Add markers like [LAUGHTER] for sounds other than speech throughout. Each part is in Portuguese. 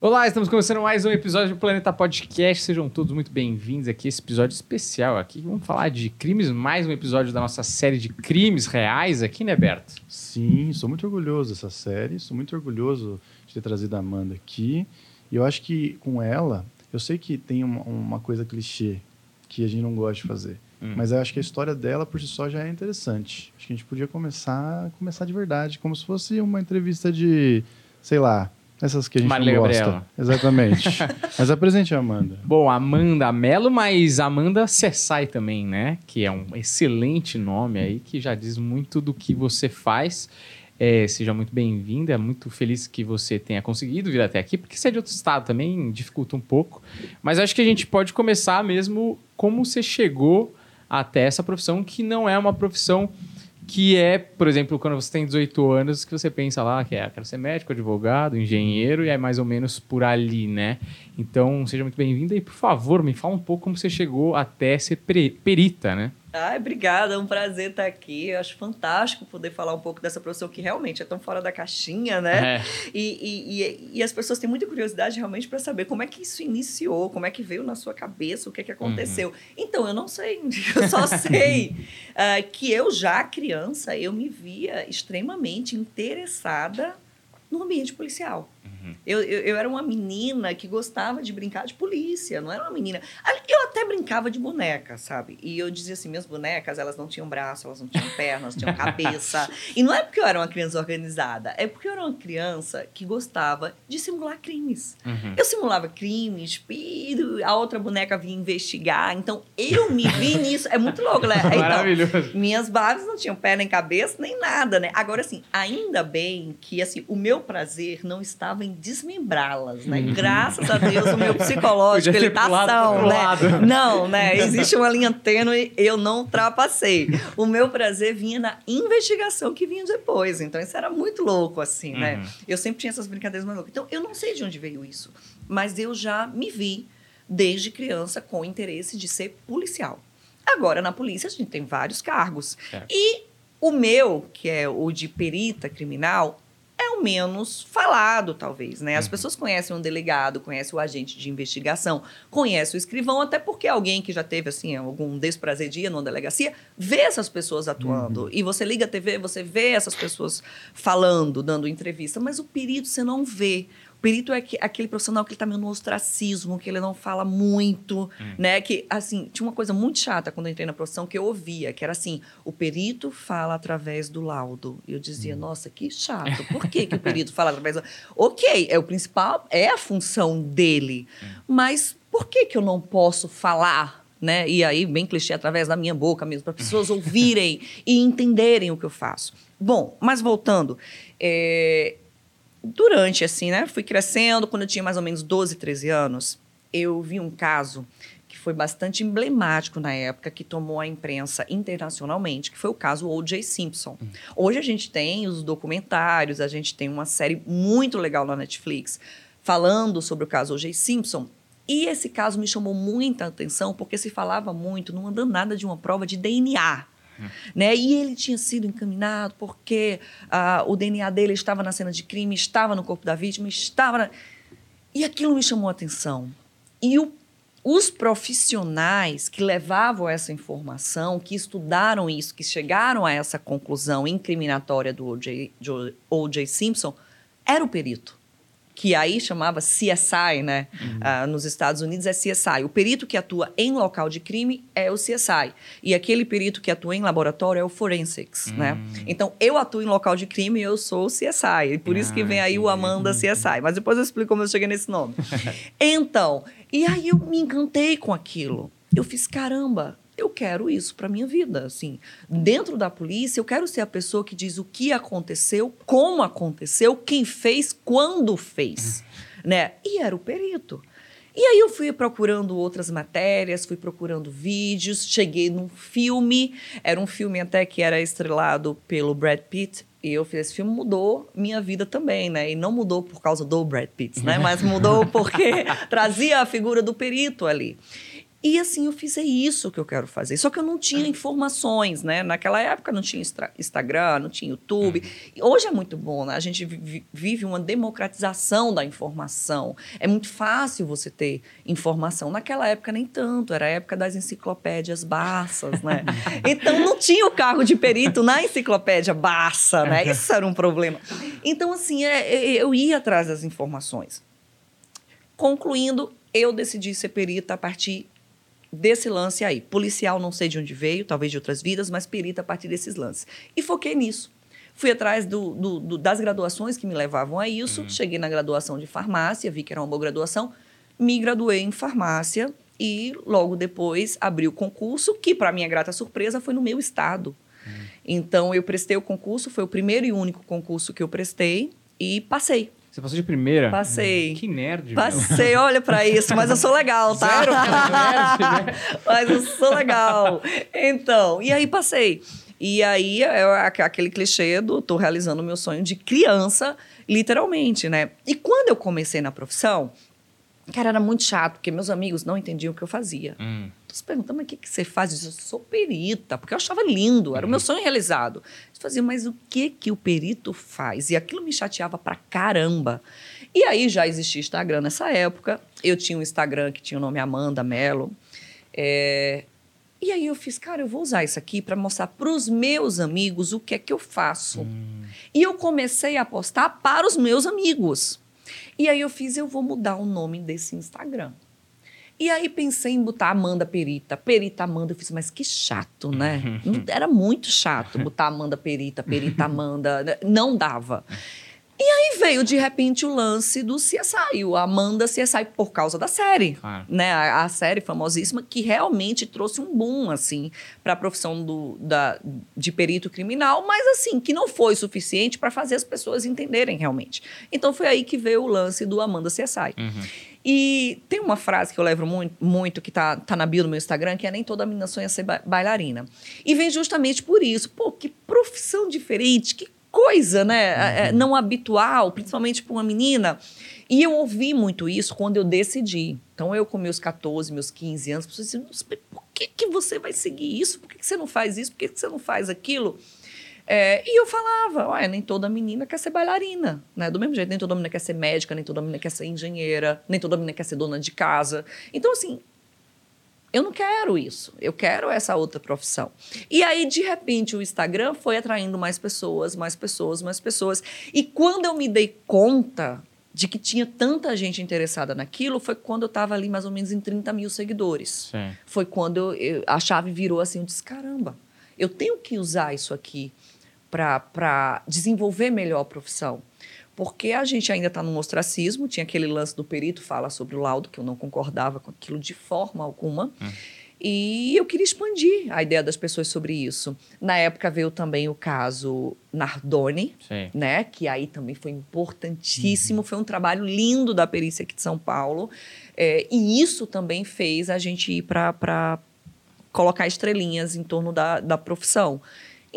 Olá, estamos começando mais um episódio do Planeta Podcast. Sejam todos muito bem-vindos aqui a esse episódio especial aqui. Vamos falar de crimes, mais um episódio da nossa série de crimes reais aqui, né, Berto? Sim, sou muito orgulhoso dessa série, sou muito orgulhoso de ter trazido a Amanda aqui. E eu acho que com ela, eu sei que tem uma, uma coisa clichê que a gente não gosta de fazer. Hum. Mas eu acho que a história dela por si só já é interessante. Acho que a gente podia começar, começar de verdade, como se fosse uma entrevista de, sei lá, essas que a gente Marília não gosta. Gabriela. Exatamente. [LAUGHS] Mas apresente a Amanda. Bom, Amanda Melo, mas Amanda Cessai também, né? Que é um excelente nome aí, que já diz muito do que você faz. É, seja muito bem-vinda, muito feliz que você tenha conseguido vir até aqui, porque você é de outro estado também, dificulta um pouco. Mas acho que a gente pode começar mesmo como você chegou até essa profissão, que não é uma profissão que é, por exemplo, quando você tem 18 anos, que você pensa lá que é, quero ser médico, advogado, engenheiro, e é mais ou menos por ali, né? Então, seja muito bem-vinda e, por favor, me fala um pouco como você chegou até ser perita, né? Ai, obrigada, é um prazer estar aqui. Eu acho fantástico poder falar um pouco dessa profissão que realmente é tão fora da caixinha, né? É. E, e, e, e as pessoas têm muita curiosidade realmente para saber como é que isso iniciou, como é que veio na sua cabeça, o que é que aconteceu. Então, eu não sei, [LAUGHS] eu só [LAUGHS] sei ah, que eu já criança, eu me via extremamente interessada no ambiente policial. Eu, eu, eu era uma menina que gostava de brincar de polícia, não era uma menina. Ali, Eu até brincava de boneca, sabe? E eu dizia assim: minhas bonecas, elas não tinham braço, elas não tinham pernas, tinham [LAUGHS] cabeça. E não é porque eu era uma criança organizada, é porque eu era uma criança que gostava de simular crimes. Uhum. Eu simulava crimes, e a outra boneca vinha investigar. Então eu me vi [LAUGHS] nisso. É muito louco, né? Então, Maravilhoso. minhas Barbies não tinham pé nem cabeça, nem nada, né? Agora, assim, ainda bem que assim, o meu prazer não estava em desmembrá-las, né? Uhum. Graças a Deus, o meu [LAUGHS] psicológico, ele tá são, né? lado. Não, né? Existe uma linha tênue, eu não ultrapassei. O meu prazer vinha na investigação que vinha depois. Então, isso era muito louco, assim, né? Uhum. Eu sempre tinha essas brincadeiras mais loucas. Então, eu não sei de onde veio isso, mas eu já me vi desde criança com interesse de ser policial. Agora, na polícia, a gente tem vários cargos. Certo. E o meu, que é o de perita criminal, é o menos falado, talvez, né? As Uhum. pessoas conhecem um delegado, conhecem o agente de investigação, conhecem o escrivão, até porque alguém que já teve, assim, algum desprazer de ir numa delegacia, vê essas pessoas atuando. Uhum. E você liga a TV, você vê essas pessoas falando, dando entrevista, mas o perito você não vê. O perito é que- aquele profissional que ele tá meio no ostracismo, que ele não fala muito, né? Que, assim, tinha uma coisa muito chata quando eu entrei na profissão que eu ouvia, que era assim, o perito fala através do laudo. E eu dizia, nossa, que chato. Por que, que o perito fala através do... Ok, é o principal, é a função dele. Mas por que que eu não posso falar né? E aí, bem clichê, através da minha boca mesmo, para pessoas ouvirem [LAUGHS] e entenderem o que eu faço. Bom, mas voltando, é, durante, assim, né? Fui crescendo, quando eu tinha mais ou menos 12, 13 anos, eu vi um caso que foi bastante emblemático na época, que tomou a imprensa internacionalmente, que foi o caso O.J. Simpson. Hoje a gente tem os documentários, a gente tem uma série muito legal na Netflix falando sobre o caso O.J. Simpson. E esse caso me chamou muita atenção, porque se falava muito, não anda nada de uma prova de DNA. Né? E ele tinha sido encaminhado porque ah, o DNA dele estava na cena de crime, estava no corpo da vítima, estava. Na... E aquilo me chamou a atenção. E o- os profissionais que levavam essa informação, que estudaram isso, que chegaram a essa conclusão incriminatória do O.J. Simpson, era o perito que aí chamava CSI, né? Ah, nos Estados Unidos é CSI. O perito que atua em local de crime é o CSI. E aquele perito que atua em laboratório é o Forensics, né? Então, eu atuo em local de crime e eu sou o CSI. E por isso que Ah, vem aí o. Amanda CSI. Mas depois eu explico como eu cheguei nesse nome. [LAUGHS] então, e aí eu me encantei com aquilo. Eu fiz, caramba, eu quero isso para minha vida, assim. Dentro da polícia, eu quero ser a pessoa que diz o que aconteceu, como aconteceu, quem fez, quando fez, né? E era o perito. E aí eu fui procurando outras matérias, fui procurando vídeos, cheguei num filme, era um filme até que era estrelado pelo Brad Pitt, e eu fiz esse filme mudou minha vida também, né? E não mudou por causa do Brad Pitt, né? Mas mudou [LAUGHS] porque trazia a figura do perito ali. E assim, eu fiz é isso que eu quero fazer. Só que eu não tinha informações, né? Naquela época não tinha Instagram, não tinha YouTube. Uhum. Hoje é muito bom, né? A gente vive uma democratização da informação. É muito fácil você ter informação. Naquela época nem tanto, era a época das enciclopédias Barças, né? [LAUGHS] Então não tinha o cargo de perito na enciclopédia Barça, né? Isso era um problema. Então, assim, é, é, eu ia atrás das informações. Concluindo, eu decidi ser perita a partir desse lance aí. Policial, não sei de onde veio, talvez de outras vidas, mas perita a partir desses lances. E foquei nisso. Fui atrás do, do, do, das graduações que me levavam a isso. Uhum. Cheguei na graduação de farmácia, vi que era uma boa graduação. Me graduei em farmácia e logo depois abri o concurso, que, para minha grata surpresa, foi no meu estado. Uhum. Então, eu prestei o concurso, foi o primeiro e único concurso que eu prestei e passei. Você passou de primeira? Passei. Que nerd. Passei, meu. olha para isso, mas eu sou legal, tá? Zero nerd, né? [LAUGHS] mas eu sou legal. Então, e aí passei. E aí é aquele clichê do tô realizando o meu sonho de criança, literalmente, né? E quando eu comecei na profissão, Cara, era muito chato, porque meus amigos não entendiam o que eu fazia. Hum. Se perguntando, mas o que, que você faz? Eu, disse, eu sou perita, porque eu achava lindo, era hum. o meu uhum. sonho realizado. Eu fazia, mas o que que o perito faz? E aquilo me chateava pra caramba. E aí já existia Instagram nessa época. Eu tinha um Instagram que tinha o nome Amanda Mello. É... E aí eu fiz, cara, eu vou usar isso aqui para mostrar para os meus amigos o que é que eu faço. Hum. E eu comecei a postar para os meus amigos. E aí eu fiz, eu vou mudar o nome desse Instagram. E aí pensei em botar Amanda Perita. Perita Amanda, eu fiz, mas que chato, né? Era muito chato botar Amanda Perita, Perita Amanda. Né? Não dava. E aí veio, de repente, o lance do CSI, o Amanda CSI, por causa da série. Claro. Né? A, a, série famosíssima que realmente trouxe um boom, assim, para a profissão do, da, de perito criminal, mas, assim, que não foi suficiente para fazer as pessoas entenderem realmente. Então, foi aí que veio o lance do Amanda CSI. Uhum. E tem uma frase que eu levo muito, muito que tá, tá na bio do meu Instagram, que é nem toda menina sonha ser bailarina. E vem justamente por isso. Pô, que profissão diferente, que coisa, né? É, uhum. Não habitual, principalmente para uma menina. E eu ouvi muito isso quando eu decidi. Então, eu com meus 14, meus 15 anos, pessoas diziam, por que, que você vai seguir isso? Por que, que você não faz isso? Por que, que você não faz aquilo? É, e eu falava, ué, nem toda menina quer ser bailarina, né? Do mesmo jeito, nem toda menina quer ser médica, nem toda menina quer ser engenheira, nem toda menina quer ser dona de casa. Então, assim, eu não quero isso, eu quero essa outra profissão. E aí, de repente, o Instagram foi atraindo mais pessoas, mais pessoas, mais pessoas. E quando eu me dei conta de que tinha tanta gente interessada naquilo, foi quando eu estava ali mais ou menos em 30 mil seguidores. Sim. Foi quando eu, eu, a chave virou assim, eu disse, caramba, eu tenho que usar isso aqui para desenvolver melhor a profissão porque a gente ainda está no ostracismo. Tinha aquele lance do perito fala sobre o laudo, que eu não concordava com aquilo de forma alguma. Hum. E eu queria expandir a ideia das pessoas sobre isso. Na época veio também o caso Nardoni, Sim. né? Que aí também foi importantíssimo. Uhum. Foi um trabalho lindo da perícia aqui de São Paulo. É, e isso também fez a gente ir para colocar estrelinhas em torno da, da profissão.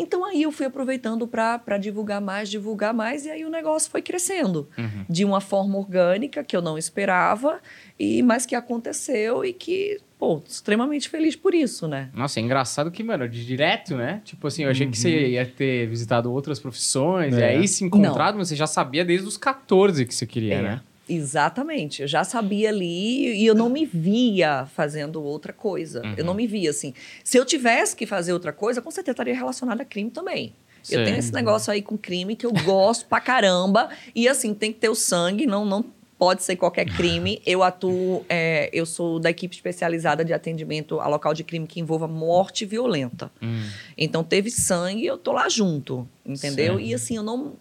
Então aí eu fui aproveitando para divulgar mais, divulgar mais, e aí o negócio foi crescendo uhum. de uma forma orgânica que eu não esperava, e mas que aconteceu e que, pô, extremamente feliz por isso, né? Nossa, é engraçado que, mano, de direto, né? Tipo assim, eu achei uhum. que você ia ter visitado outras profissões, é. e aí se encontrado, mas você já sabia desde os 14 que você queria, é. né? Exatamente. Eu já sabia ali e eu não me via fazendo outra coisa. Uhum. Eu não me via assim. Se eu tivesse que fazer outra coisa, com certeza estaria relacionada a crime também. Sim. Eu tenho esse negócio aí com crime que eu gosto pra caramba. E assim, tem que ter o sangue, não, não pode ser qualquer crime. Eu atuo, é, eu sou da equipe especializada de atendimento a local de crime que envolva morte violenta. Hum. Então teve sangue, eu tô lá junto, entendeu? Sim. E assim, eu não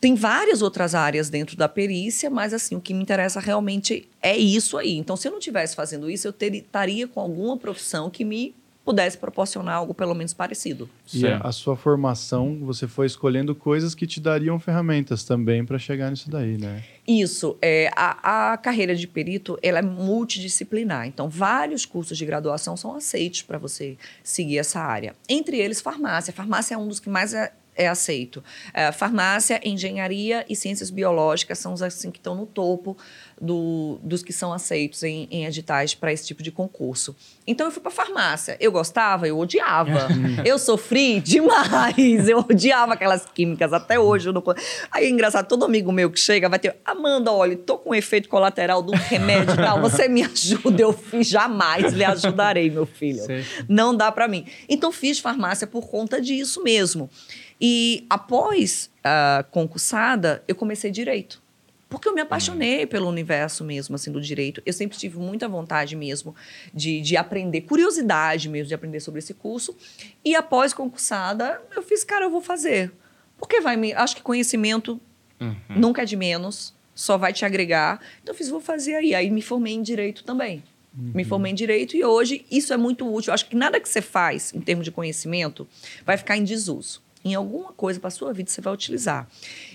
tem várias outras áreas dentro da perícia, mas assim, o que me interessa realmente é isso aí. Então, se eu não estivesse fazendo isso, eu estaria com alguma profissão que me pudesse proporcionar algo pelo menos parecido. E a, a sua formação, você foi escolhendo coisas que te dariam ferramentas também para chegar nisso daí, né? Isso. É, a, a carreira de perito ela é multidisciplinar. Então, vários cursos de graduação são aceitos para você seguir essa área. Entre eles, farmácia. Farmácia é um dos que mais é é aceito. É, farmácia, engenharia e ciências biológicas são os assim que estão no topo do, dos que são aceitos em, em editais para esse tipo de concurso. Então eu fui para farmácia. Eu gostava, eu odiava. [LAUGHS] eu sofri demais. Eu odiava aquelas químicas até hoje. Não... Aí é engraçado, todo amigo meu que chega vai ter, Amanda, olha, tô com um efeito colateral do remédio e tal, você me ajuda? Eu fiz jamais lhe ajudarei, meu filho. Sim. Não dá para mim. Então fiz farmácia por conta disso mesmo. E após a concursada, eu comecei direito. Porque eu me apaixonei uhum. pelo universo mesmo, assim, do direito. Eu sempre tive muita vontade mesmo de, de aprender, curiosidade mesmo de aprender sobre esse curso. E após concursada, eu fiz, cara, eu vou fazer. Porque vai me. Acho que conhecimento uhum. nunca é de menos, só vai te agregar. Então eu fiz, vou fazer aí. Aí me formei em direito também. Uhum. Me formei em direito e hoje isso é muito útil. Eu acho que nada que você faz em termos de conhecimento vai ficar em desuso em alguma coisa para sua vida você vai utilizar.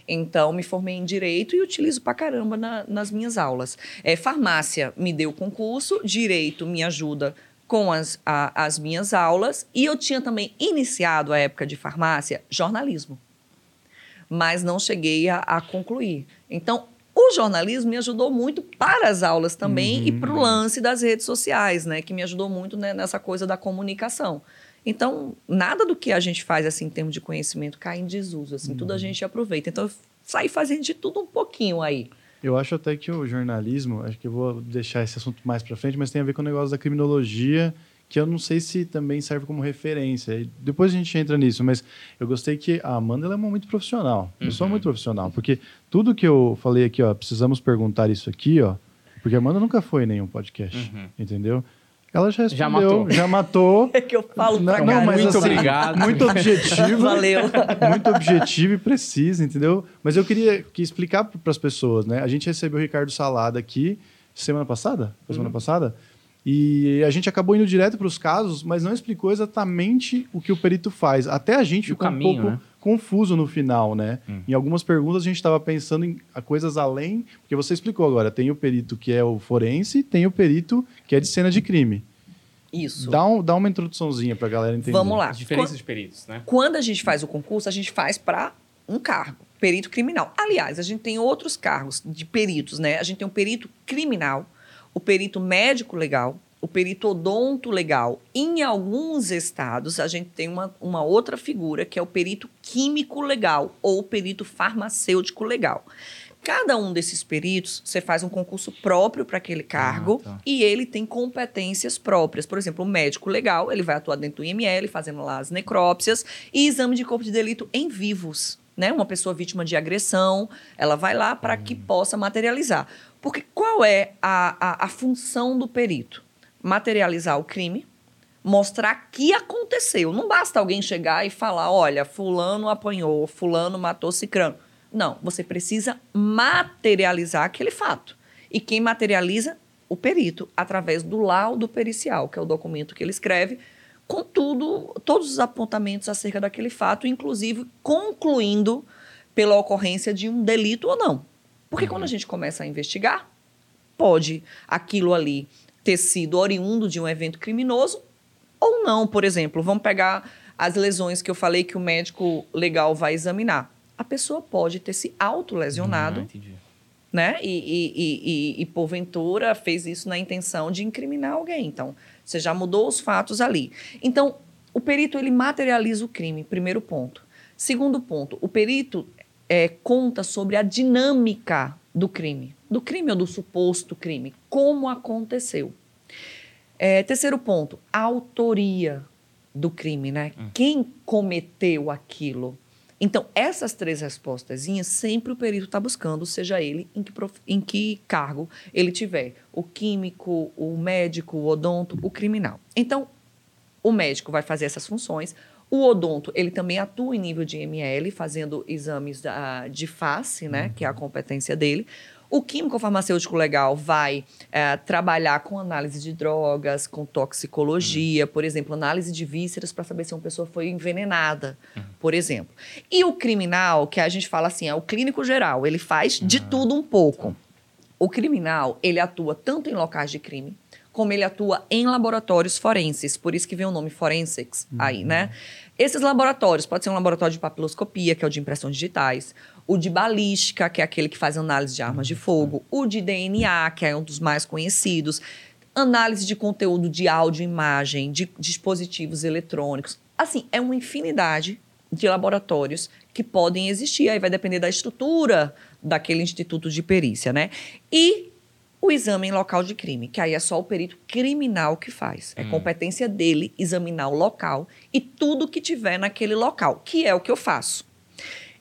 Então, me formei em direito e utilizo para caramba na, nas minhas aulas. É, farmácia me deu concurso, direito me ajuda com as, a, as minhas aulas e eu tinha também iniciado a época de farmácia jornalismo, mas não cheguei a, a concluir. Então, o jornalismo me ajudou muito para as aulas também uhum. e para o lance das redes sociais, né? Que me ajudou muito né, nessa coisa da comunicação. Então, nada do que a gente faz assim em termos de conhecimento cai em desuso, assim, uhum. tudo a uhum. gente aproveita. Então, eu saí fazendo de tudo um pouquinho aí. Eu acho até que o jornalismo, acho que eu vou deixar esse assunto mais para frente, mas tem a ver com o negócio da criminologia, que eu não sei se também serve como referência. E depois a gente entra nisso, mas eu gostei que a Amanda é muito profissional. Uhum. Pessoa muito profissional, porque tudo que eu falei aqui, ó, precisamos perguntar isso aqui, ó, porque a Amanda nunca foi em nenhum podcast, uhum. entendeu? Ela já respondeu, já matou. Já matou. [LAUGHS] É que eu falo não, pra não, mas, Muito assim, obrigado. Muito objetivo. [LAUGHS] Valeu. Muito objetivo e preciso, entendeu? Mas eu queria que explicar para as pessoas, né? A gente recebeu o Ricardo Salada aqui semana passada? Foi semana uhum. passada? E a gente acabou indo direto para os casos, mas não explicou exatamente o que o perito faz. Até a gente ficou caminho, um pouco né? Confuso no final, né? Hum. Em algumas perguntas a gente estava pensando em coisas além, porque você explicou agora, tem o perito que é o forense, tem o perito que é de cena de crime. Isso. Dá, um, dá uma introduçãozinha para a galera entender. Vamos lá. As diferenças de peritos, né? Quando a gente faz o concurso, a gente faz para um cargo, perito criminal. Aliás, a gente tem outros cargos de peritos, né? A gente tem o perito criminal, o perito médico legal, o perito odonto legal. Em alguns estados, a gente tem uma, uma outra figura, que é o perito químico legal ou perito farmacêutico legal. Cada um desses peritos, você faz um concurso próprio para aquele cargo ah, tá. e ele tem competências próprias. Por exemplo, o médico legal, ele vai atuar dentro do IML, fazendo lá as necrópsias e exame de corpo de delito em vivos. Né? Uma pessoa vítima de agressão, ela vai lá para hum. que possa materializar. Porque qual é a, a, a função do perito? Materializar o crime, mostrar que aconteceu. Não basta alguém chegar e falar, olha, fulano apanhou, fulano matou cicrano. Não, você precisa materializar aquele fato. E quem materializa? O perito, através do laudo pericial, que é o documento que ele escreve, com tudo, todos os apontamentos acerca daquele fato, inclusive concluindo pela ocorrência de um delito ou não. Porque uhum. quando a gente começa a investigar, pode aquilo ali ter sido oriundo de um evento criminoso ou não, por exemplo. Vamos pegar as lesões que eu falei que o médico legal vai examinar. A pessoa pode ter se autolesionado, hum, né? E, e, e, e, porventura fez isso na intenção de incriminar alguém. Então, você já mudou os fatos ali. Então, o perito ele materializa o crime, primeiro ponto. Segundo ponto, o perito é, conta sobre a dinâmica do crime do crime ou do suposto crime, como aconteceu. É, terceiro ponto, a autoria do crime, né? Hum. Quem cometeu aquilo? Então, essas três respostas sempre o perito está buscando, seja ele em que, prof... em que cargo ele tiver. O químico, o médico, o odonto, o criminal. Então, o médico vai fazer essas funções. O odonto, ele também atua em nível de ML, fazendo exames da, de face, né? Uhum. Que é a competência dele. O químico farmacêutico legal vai é, trabalhar com análise de drogas, com toxicologia, uhum. por exemplo, análise de vísceras para saber se uma pessoa foi envenenada, uhum. por exemplo. E o criminal, que a gente fala assim, é o clínico geral, ele faz de tudo um pouco. O criminal, ele atua tanto em locais de crime, como ele atua em laboratórios forenses, por isso que vem o nome forensics aí, né? Esses laboratórios, pode ser um laboratório de papiloscopia, que é o de impressões digitais, o de balística, que é aquele que faz análise de armas de fogo, o de DNA, que é um dos mais conhecidos, análise de conteúdo de áudio e imagem, de dispositivos eletrônicos. Assim, é uma infinidade de laboratórios que podem existir. Aí vai depender da estrutura daquele instituto de perícia, né? E o exame em local de crime, que aí é só o perito criminal que faz. É competência dele examinar o local e tudo que tiver naquele local, que é o que eu faço.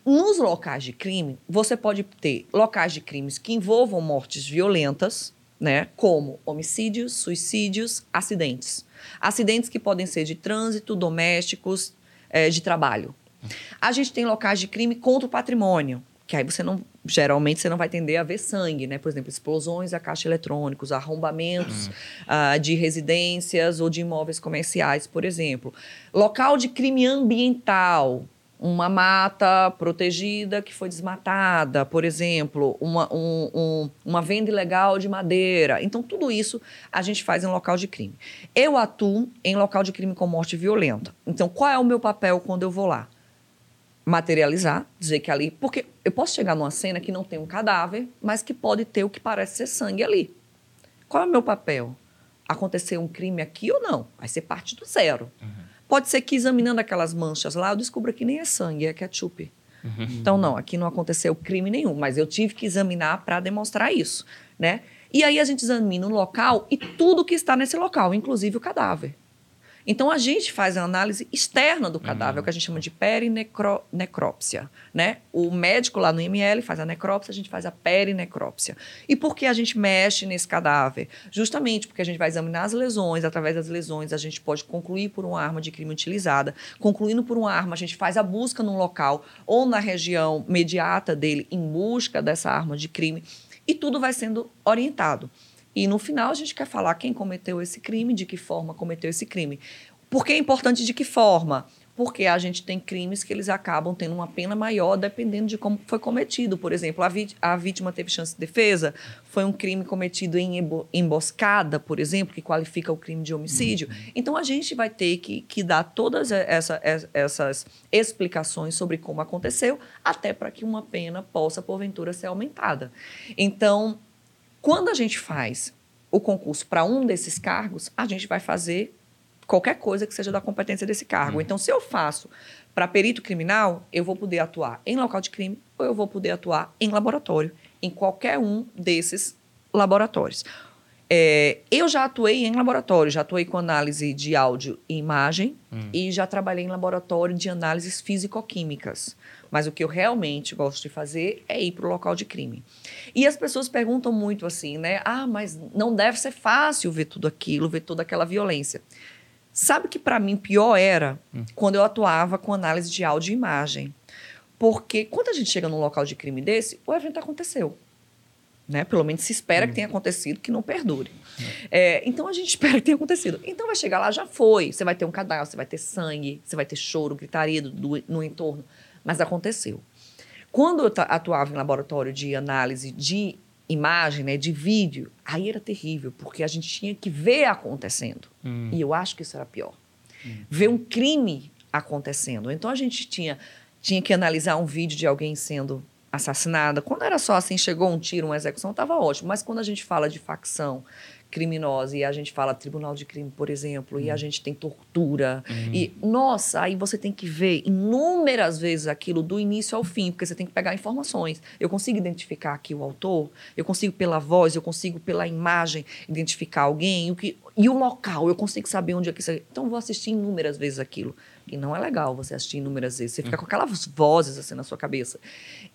Nos locais de crime, você pode ter locais de crimes que envolvam mortes violentas, né? Como homicídios, suicídios, acidentes. Acidentes que podem ser de trânsito, domésticos, eh, de trabalho. A gente tem locais de crime contra o patrimônio, que aí você não geralmente você não vai tender a ver sangue, né? Por exemplo, explosões a caixa eletrônicos, arrombamentos ah, de residências ou de imóveis comerciais, por exemplo. Local de crime ambiental, uma mata protegida que foi desmatada, por exemplo, uma, um- um- uma venda ilegal de madeira. Então, tudo isso a gente faz em local de crime. Eu atuo em local de crime com morte violenta. Então, qual é o meu papel quando eu vou lá? materializar, dizer que ali. Porque eu posso chegar numa cena que não tem um cadáver, mas que pode ter o que parece ser sangue ali. Qual é o meu papel? Acontecer um crime aqui ou não? Vai ser parte do zero. Pode ser que examinando aquelas manchas lá, eu descubra que nem é sangue, é ketchup. Então, não, aqui não aconteceu crime nenhum, mas eu tive que examinar para demonstrar isso, né? E aí a gente examina o local e tudo que está nesse local, inclusive o cadáver. Então a gente faz a análise externa do cadáver, o que a gente chama de perinecrópsia, né? O médico lá no IML faz a necrópsia, a gente faz a perinecrópsia. E por que a gente mexe nesse cadáver? Justamente porque a gente vai examinar as lesões, através das lesões a gente pode concluir por uma arma de crime utilizada. Concluindo por uma arma, a gente faz a busca num local ou na região mediata dele em busca dessa arma de crime e tudo vai sendo orientado. E no final a gente quer falar quem cometeu esse crime, de que forma cometeu esse crime. Por que é importante de que forma? Porque a gente tem crimes que eles acabam tendo uma pena maior dependendo de como foi cometido. Por exemplo, a, vítima teve chance de defesa, foi um crime cometido em embo- emboscada, por exemplo, que qualifica o crime de homicídio. Então a gente vai ter que, que dar todas essa- essas explicações sobre como aconteceu, até para que uma pena possa, porventura, ser aumentada. Então, quando a gente faz o concurso para um desses cargos, a gente vai fazer qualquer coisa que seja da competência desse cargo. Então, se eu faço para perito criminal, eu vou poder atuar em local de crime ou eu vou poder atuar em laboratório, em qualquer um desses laboratórios. É, eu já atuei em laboratório, já atuei com análise de áudio e imagem e já trabalhei em laboratório de análises físico-químicas. Mas o que eu realmente gosto de fazer é ir para o local de crime. E as pessoas perguntam muito assim, né? Ah, mas não deve ser fácil ver tudo aquilo, ver toda aquela violência. Sabe que para mim pior era quando eu atuava com análise de áudio e imagem. Porque quando a gente chega num local de crime desse, o evento aconteceu. Né? Pelo menos se espera que tenha acontecido, que não perdure. É, então a gente [LAUGHS] espera que tenha acontecido. Então vai chegar lá, já foi. Você vai ter um cadáver, você vai ter sangue, você vai ter choro, gritaria do- do- no entorno. Mas aconteceu. Quando eu atuava em laboratório de análise de imagem, né, de vídeo, aí era terrível, porque a gente tinha que ver acontecendo. E eu acho que isso era pior. Ver um crime acontecendo. Então a gente tinha, tinha que analisar um vídeo de alguém sendo assassinada. Quando era só assim, chegou um tiro, uma execução, estava ótimo. Mas quando a gente fala de facção criminosa e a gente fala tribunal de crime, por exemplo, e a gente tem tortura e nossa, aí você tem que ver inúmeras vezes aquilo do início ao fim, porque você tem que pegar informações. Eu consigo identificar aqui o autor, eu consigo pela voz, eu consigo pela imagem identificar alguém, o que e o local, eu consigo saber onde é que isso. é. Então vou assistir inúmeras vezes aquilo. E não é legal você assistir inúmeras vezes, você fica com aquelas vozes assim na sua cabeça.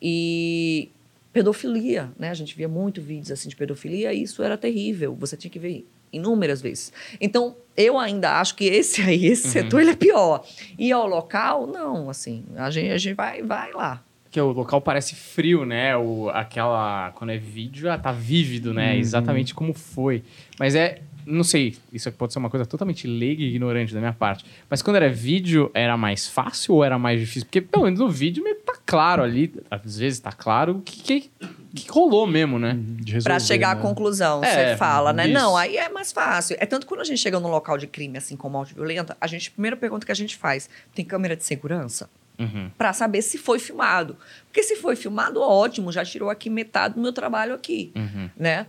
E pedofilia, né? A gente via muito vídeos assim de pedofilia e isso era terrível. Você tinha que ver inúmeras vezes. Então, eu ainda acho que esse aí, esse setor, ele é pior. E ao local, não, assim, a gente, a gente vai, vai lá. Porque o local parece frio, né? O, aquela. Quando é vídeo, ah, tá vívido, né? Exatamente como foi. Mas é. Não sei, isso pode ser uma coisa totalmente leiga e ignorante da minha parte. Mas quando era vídeo, era mais fácil ou era mais difícil? Porque, pelo menos no vídeo, meio que tá claro ali. Às vezes tá claro o que, que que rolou mesmo, né? De resolver, Pra chegar à né? conclusão, É, você fala, né? isso. Não, aí é mais fácil. É tanto que quando a gente chega num local de crime, assim como morte violenta, a gente, a primeira pergunta que a gente faz: tem câmera de segurança? Uhum. Pra saber se foi filmado. Porque se foi filmado, ótimo, já tirou aqui metade do meu trabalho aqui, Uhum. né?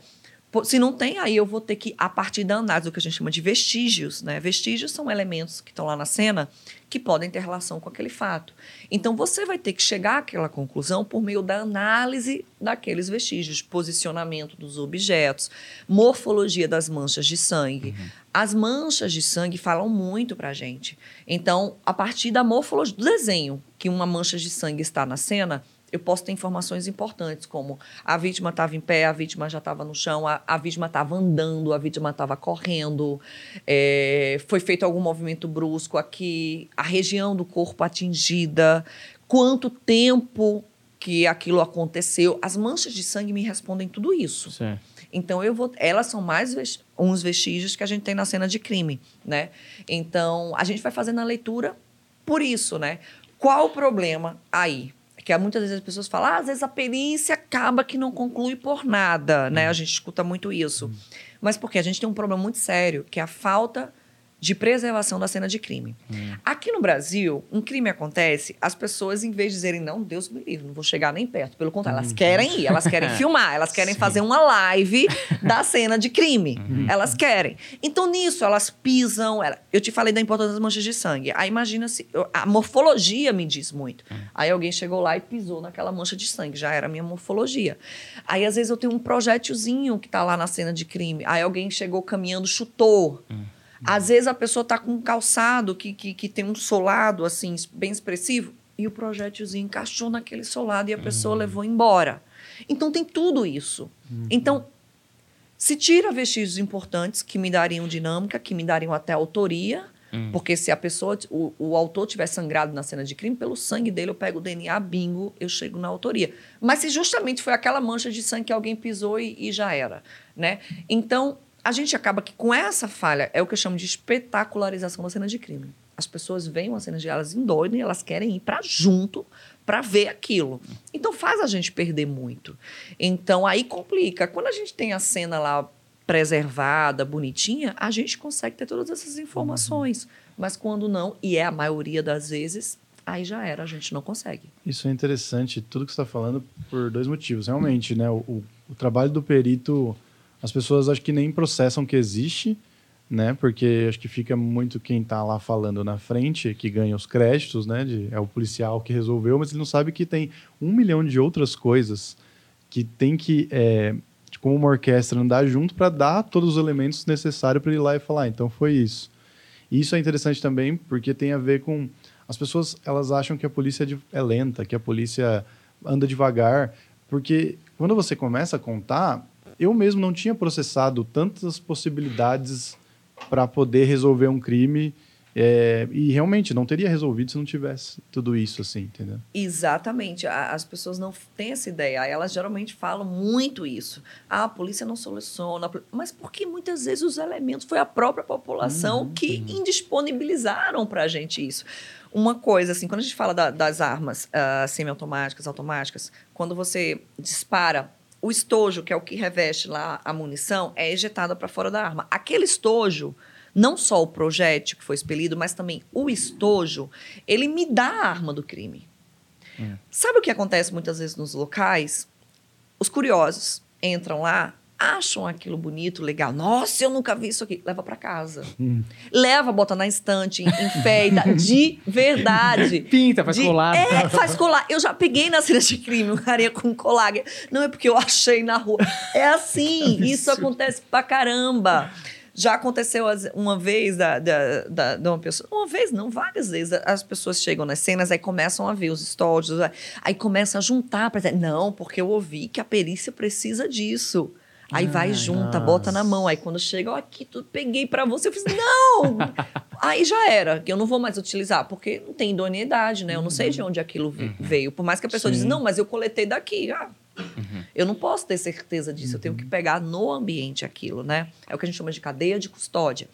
Se não tem, aí eu vou ter que, a partir da análise, o que a gente chama de vestígios, né? Vestígios são elementos que estão lá na cena que podem ter relação com aquele fato. Então, você vai ter que chegar àquela conclusão por meio da análise daqueles vestígios, posicionamento dos objetos, morfologia das manchas de sangue. As manchas de sangue falam muito pra gente. Então, a partir da morfologia do desenho que uma mancha de sangue está na cena, eu posso ter informações importantes, como a vítima estava em pé, a vítima já estava no chão, a, a vítima estava andando, a vítima estava correndo, é, foi feito algum movimento brusco aqui, a região do corpo atingida, quanto tempo que aquilo aconteceu. As manchas de sangue me respondem tudo isso. Certo. Então eu vou, elas são mais uns vestígios que a gente tem na cena de crime, né? Então a gente vai fazendo a leitura por isso, né? Qual o problema aí? Que há muitas vezes as pessoas falam, ah, às vezes a perícia acaba que não conclui por nada, né? A gente escuta muito isso. Mas porque a gente tem um problema muito sério, que é a falta de preservação da cena de crime. Aqui no Brasil, um crime acontece, as pessoas, em vez de dizerem, não, Deus me livre, não vou chegar nem perto. Pelo contrário, elas querem ir, elas querem [LAUGHS] filmar, elas querem fazer uma live da cena de crime. Elas querem. Então, nisso, elas pisam. ela- Eu te falei da importância das manchas de sangue. Aí, imagina se. eu- A morfologia me diz muito. Aí, alguém chegou lá e pisou naquela mancha de sangue. Já era a minha morfologia. Aí, às vezes, eu tenho um projétilzinho que tá lá na cena de crime. Aí, alguém chegou caminhando, chutou. Às vezes a pessoa está com um calçado que, que, que tem um solado assim bem expressivo e o projétilzinho encaixou naquele solado e a pessoa levou embora. Então tem tudo isso. Então se tira vestígios importantes que me dariam dinâmica, que me dariam até autoria, porque se a pessoa, o, o autor tiver sangrado na cena de crime, pelo sangue dele eu pego o DNA, bingo, eu chego na autoria. Mas se justamente foi aquela mancha de sangue que alguém pisou e, e já era, né? Então a gente acaba que com essa falha é o que eu chamo de espetacularização da cena de crime. As pessoas veem uma cena de elas endoidam e elas querem ir para junto para ver aquilo. Então faz a gente perder muito. Então aí complica. Quando a gente tem a cena lá preservada, bonitinha, a gente consegue ter todas essas informações. Mas quando não, e é a maioria das vezes, aí já era, a gente não consegue. Isso é interessante, tudo que você está falando, por dois motivos. Realmente, né? O- o trabalho do perito, as pessoas acho que nem processam que existe, né? Porque acho que fica muito quem está lá falando na frente, que ganha os créditos, né? De, é o policial que resolveu, mas ele não sabe que tem um milhão de outras coisas que tem que, é, como uma orquestra, andar junto para dar todos os elementos necessários para ele ir lá e falar, "Ah, então foi isso. E isso é interessante também porque tem a ver com as pessoas elas acham que a polícia é, é lenta, que a polícia anda devagar, porque quando você começa a contar, eu mesmo não tinha processado tantas possibilidades para poder resolver um crime é, e realmente não teria resolvido se não tivesse tudo isso assim, entendeu? Exatamente. As pessoas não têm essa ideia. Elas geralmente falam muito isso. Ah, a polícia não soluciona. Mas porque muitas vezes os elementos foi a própria população que indisponibilizaram para a gente isso. Uma coisa, assim, quando a gente fala da- das armas ah, semiautomáticas, automáticas, quando você dispara, o estojo, que é o que reveste lá a munição, é ejetado para fora da arma. Aquele estojo, não só o projétil que foi expelido, mas também o estojo, ele me dá a arma do crime. Sabe o que acontece muitas vezes nos locais? Os curiosos entram lá, acham aquilo bonito, legal. Nossa, eu nunca vi isso aqui. Leva para casa. Leva, bota na estante, enfeita. de verdade. [LAUGHS] Pinta, faz De- colar. É, faz colar. Eu já peguei na cena de crime um carinha com colar. Não é porque eu achei na rua. É assim. [LAUGHS] isso acontece pra caramba. Já aconteceu uma vez da, da, da- de uma pessoa. Uma vez, não, várias vezes. As pessoas chegam nas cenas, aí começam a ver os estojos, aí começam a juntar para dizer, não, porque eu ouvi que a perícia precisa disso. Aí vai Ai, junta, bota na mão. Aí quando chega, ó, aqui, tudo peguei pra você. Eu fiz, não! [LAUGHS] Aí já era, que eu não vou mais utilizar, porque não tem idoneidade, né? Eu não sei de onde aquilo vi- veio. Por mais que a pessoa Sim. diz, não, mas eu coletei daqui. Ah, Eu não posso ter certeza disso, uhum. eu tenho que pegar no ambiente aquilo, né? É o que a gente chama de cadeia de custódia.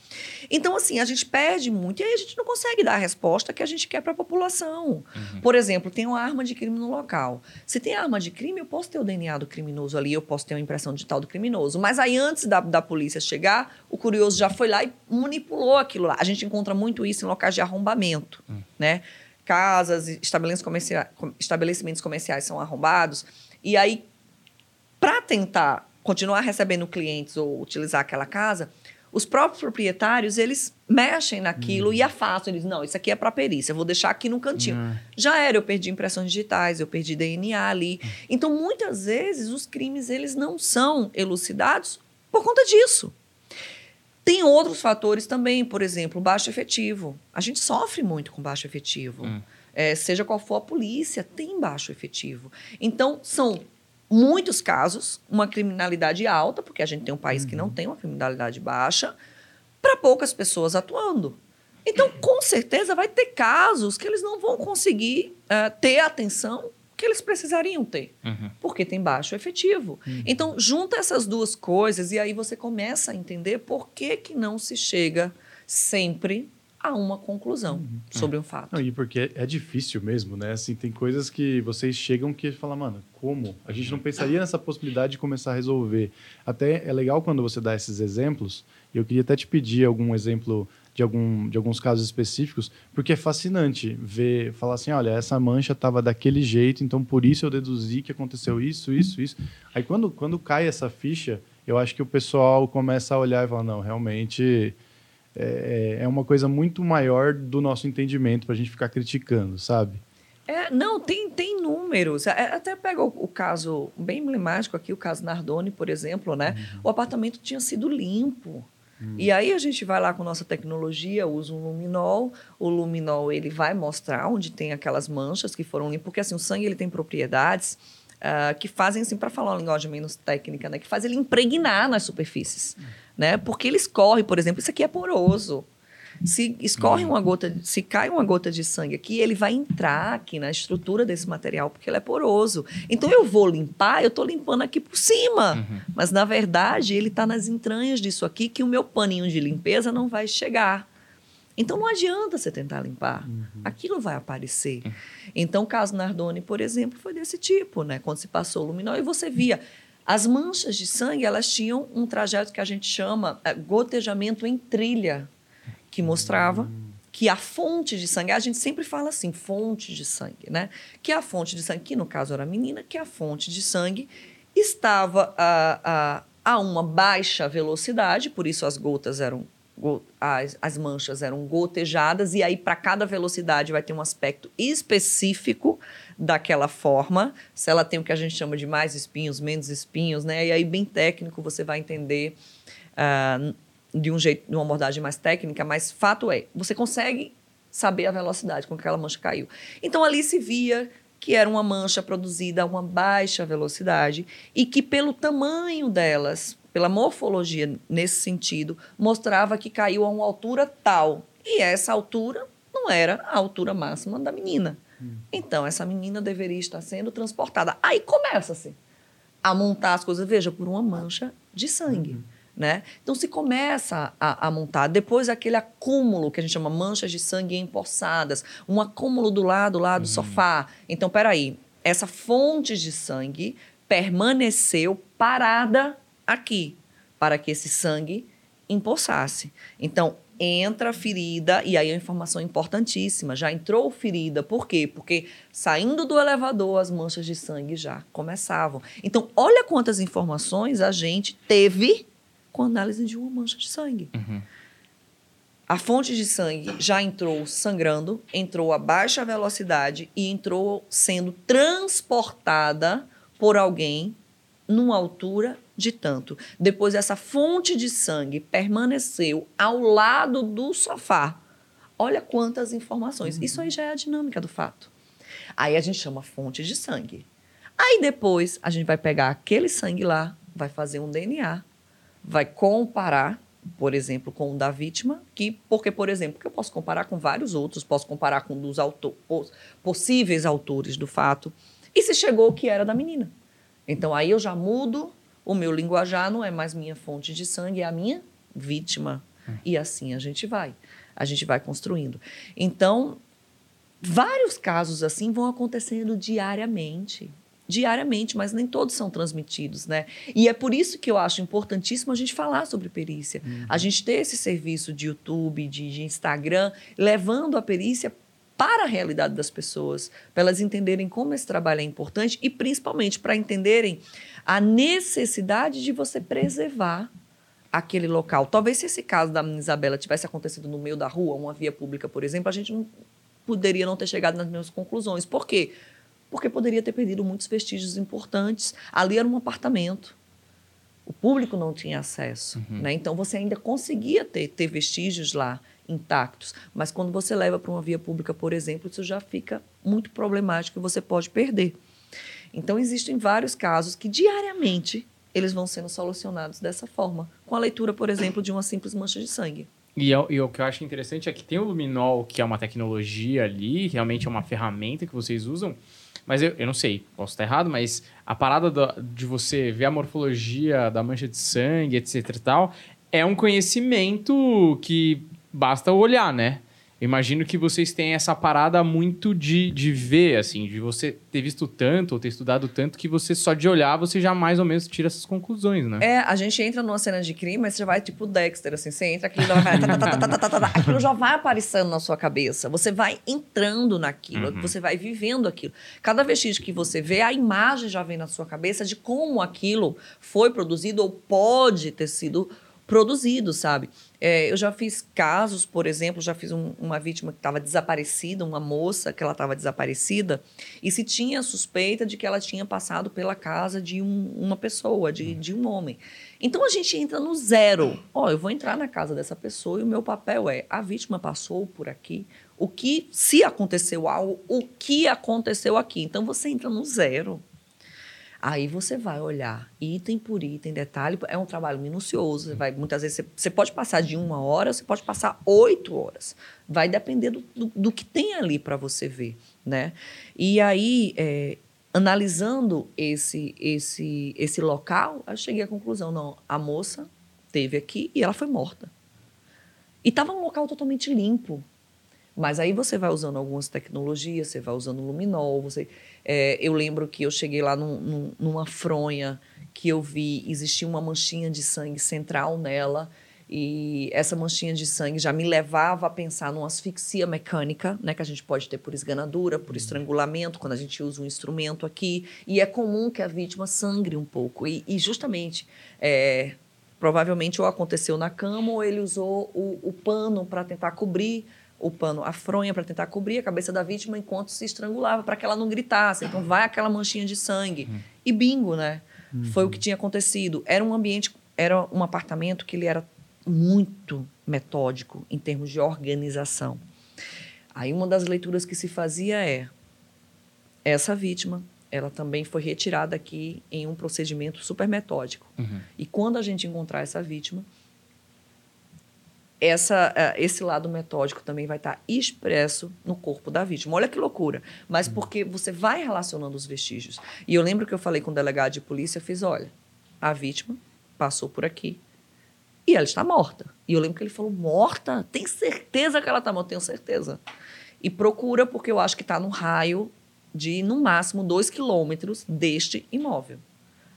Então, assim, a gente perde muito e aí a gente não consegue dar a resposta que a gente quer para a população. Uhum. Por exemplo, tem uma arma de crime no local. Se tem arma de crime, eu posso ter o DNA do criminoso ali, eu posso ter uma impressão digital do criminoso. Mas aí, antes da, da polícia chegar, o curioso já foi lá e manipulou aquilo lá. A gente encontra muito isso em locais de arrombamento, uhum. né? Casas, estabelecimentos estabelecimentos comerciais são arrombados. E aí, para tentar continuar recebendo clientes ou utilizar aquela casa, os próprios proprietários, eles mexem naquilo uhum. e afastam. Eles, não, isso aqui é para perícia, eu vou deixar aqui no cantinho. Uhum. Já era, eu perdi impressões digitais, eu perdi DNA ali. Uhum. Então, muitas vezes, os crimes, eles não são elucidados por conta disso. Tem outros fatores também, por exemplo, baixo efetivo. A gente sofre muito com baixo efetivo. É, seja qual for a polícia, tem baixo efetivo. Então, são muitos casos, uma criminalidade alta, porque a gente tem um país uhum. que não uhum. tem uma criminalidade baixa, para poucas pessoas atuando. Então, com certeza, vai ter casos que eles não vão conseguir uh, ter atenção que eles precisariam ter, uhum. porque tem baixo efetivo. Uhum. Então, junta essas duas coisas e aí você começa a entender por que, que não se chega sempre a uma conclusão uhum. sobre um fato. Não, e porque é difícil mesmo, né? Assim, tem coisas que vocês chegam que falam, mano, como? A gente não pensaria nessa possibilidade de começar a resolver. Até é legal quando você dá esses exemplos. Eu queria até te pedir algum exemplo de, algum, de alguns casos específicos, porque é fascinante ver, falar assim, olha, essa mancha estava daquele jeito, então por isso eu deduzi que aconteceu isso, isso, isso. Aí quando, quando cai essa ficha, eu acho que o pessoal começa a olhar e falar, não, realmente é, é uma coisa muito maior do nosso entendimento para a gente ficar criticando, sabe? É, não, tem, tem números. É, até pega o, o, caso bem emblemático aqui, o caso Nardoni, por exemplo, né? Uhum. O apartamento tinha sido limpo. Hum. E aí a gente vai lá com nossa tecnologia, usa um luminol, o luminol ele vai mostrar onde tem aquelas manchas que foram limpas, porque assim, o sangue ele tem propriedades uh, que fazem, assim, para falar uma linguagem menos técnica, né, que faz ele impregnar nas superfícies, hum. Né, porque ele escorre, por exemplo, isso aqui é poroso, se escorre uma gota, se cai uma gota de sangue aqui, ele vai entrar aqui na estrutura desse material, porque ele é poroso. Então eu vou limpar, eu estou limpando aqui por cima. Uhum. Mas na verdade, ele está nas entranhas disso aqui que o meu paninho de limpeza não vai chegar. Então não adianta você tentar limpar. Uhum. Aquilo vai aparecer. Uhum. Então o caso Nardoni, por exemplo, foi desse tipo, né? Quando se passou o luminol e você via as manchas de sangue, elas tinham um trajeto que a gente chama é, gotejamento em trilha que mostrava que a fonte de sangue, a gente sempre fala assim, fonte de sangue, né? Que a fonte de sangue, que no caso era a menina, que a fonte de sangue estava a, a, a uma baixa velocidade, por isso as gotas eram as, as manchas eram gotejadas, e aí para cada velocidade vai ter um aspecto específico daquela forma. Se ela tem o que a gente chama de mais espinhos, menos espinhos, né? E aí, bem técnico, você vai entender. Uh, de um jeito, de uma abordagem mais técnica, mas fato é, você consegue saber a velocidade com que aquela mancha caiu. Então ali se via que era uma mancha produzida a uma baixa velocidade e que pelo tamanho delas, pela morfologia nesse sentido, mostrava que caiu a uma altura tal. E essa altura não era a altura máxima da menina. Então essa menina deveria estar sendo transportada. Aí começa-se a montar as coisas, veja, por uma mancha de sangue. Uhum. Né? Então se começa a, a, montar, depois aquele acúmulo que a gente chama manchas de sangue empossadas, um acúmulo do lado lá do uhum. sofá. Então, peraí, essa fonte de sangue permaneceu parada aqui para que esse sangue empossasse. Então, entra a ferida, e aí é uma informação importantíssima, já entrou ferida, por quê? Porque saindo do elevador, as manchas de sangue já começavam. Então, olha quantas informações a gente teve com análise de uma mancha de sangue. Uhum. A fonte de sangue já entrou sangrando, entrou a baixa velocidade e entrou sendo transportada por alguém numa altura de tanto. Depois, essa fonte de sangue permaneceu ao lado do sofá. Olha quantas informações. Uhum. Isso aí já é a dinâmica do fato. Aí a gente chama fonte de sangue. Aí depois a gente vai pegar aquele sangue lá, vai fazer um DNA vai comparar, por exemplo, com o da vítima, que porque, por exemplo, que eu posso comparar com vários outros, posso comparar com um dos autor, possíveis autores do fato, e se chegou que era da menina. Então aí eu já mudo, o meu linguajar não é mais minha fonte de sangue, é a minha vítima. Hum. E assim a gente vai. A gente vai construindo. Então, vários casos assim vão acontecendo diariamente diariamente, mas nem todos são transmitidos, né? E é por isso que eu acho importantíssimo a gente falar sobre perícia. Uhum. A gente ter esse serviço de YouTube, de, de Instagram, levando a perícia para a realidade das pessoas, para elas entenderem como esse trabalho é importante e principalmente para entenderem a necessidade de você preservar aquele local. Talvez se esse caso da Isabela tivesse acontecido no meio da rua, uma via pública, por exemplo, a gente não poderia não ter chegado nas mesmas conclusões. Por quê? porque poderia ter perdido muitos vestígios importantes. Ali era um apartamento. O público não tinha acesso. Uhum. Né? Então, você ainda conseguia ter, ter vestígios lá intactos. Mas quando você leva para uma via pública, por exemplo, isso já fica muito problemático e você pode perder. Então, existem vários casos que diariamente eles vão sendo solucionados dessa forma, com a leitura, por exemplo, de uma simples mancha de sangue. E, é e, o que eu acho interessante é que tem o luminol, que é uma tecnologia ali, realmente é uma ferramenta que vocês usam, mas eu, eu não sei, posso estar errado, mas a parada do, de você ver a morfologia da mancha de sangue, etc e tal, é um conhecimento que basta olhar, né? Imagino que vocês têm essa parada muito de, de ver, assim, de você ter visto tanto ou ter estudado tanto que você só de olhar você já mais ou menos tira essas conclusões, né? É, a gente entra numa cena de crime, mas você vai tipo Dexter, assim, você entra, aquilo já vai, aquilo já vai aparecendo na sua cabeça. Você vai entrando naquilo, uhum. você vai vivendo aquilo. Cada vestígio que você vê, a imagem já vem na sua cabeça de como aquilo foi produzido ou pode ter sido produzido, sabe? É, eu já fiz casos, por exemplo, já fiz um, uma vítima que estava desaparecida, uma moça que ela estava desaparecida, e se tinha suspeita de que ela tinha passado pela casa de um, uma pessoa, de, de um homem. Então a gente entra no zero. Ó, oh, eu vou entrar na casa dessa pessoa e o meu papel é: a vítima passou por aqui, o que, se aconteceu algo, o que aconteceu aqui. Então você entra no zero. Aí você vai olhar item por item, detalhe. É um trabalho minucioso. Você vai, muitas vezes você, você pode passar de uma hora, você pode passar oito horas. Vai depender do, do, do que tem ali para você ver, né? E aí, é, analisando esse, esse, esse local, eu cheguei à conclusão, não, a moça teve aqui e ela foi morta. E estava um local totalmente limpo. Mas aí você vai usando algumas tecnologias, você vai usando luminol, você... É, eu lembro que eu cheguei lá num, num, numa fronha que eu vi, existia uma manchinha de sangue central nela, e essa manchinha de sangue já me levava a pensar numa asfixia mecânica, né, que a gente pode ter por esganadura, por estrangulamento, quando a gente usa um instrumento aqui. E é comum que a vítima sangre um pouco. E, e justamente, é, provavelmente ou aconteceu na cama ou ele usou o, o pano para tentar cobrir o pano, a fronha para tentar cobrir a cabeça da vítima enquanto se estrangulava, para que ela não gritasse. Então vai aquela manchinha de sangue. Uhum. E bingo, né? Uhum. Foi o que tinha acontecido. Era um ambiente, era um apartamento que ele era muito metódico em termos de organização. Aí uma das leituras que se fazia é essa vítima, ela também foi retirada aqui em um procedimento super metódico. Uhum. E quando a gente encontrar essa vítima, essa, uh, esse lado metódico também vai estar expresso no corpo da vítima. Olha que loucura. Mas uhum. porque você vai relacionando os vestígios. E eu lembro que eu falei com o delegado de polícia, fiz, olha, a vítima passou por aqui e ela está morta. E eu lembro que ele falou, morta? Tem certeza que ela está morta? Tenho certeza. E procura, porque eu acho que está no raio de, no máximo, dois quilômetros deste imóvel.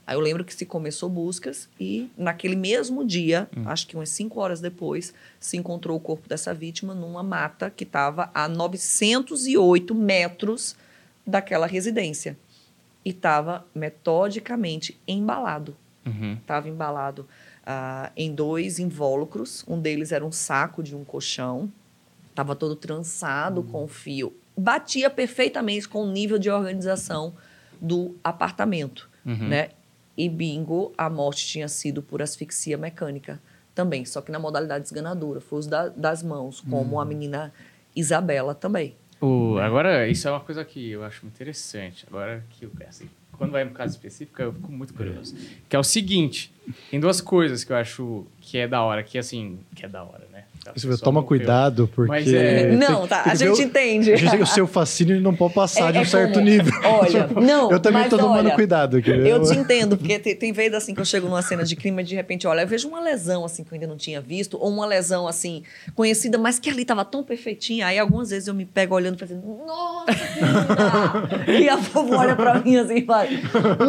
Aí eu lembro que se começou buscas e naquele mesmo dia, hum. acho que umas cinco horas depois, se encontrou o corpo dessa vítima numa mata que estava a 908 metros daquela residência. E estava metodicamente embalado. Estava uhum. embalado uh, em dois invólucros. Um deles era um saco de um colchão. Estava todo trançado uhum. com fio. Batia perfeitamente com o nível de organização do apartamento. Uhum. Né? E bingo, a morte tinha sido por asfixia mecânica também, só que na modalidade esganadura. Foi os da, das mãos, como hum. a menina Isabela também. Uh, agora, isso é uma coisa que eu acho interessante. Agora, que assim, quando vai no caso específico, eu fico muito curioso. Que é o seguinte: Tem duas coisas que eu acho que é da hora, que assim, que é da hora, né? Você toma cuidado, porque. Mas é- Não, tá, a gente o- entende. A gente tem o seu fascínio não pode passar de É- um é certo como- nível. [LAUGHS] Olha, não, Eu também tô tomando olha, cuidado aqui. Eu te entendo, porque tem, tem vezes assim que eu chego numa cena de crime e de repente, olha, eu vejo uma lesão assim que eu ainda não tinha visto, ou uma lesão assim conhecida, mas que ali tava tão perfeitinha. Aí algumas vezes eu me pego olhando e fazendo, nossa, que linda! [LAUGHS] E a vovó olha pra mim assim e fala,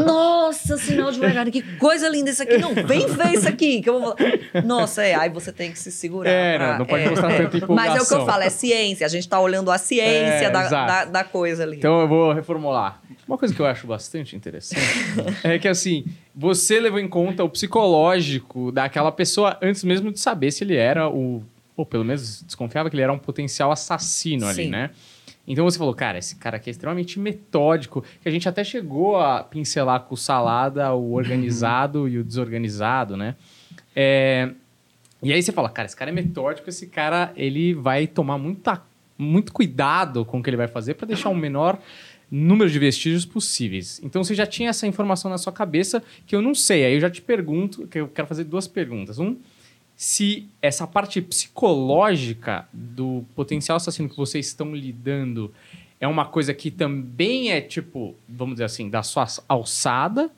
nossa, sinal de verdade, que coisa linda isso aqui. Não, vem ver isso aqui, que eu vou falar. Nossa, é, aí você tem que se segurar. É, pra- não, pode é, mostrar é. tanta empolgação. Mas é o que eu falo, é ciência. A gente tá olhando a ciência É, da, da, da coisa ali. Então eu vou reformular. Uma coisa que eu acho bastante interessante [LAUGHS] é que assim, você levou em conta o psicológico daquela pessoa antes mesmo de saber se ele era o. Ou pelo menos desconfiava que ele era um potencial assassino ali, Sim. né? Então você falou, cara, esse cara aqui é extremamente metódico, que a gente até chegou a pincelar com o salada o [LAUGHS] organizado e o desorganizado, né? É, E aí você fala, cara, esse cara é metódico, esse cara ele vai tomar muita, muito cuidado com o que ele vai fazer para deixar o menor número de vestígios possíveis. Então você já tinha essa informação na sua cabeça que eu não sei. Aí eu já te pergunto, que eu quero fazer duas perguntas. Um, se essa parte psicológica do potencial assassino que vocês estão lidando é uma coisa que também é tipo, vamos dizer assim, da sua alçada.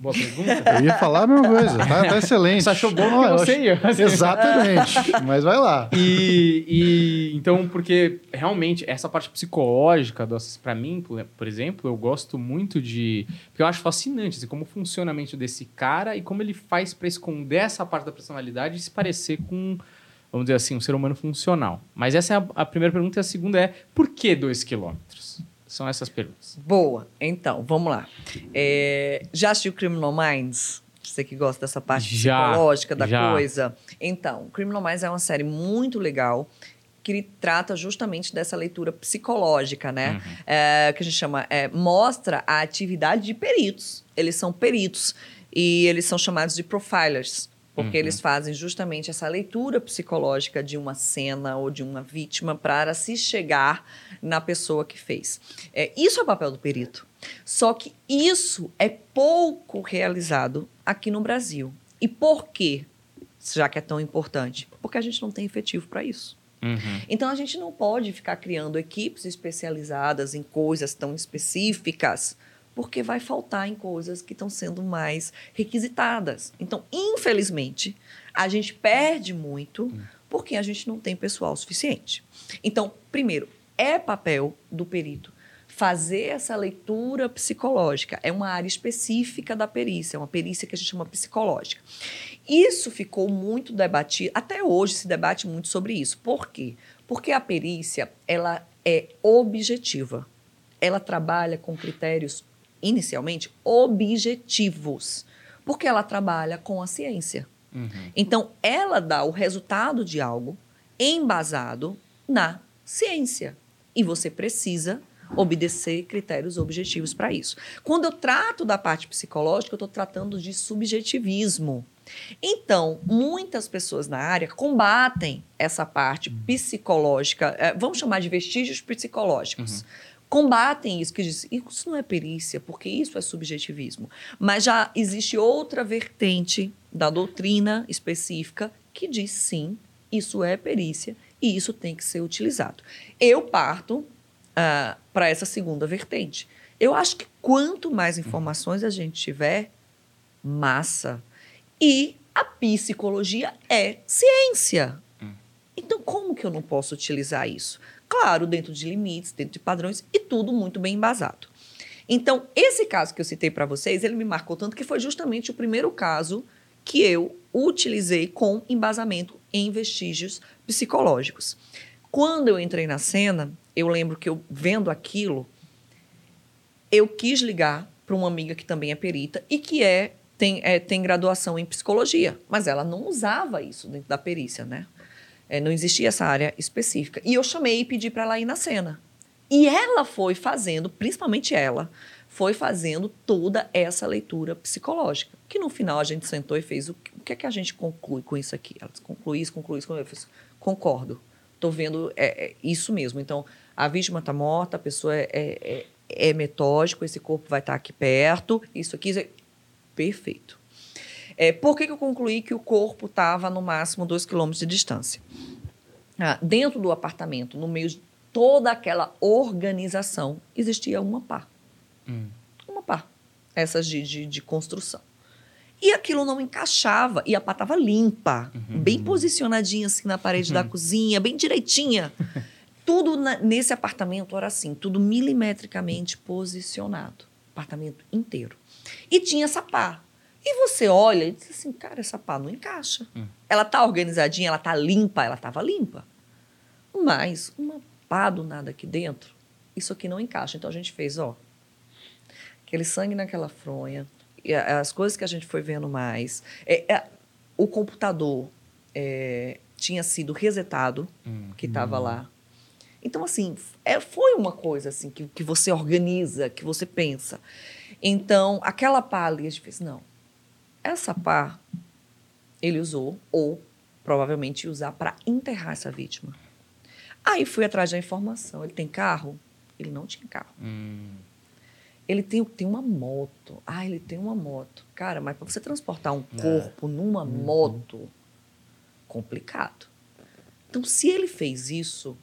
Boa pergunta. Eu ia falar a mesma coisa. Tá, tá excelente. Você achou bom Não, porque eu você acho-. Exatamente. Mas vai lá. E, e, então, porque realmente essa parte psicológica, para mim, por, por exemplo, eu gosto muito de. Porque eu acho fascinante assim, como funciona a mente desse cara e como ele faz para esconder essa parte da personalidade e se parecer com, vamos dizer assim, um ser humano funcional. Mas essa é a, a primeira pergunta e a segunda é: por que dois quilômetros? São essas perguntas. Boa. Então, vamos lá. É, já assistiu Criminal Minds? Você que gosta dessa parte Já, psicológica da já. coisa. Então, Criminal Minds é uma série muito legal que ele trata justamente dessa leitura psicológica, né? Uhum. É, que a gente chama... é, mostra a atividade de peritos. Eles são peritos e eles são chamados de profilers. Porque Uhum. eles fazem justamente essa leitura psicológica de uma cena ou de uma vítima para se chegar na pessoa que fez. É, isso é o papel do perito. Só que isso é pouco realizado aqui no Brasil. E por quê? Já que é tão importante? Porque a gente não tem efetivo para isso. Uhum. Então a gente não pode ficar criando equipes especializadas em coisas tão específicas, porque vai faltar em coisas que estão sendo mais requisitadas. Então, infelizmente, a gente perde muito porque a gente não tem pessoal suficiente. Então, primeiro, é papel do perito fazer essa leitura psicológica. É uma área específica da perícia, é uma perícia que a gente chama psicológica. Isso ficou muito debatido, até hoje se debate muito sobre isso. Por quê? Porque a perícia, ela é objetiva. Ela trabalha com critérios inicialmente objetivos, porque ela trabalha com a ciência. Uhum. Então, ela dá o resultado de algo embasado na ciência. E você precisa obedecer critérios objetivos para isso. Quando eu trato da parte psicológica, eu estou tratando de subjetivismo. Então, muitas pessoas na área combatem essa parte psicológica, eh, vamos chamar de vestígios psicológicos. Combatem isso, que dizem, isso não é perícia, porque isso é subjetivismo. Mas já existe outra vertente da doutrina específica que diz sim, isso é perícia e isso tem que ser utilizado. Eu parto para essa segunda vertente. Eu acho que quanto mais informações a gente tiver, massa. E a psicologia é ciência. Então, como que eu não posso utilizar isso? Claro, dentro de limites, dentro de padrões e tudo muito bem embasado. Então, esse caso que eu citei para vocês, ele me marcou tanto que foi justamente o primeiro caso que eu utilizei com embasamento em vestígios psicológicos. Quando eu entrei na cena, eu lembro que eu vendo aquilo, eu quis ligar para uma amiga que também é perita e que é tem, é, tem graduação em psicologia, mas ela não usava isso dentro da perícia, né? É, não existia essa área específica. E eu chamei e pedi para ela ir na cena. E ela foi fazendo, principalmente ela, foi fazendo toda essa leitura psicológica. Que no final a gente sentou e fez o que, o que é que a gente conclui com isso aqui? Ela disse, conclui isso, conclui isso. Eu fiz, concordo. Estou vendo é, é isso mesmo. Então, a vítima está morta, a pessoa é, é, é metódico, esse corpo vai estar aqui perto, isso aqui. Isso aqui. Perfeito. É, por que, que eu concluí que o corpo estava no máximo 2 quilômetros de distância? Ah, dentro do apartamento, no meio de toda aquela organização, existia uma pá. Hum. Uma pá. Essas de, de, de construção. E aquilo não encaixava. E a pá estava limpa, bem posicionadinha assim na parede da cozinha, bem direitinha. [LAUGHS] tudo na- nesse apartamento era assim, tudo milimetricamente posicionado. Apartamento inteiro. E tinha essa pá. E você olha e diz assim, cara, essa pá não encaixa. Ela tá organizadinha, ela tá limpa, ela tava limpa. Mas uma pá do nada aqui dentro, isso aqui não encaixa. Então a gente fez, ó, aquele sangue naquela fronha, e as coisas que a gente foi vendo mais. É, é, o computador é, tinha sido resetado, Hum. que estava lá. Então, assim, é, foi uma coisa assim que, que você organiza, que você pensa. Então, aquela pá ali, a gente fez, não, essa pá ele usou, ou provavelmente usar para enterrar essa vítima. Aí fui atrás da informação. Ele tem carro? Ele não tinha carro. Hum. Ele tem, tem uma moto. Ah, ele tem uma moto. Cara, mas para você transportar um corpo numa moto, complicado. Então, se ele fez isso,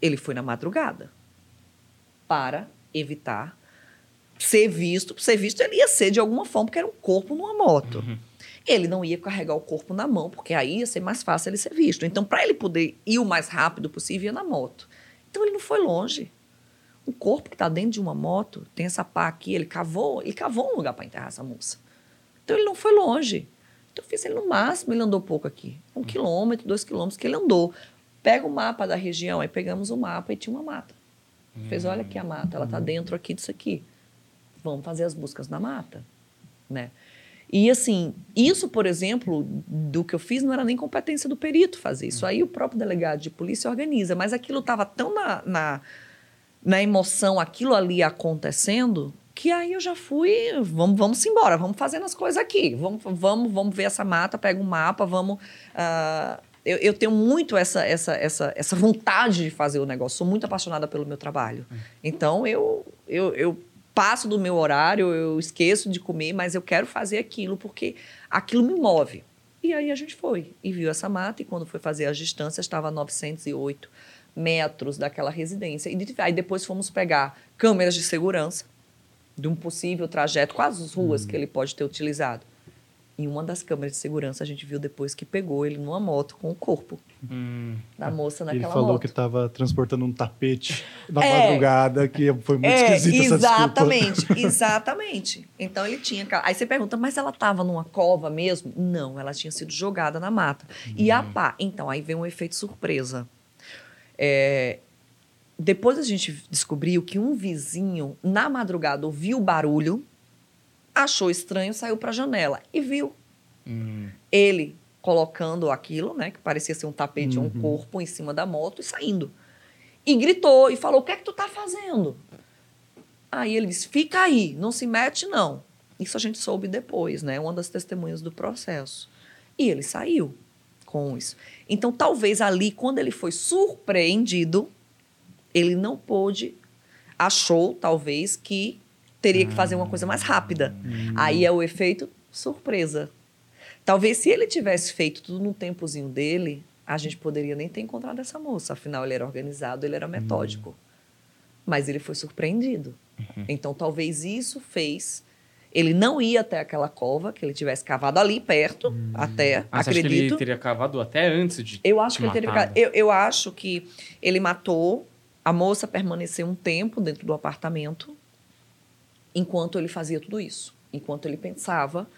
ele foi na madrugada para evitar ser visto. Ser visto ele ia ser de alguma forma, porque era um corpo numa moto. Ele não ia carregar o corpo na mão, porque aí ia ser mais fácil ele ser visto. Então, para ele poder ir o mais rápido possível, ia na moto. Então, ele não foi longe. Um corpo que está dentro de uma moto, tem essa pá aqui, ele cavou, ele cavou um lugar para enterrar essa moça. Então, ele não foi longe. Então, eu fiz ele no máximo, ele andou pouco aqui. Um quilômetro, dois quilômetros que ele andou. Pega o mapa da região, aí pegamos o mapa e tinha uma mata. Fez, olha aqui a mata, ela está dentro aqui disso aqui. Vamos fazer as buscas na mata, né? E assim, isso, por exemplo, do que eu fiz não era nem competência do perito fazer. Isso aí o próprio delegado de polícia organiza. Mas aquilo estava tão na, na, na emoção, aquilo ali acontecendo, que aí eu já fui, vamos, vamos embora, vamos fazendo as coisas aqui. Vamos, vamos, vamos ver essa mata, pega um mapa, vamos. ah, eu, eu tenho muito essa, essa, essa, essa vontade de fazer o negócio. Sou muito apaixonada pelo meu trabalho. Então, eu, eu, eu passo do meu horário, eu esqueço de comer, mas eu quero fazer aquilo porque aquilo me move. E aí a gente foi e viu essa mata, e quando foi fazer as distâncias, estava a 908 metros daquela residência. E aí depois fomos pegar câmeras de segurança de um possível trajeto, quais as ruas que ele pode ter utilizado. Em uma das câmeras de segurança, a gente viu depois que pegou ele numa moto com o corpo Hum. da moça Ele naquela falou moto. que estava transportando um tapete [LAUGHS] na É. madrugada, que foi muito É, esquisito essa desculpa. exatamente, [LAUGHS] exatamente. Então ele tinha. Aí você pergunta, mas ela estava numa cova mesmo? Não, ela tinha sido jogada na mata. E a pá. Então, aí vem um efeito surpresa. É, depois a gente descobriu que um vizinho, na madrugada, ouviu o barulho, achou estranho, saiu para a janela e viu Hum. ele colocando aquilo, né, que parecia ser um tapete ou Uhum. um corpo em cima da moto e saindo. E gritou e falou: "O que é que tu tá fazendo?" Aí ele disse: "Fica aí, não se mete não." Isso a gente soube depois, né, uma das testemunhas do processo. E ele saiu com isso. Então, talvez ali quando ele foi surpreendido, ele não pôde achou talvez que teria que fazer uma coisa mais rápida. Aí é o efeito surpresa. Talvez se ele tivesse feito tudo no tempozinho dele, a gente poderia nem ter encontrado essa moça. Afinal, ele era organizado, ele era metódico. Mas ele foi surpreendido. Então, talvez isso fez ele não ir até aquela cova, que ele tivesse cavado ali perto, até, Ah, você acha que ele acredito. teria cavado até antes de Eu acho que ele teria eu, eu acho que ele matou. A moça permaneceu um tempo dentro do apartamento enquanto ele fazia tudo isso. Enquanto ele pensava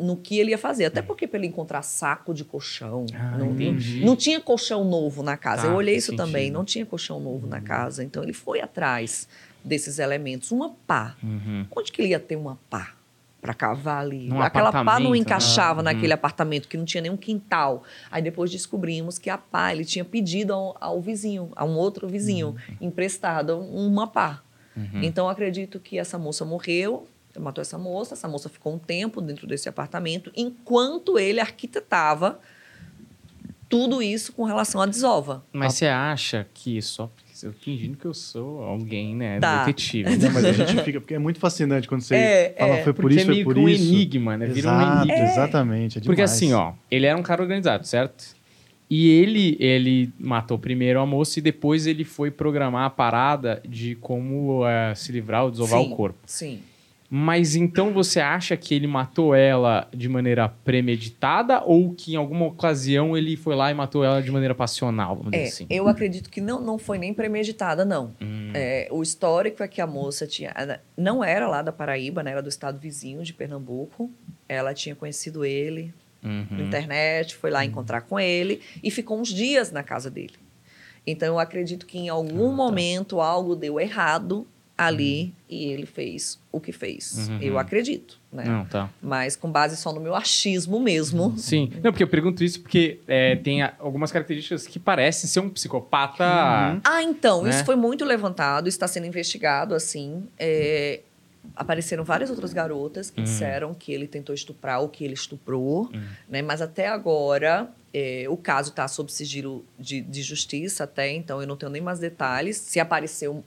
no que ele ia fazer. Até porque para ele encontrar saco de colchão. Ah, não, entendi. não tinha colchão novo na casa. Tá, eu olhei isso também. Não tinha colchão novo na casa. Então ele foi atrás desses elementos. Uma pá. Uhum. Onde que ele ia ter uma pá para cavar ali? Num Aquela pá não né? encaixava Uhum. naquele apartamento que não tinha nenhum quintal. Aí depois descobrimos que a pá ele tinha pedido ao, ao vizinho, a um outro vizinho, emprestado uma pá. Uhum. Então acredito que essa moça morreu, matou essa moça, essa moça ficou um tempo dentro desse apartamento, enquanto ele arquitetava tudo isso com relação à desova. Mas você acha que só. eu fingindo que eu sou alguém, né? Tá. Detetive. [LAUGHS] Não, mas a gente fica, porque é muito fascinante quando você É, fala, é. foi por Porque isso, é foi por um isso. enigma, né? Vira um enigma. Exatamente, é Porque assim, ó, ele era um cara organizado, certo? E ele, ele matou primeiro a moça e depois ele foi programar a parada de como eh, se livrar ou desovar Sim, o corpo. Sim. Mas então você acha que ele matou ela de maneira premeditada ou que em alguma ocasião ele foi lá e matou ela de maneira passional, É, assim? eu acredito que não, não foi nem premeditada, não. Hum. É, o histórico é que a moça tinha. ela Não era lá da Paraíba, né? Era do estado vizinho de Pernambuco. Ela tinha conhecido ele Uhum. na internet, foi lá encontrar com ele e ficou uns dias na casa dele. Então eu acredito que em algum Ah, tá. momento algo deu errado ali e ele fez o que fez. Uhum. Eu acredito, né? Não, tá. Mas com base só no meu achismo mesmo. [LAUGHS] Sim. Não, porque eu pergunto isso porque é, tem algumas características que parecem ser um psicopata. Uhum. Ah, então, Né? isso foi muito levantado, está sendo investigado, assim. É, apareceram várias outras garotas que Uhum. disseram que ele tentou estuprar ou que ele estuprou, Uhum. né? Mas até agora, é, o caso está sob sigilo de, de justiça até, então eu não tenho nem mais detalhes. Se apareceu,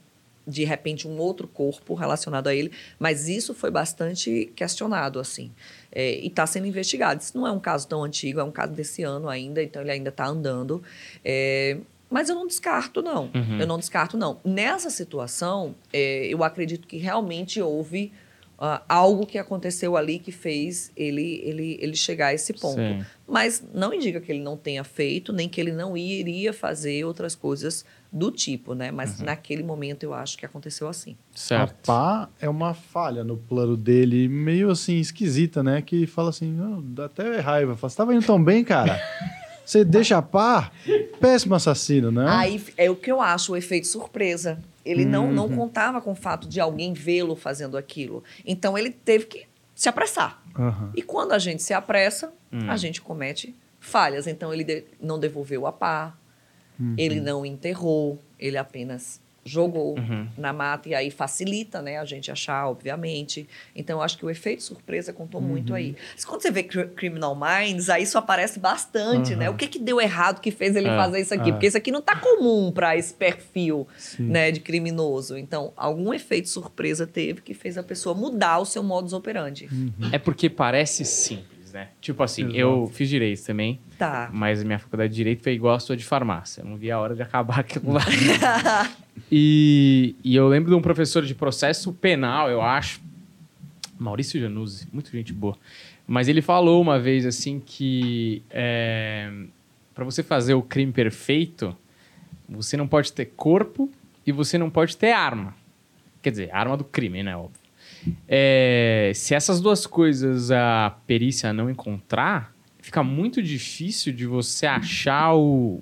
de repente, um outro corpo relacionado a ele, mas isso foi bastante questionado, assim. É, e está sendo investigado. Isso não é um caso tão antigo, é um caso desse ano ainda, então ele ainda está andando. É, mas eu não descarto, não. Uhum. Eu não descarto, não. Nessa situação, é, eu acredito que realmente houve ah, algo que aconteceu ali que fez ele, ele, ele chegar a esse ponto. Sim. Mas não indica que ele não tenha feito, nem que ele não iria fazer outras coisas do tipo, né? Mas naquele momento eu acho que aconteceu assim. A Certo. pá é uma falha no plano dele, meio assim, esquisita, né? Que fala assim, "Não, dá até raiva. Fala, você tava indo tão bem, cara. [LAUGHS] Você deixa a pá? Péssimo assassino, né? Aí é o que eu acho, o efeito surpresa. Ele não, não Uhum. contava com o fato de alguém vê-lo fazendo aquilo. Então ele teve que se apressar. Aham. E quando a gente se apressa, Hum. a gente comete falhas. Então ele de- não devolveu a pá, Uhum. ele não enterrou, ele apenas jogou Uhum. na mata e aí facilita, né, a gente achar, obviamente. Então eu acho que o efeito surpresa contou muito aí. Mas quando você vê Cri- Criminal Minds, aí isso aparece bastante, né? Uhum. O que que deu errado que fez ele É, fazer isso aqui? é. Porque isso aqui não tá comum para esse perfil, Sim. né, de criminoso. Então, algum efeito surpresa teve que fez a pessoa mudar o seu modus operandi. É porque parece simples, né? Tipo assim, Exato. eu fiz direito também, Tá. mas a minha faculdade de direito foi igual a sua de farmácia. Eu não vi a hora de acabar aquilo lá. [LAUGHS] e, e eu lembro de um professor de processo penal, eu acho, Maurício Januzzi, muito gente boa. Mas ele falou uma vez assim que é, para você fazer o crime perfeito, você não pode ter corpo e você não pode ter arma. Quer dizer, arma do crime, né? Óbvio. É, se essas duas coisas a perícia não encontrar, fica muito difícil de você achar o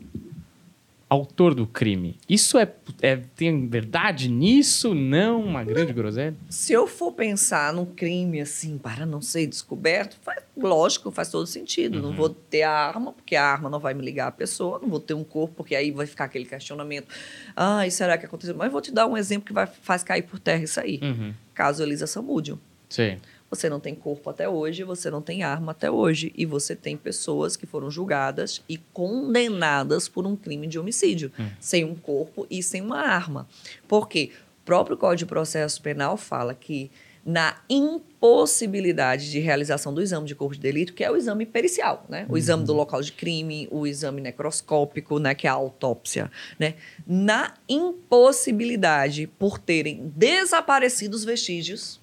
autor do crime. Isso é, é- tem verdade nisso? Não, uma grande groselha. Se eu for pensar num crime assim, para não ser descoberto, faz, lógico, faz todo sentido. Não vou ter a arma, porque a arma não vai me ligar a pessoa, não vou ter um corpo, porque aí vai ficar aquele questionamento. Ai, será que aconteceu? Mas vou te dar um exemplo que vai, faz cair por terra isso aí. Uhum. Caso Elisa Samúdio. Sim. Você não tem corpo até hoje, você não tem arma até hoje. E você tem pessoas que foram julgadas e condenadas por um crime de homicídio, sem um corpo e sem uma arma. Por quê? O próprio Código de Processo Penal fala que na impossibilidade de realização do exame de corpo de delito, que é o exame pericial, né? O exame do local de crime, o exame necroscópico, né, que é a autópsia, né? Na impossibilidade por terem desaparecido os vestígios,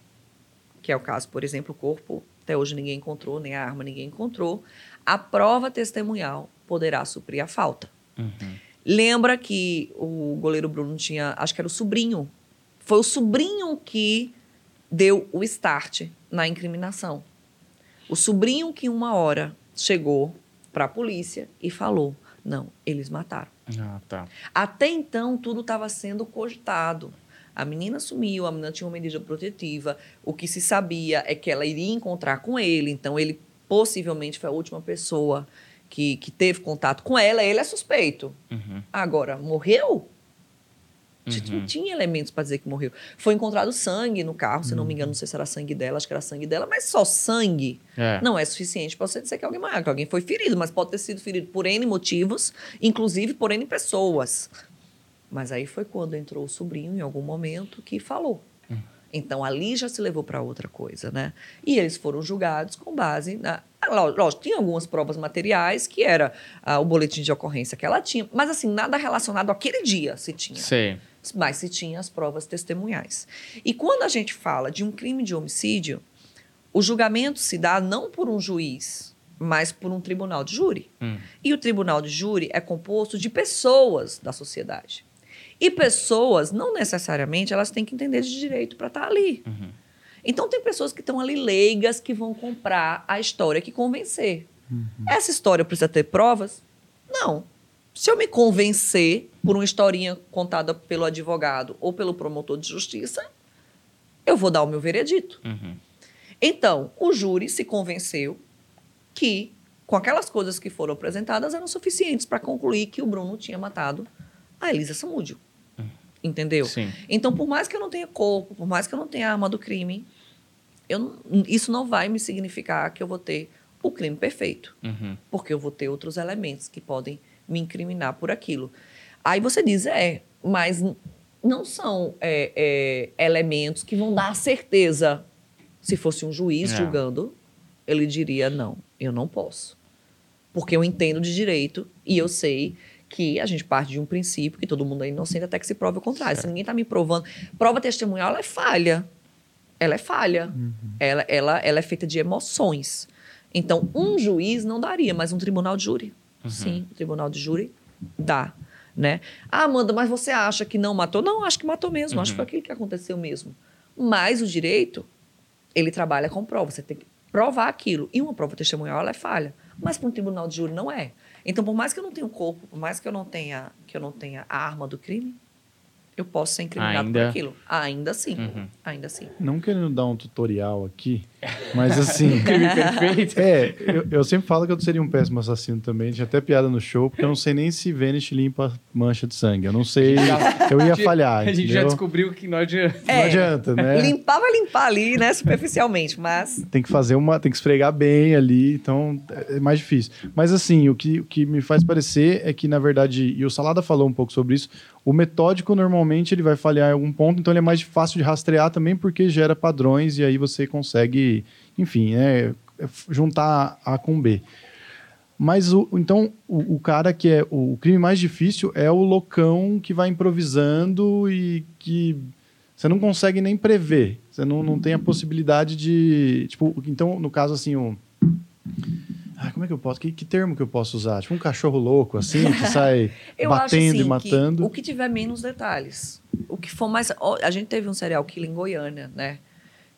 que é o caso, por exemplo, o corpo, até hoje ninguém encontrou, nem a arma ninguém encontrou, a prova testemunhal poderá suprir a falta. Uhum. Lembra que o goleiro Bruno tinha, acho que era o sobrinho. Foi o sobrinho que deu o start na incriminação. O sobrinho que uma hora chegou para a polícia e falou: "Não, eles mataram". Ah, tá. Até então, tudo estava sendo cogitado. A menina sumiu, a menina tinha uma medida protetiva. O que se sabia é que ela iria encontrar com ele, então ele possivelmente foi a última pessoa que, que teve contato com ela. Ele é suspeito. Uhum. Agora, morreu? Uhum. não tinha elementos para dizer que morreu. Foi encontrado sangue no carro, se não me engano, não sei se era sangue dela, acho que era sangue dela, mas só sangue É. não é suficiente para você dizer que alguém morreu, que alguém foi ferido, mas pode ter sido ferido por N motivos, inclusive por N pessoas. Mas aí foi quando entrou o sobrinho, em algum momento, que falou. Então ali já se levou para outra coisa, né? E eles foram julgados com base na. Lógico, tinha algumas provas materiais, que era ah, o boletim de ocorrência que ela tinha, mas assim, nada relacionado àquele dia se tinha. Sei. Mas se tinha as provas testemunhais. E quando a gente fala de um crime de homicídio, o julgamento se dá não por um juiz, mas por um tribunal de júri. Hum. E o tribunal de júri é composto de pessoas da sociedade. E pessoas, não necessariamente, elas têm que entender de direito para estar ali. Uhum. Então, tem pessoas que estão ali leigas que vão comprar a história que convencer. Essa história precisa ter provas? Não. Se eu me convencer por uma historinha contada pelo advogado ou pelo promotor de justiça, eu vou dar o meu veredito. Uhum. Então, o júri se convenceu que, com aquelas coisas que foram apresentadas, eram suficientes para concluir que o Bruno tinha matado a Elisa Samúdio. Entendeu? Sim. Então, por mais que eu não tenha corpo, por mais que eu não tenha arma do crime, eu não- isso não vai me significar que eu vou ter o crime perfeito. Uhum. Porque eu vou ter outros elementos que podem me incriminar por aquilo. Aí você diz, é, mas não são é, é, elementos que vão dar certeza. Se fosse um juiz É. julgando, ele diria, não, eu não posso. Porque eu entendo de direito e eu sei que a gente parte de um princípio que todo mundo é inocente até que se prove o contrário. Se ninguém está me provando. Prova testemunhal, ela é falha. Ela é falha. Ela, ela, ela é feita de emoções. Então, um juiz não daria, mas um tribunal de júri. Sim, o tribunal de júri dá. Né? Ah, Amanda, mas você acha que não matou? Não, acho que matou mesmo. Acho que foi aquilo que aconteceu mesmo. Mas o direito, ele trabalha com prova. Você tem que provar aquilo. E uma prova testemunhal, ela é falha. Mas para um tribunal de júri não é. Então, por mais que eu não tenha o corpo, por mais que eu não tenha, que eu não tenha a arma do crime, eu posso ser incriminado Ainda- por aquilo. Ainda assim. Uhum. Ainda assim. Não querendo dar um tutorial aqui, mas assim. [LAUGHS] Crime perfeito. É, eu, eu sempre falo que eu seria um péssimo assassino também. Tinha até piada no show, porque eu não sei nem se Vanish limpa mancha de sangue. Eu não sei. Eu ia falhar. A gente já entendeu? descobriu que não adianta. Não É. adianta, né? Limpar vai limpar ali, né, superficialmente, mas Tem que fazer uma. Tem que esfregar bem ali, então é mais difícil. Mas assim, o que, o que me faz parecer é que, na verdade, e o Salada falou um pouco sobre isso, o metódico normalmente ele vai falhar em algum ponto, então ele é mais fácil de rastrear também, porque gera padrões e aí você consegue, enfim, né, juntar A com B. Mas o, então o, o cara que é o, o crime mais difícil é o loucão que vai improvisando e que você não consegue nem prever. Você não, não tem a possibilidade de. Tipo, então, no caso, assim, o. Ah, como é que eu posso. Que, que termo que eu posso usar? Tipo um cachorro louco, assim, que [LAUGHS] sai eu batendo acho assim e matando. que o que tiver menos detalhes. O que for mais. A gente teve um serial killer em Goiânia, né?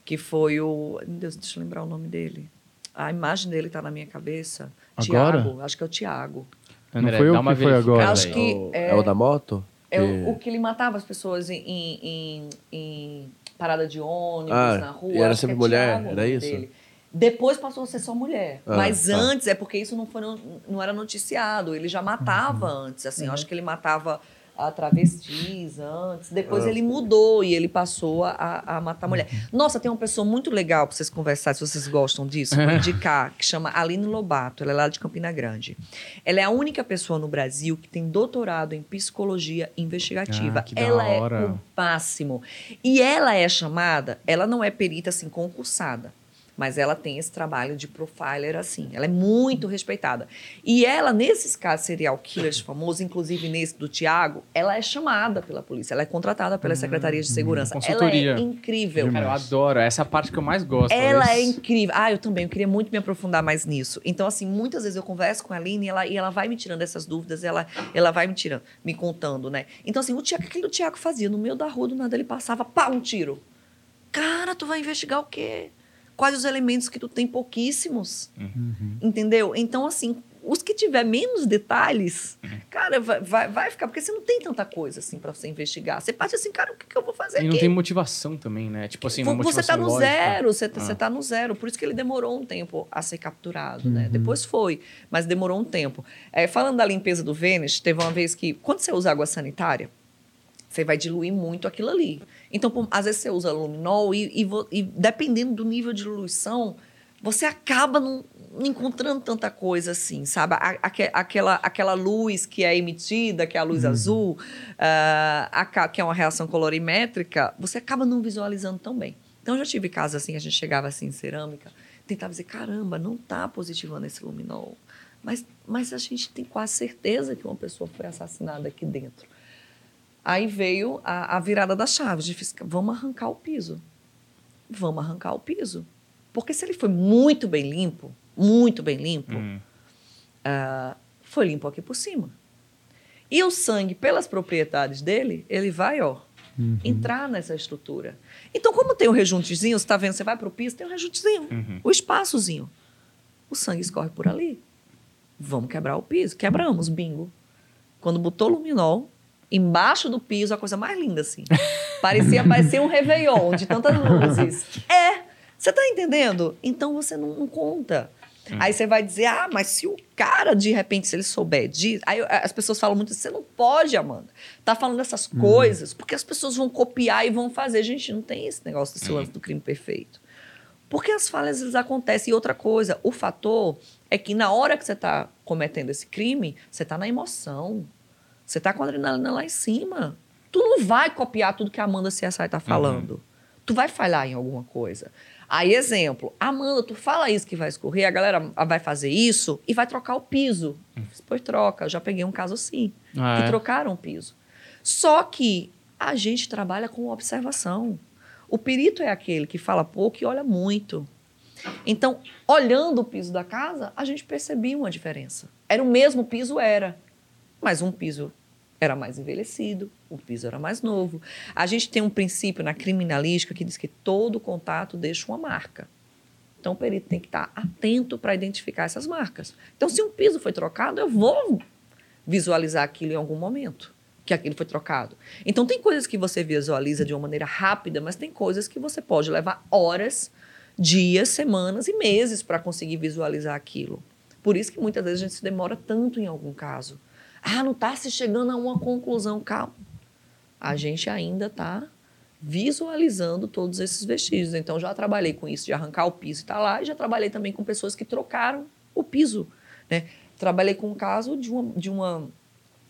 Que foi o. Meu Deus, deixa eu lembrar o nome dele. A imagem dele tá na minha cabeça. Agora? Tiago, acho que é o Tiago. André, foi eu dá uma que foi agora. Acho que- o, é- é... o da moto? É Que- o, o que ele matava as pessoas em, em, em- em parada de ônibus, Ah, na rua. e era acho que sempre é mulher, Thiago o era isso? dele. Depois passou a ser só mulher. Ah, Mas tá. antes, é porque isso não, foi, no- não era noticiado. Ele já matava Uhum. antes. Assim, eu acho que ele matava a travestis antes. Depois Ah. ele mudou e ele passou a, a matar mulher. Uhum. Nossa, tem uma pessoa muito legal para vocês conversarem, se vocês gostam disso. Vou [LAUGHS] indicar, que chama Aline Lobato. Ela é lá de Campina Grande. Ela é a única pessoa no Brasil que tem doutorado em psicologia investigativa. Ah, que ela é o máximo. E ela é chamada, ela não é perita assim concursada, mas ela tem esse trabalho de profiler assim. Ela é muito respeitada. E ela, nesses casos serial killers [LAUGHS] famosos, inclusive nesse do Tiago, ela é chamada pela polícia, ela é contratada pela Secretaria de Segurança. Ela consultoria. é incrível. Cara, eu adoro. Essa é a parte que eu mais gosto. Ela é Isso. incrível. Ah, eu também. Eu queria muito me aprofundar mais nisso. Então, assim, muitas vezes eu converso com a Aline e ela, e ela vai me tirando essas dúvidas, ela, ela vai me tirando, me contando, né? Então, assim, o Tiago, aquilo que o Tiago fazia? No meio da rua, do nada, ele passava, pá, um tiro. Cara, tu vai investigar o quê? Quais os elementos que tu tem? Pouquíssimos. Entendeu? Então, assim, os que tiver menos detalhes, cara, vai, vai, vai ficar, porque você não tem tanta coisa, assim, pra você investigar. Você parte assim, cara, o que, que eu vou fazer E aqui? não tem motivação também, né? Tipo assim, uma você tá no lógica. zero, você, tá- Ah. você tá no zero. Por isso que ele demorou um tempo a ser capturado, né? Depois foi, mas demorou um tempo. É, falando da limpeza do Vênus, teve uma vez que, quando você usa água sanitária, você vai diluir muito aquilo ali. Então, pô, às vezes você usa luminol e, e e dependendo do nível de diluição, você acaba não encontrando tanta coisa assim, sabe? A, a, aquela, aquela luz que é emitida, que é a luz uhum. azul, uh, a, que é uma reação colorimétrica, você acaba não visualizando tão bem. Então, eu já tive casos assim, a gente chegava assim em cerâmica, tentava dizer, caramba, não está positivando esse luminol. Mas, mas a gente tem quase certeza que uma pessoa foi assassinada aqui dentro. Aí veio a, a virada da chave, de vamos arrancar o piso. Vamos arrancar o piso. Porque se ele foi muito bem limpo, muito bem limpo, uhum. uh, foi limpo aqui por cima. E o sangue, pelas propriedades dele, ele vai, ó, uhum. entrar nessa estrutura. Então, como tem um rejuntezinho, você está vendo, você vai para o piso, tem um rejuntezinho, uhum. o espaçozinho. O sangue escorre por ali. Vamos quebrar o piso. Quebramos, bingo. Quando botou luminol, embaixo do piso, a coisa mais linda, assim. Parecia, parecia um Réveillon de tantas luzes. É! Você está entendendo? Então você não, não conta. Hum. Aí você vai dizer, ah, mas se o cara, de repente, se ele souber disso. Aí as pessoas falam muito você não pode, Amanda, tá falando essas hum. coisas, porque as pessoas vão copiar e vão fazer. Gente, não tem esse negócio desse hum. lance do crime perfeito. Porque as falhas eles acontecem. E outra coisa, o fator é que na hora que você está cometendo esse crime, você está na emoção. Você está com a adrenalina lá em cima. Tu não vai copiar tudo que a Amanda CSI está falando. Uhum. Tu vai falhar em alguma coisa. Aí, exemplo, Amanda, tu fala isso que vai escorrer, a galera vai fazer isso e vai trocar o piso. Depois troca. Eu já peguei um caso assim. Ah, que é? trocaram o piso. Só que a gente trabalha com observação. O perito é aquele que fala pouco e olha muito. Então, olhando o piso da casa, a gente percebia uma diferença. Era o mesmo piso, era. Mas um piso era mais envelhecido, o piso era mais novo. A gente tem um princípio na criminalística que diz que todo contato deixa uma marca. Então o perito tem que estar atento para identificar essas marcas. Então, se um piso foi trocado, eu vou visualizar aquilo em algum momento que aquilo foi trocado. Então tem coisas que você visualiza de uma maneira rápida, mas tem coisas que você pode levar horas, dias, semanas e meses para conseguir visualizar aquilo. Por isso que muitas vezes a gente se demora tanto em algum caso. Ah, não está se chegando a uma conclusão. Calma. A gente ainda está visualizando todos esses vestígios. Então, já trabalhei com isso, de arrancar o piso e tá lá, e já trabalhei também com pessoas que trocaram o piso. Né? Trabalhei com um caso de uma, de uma.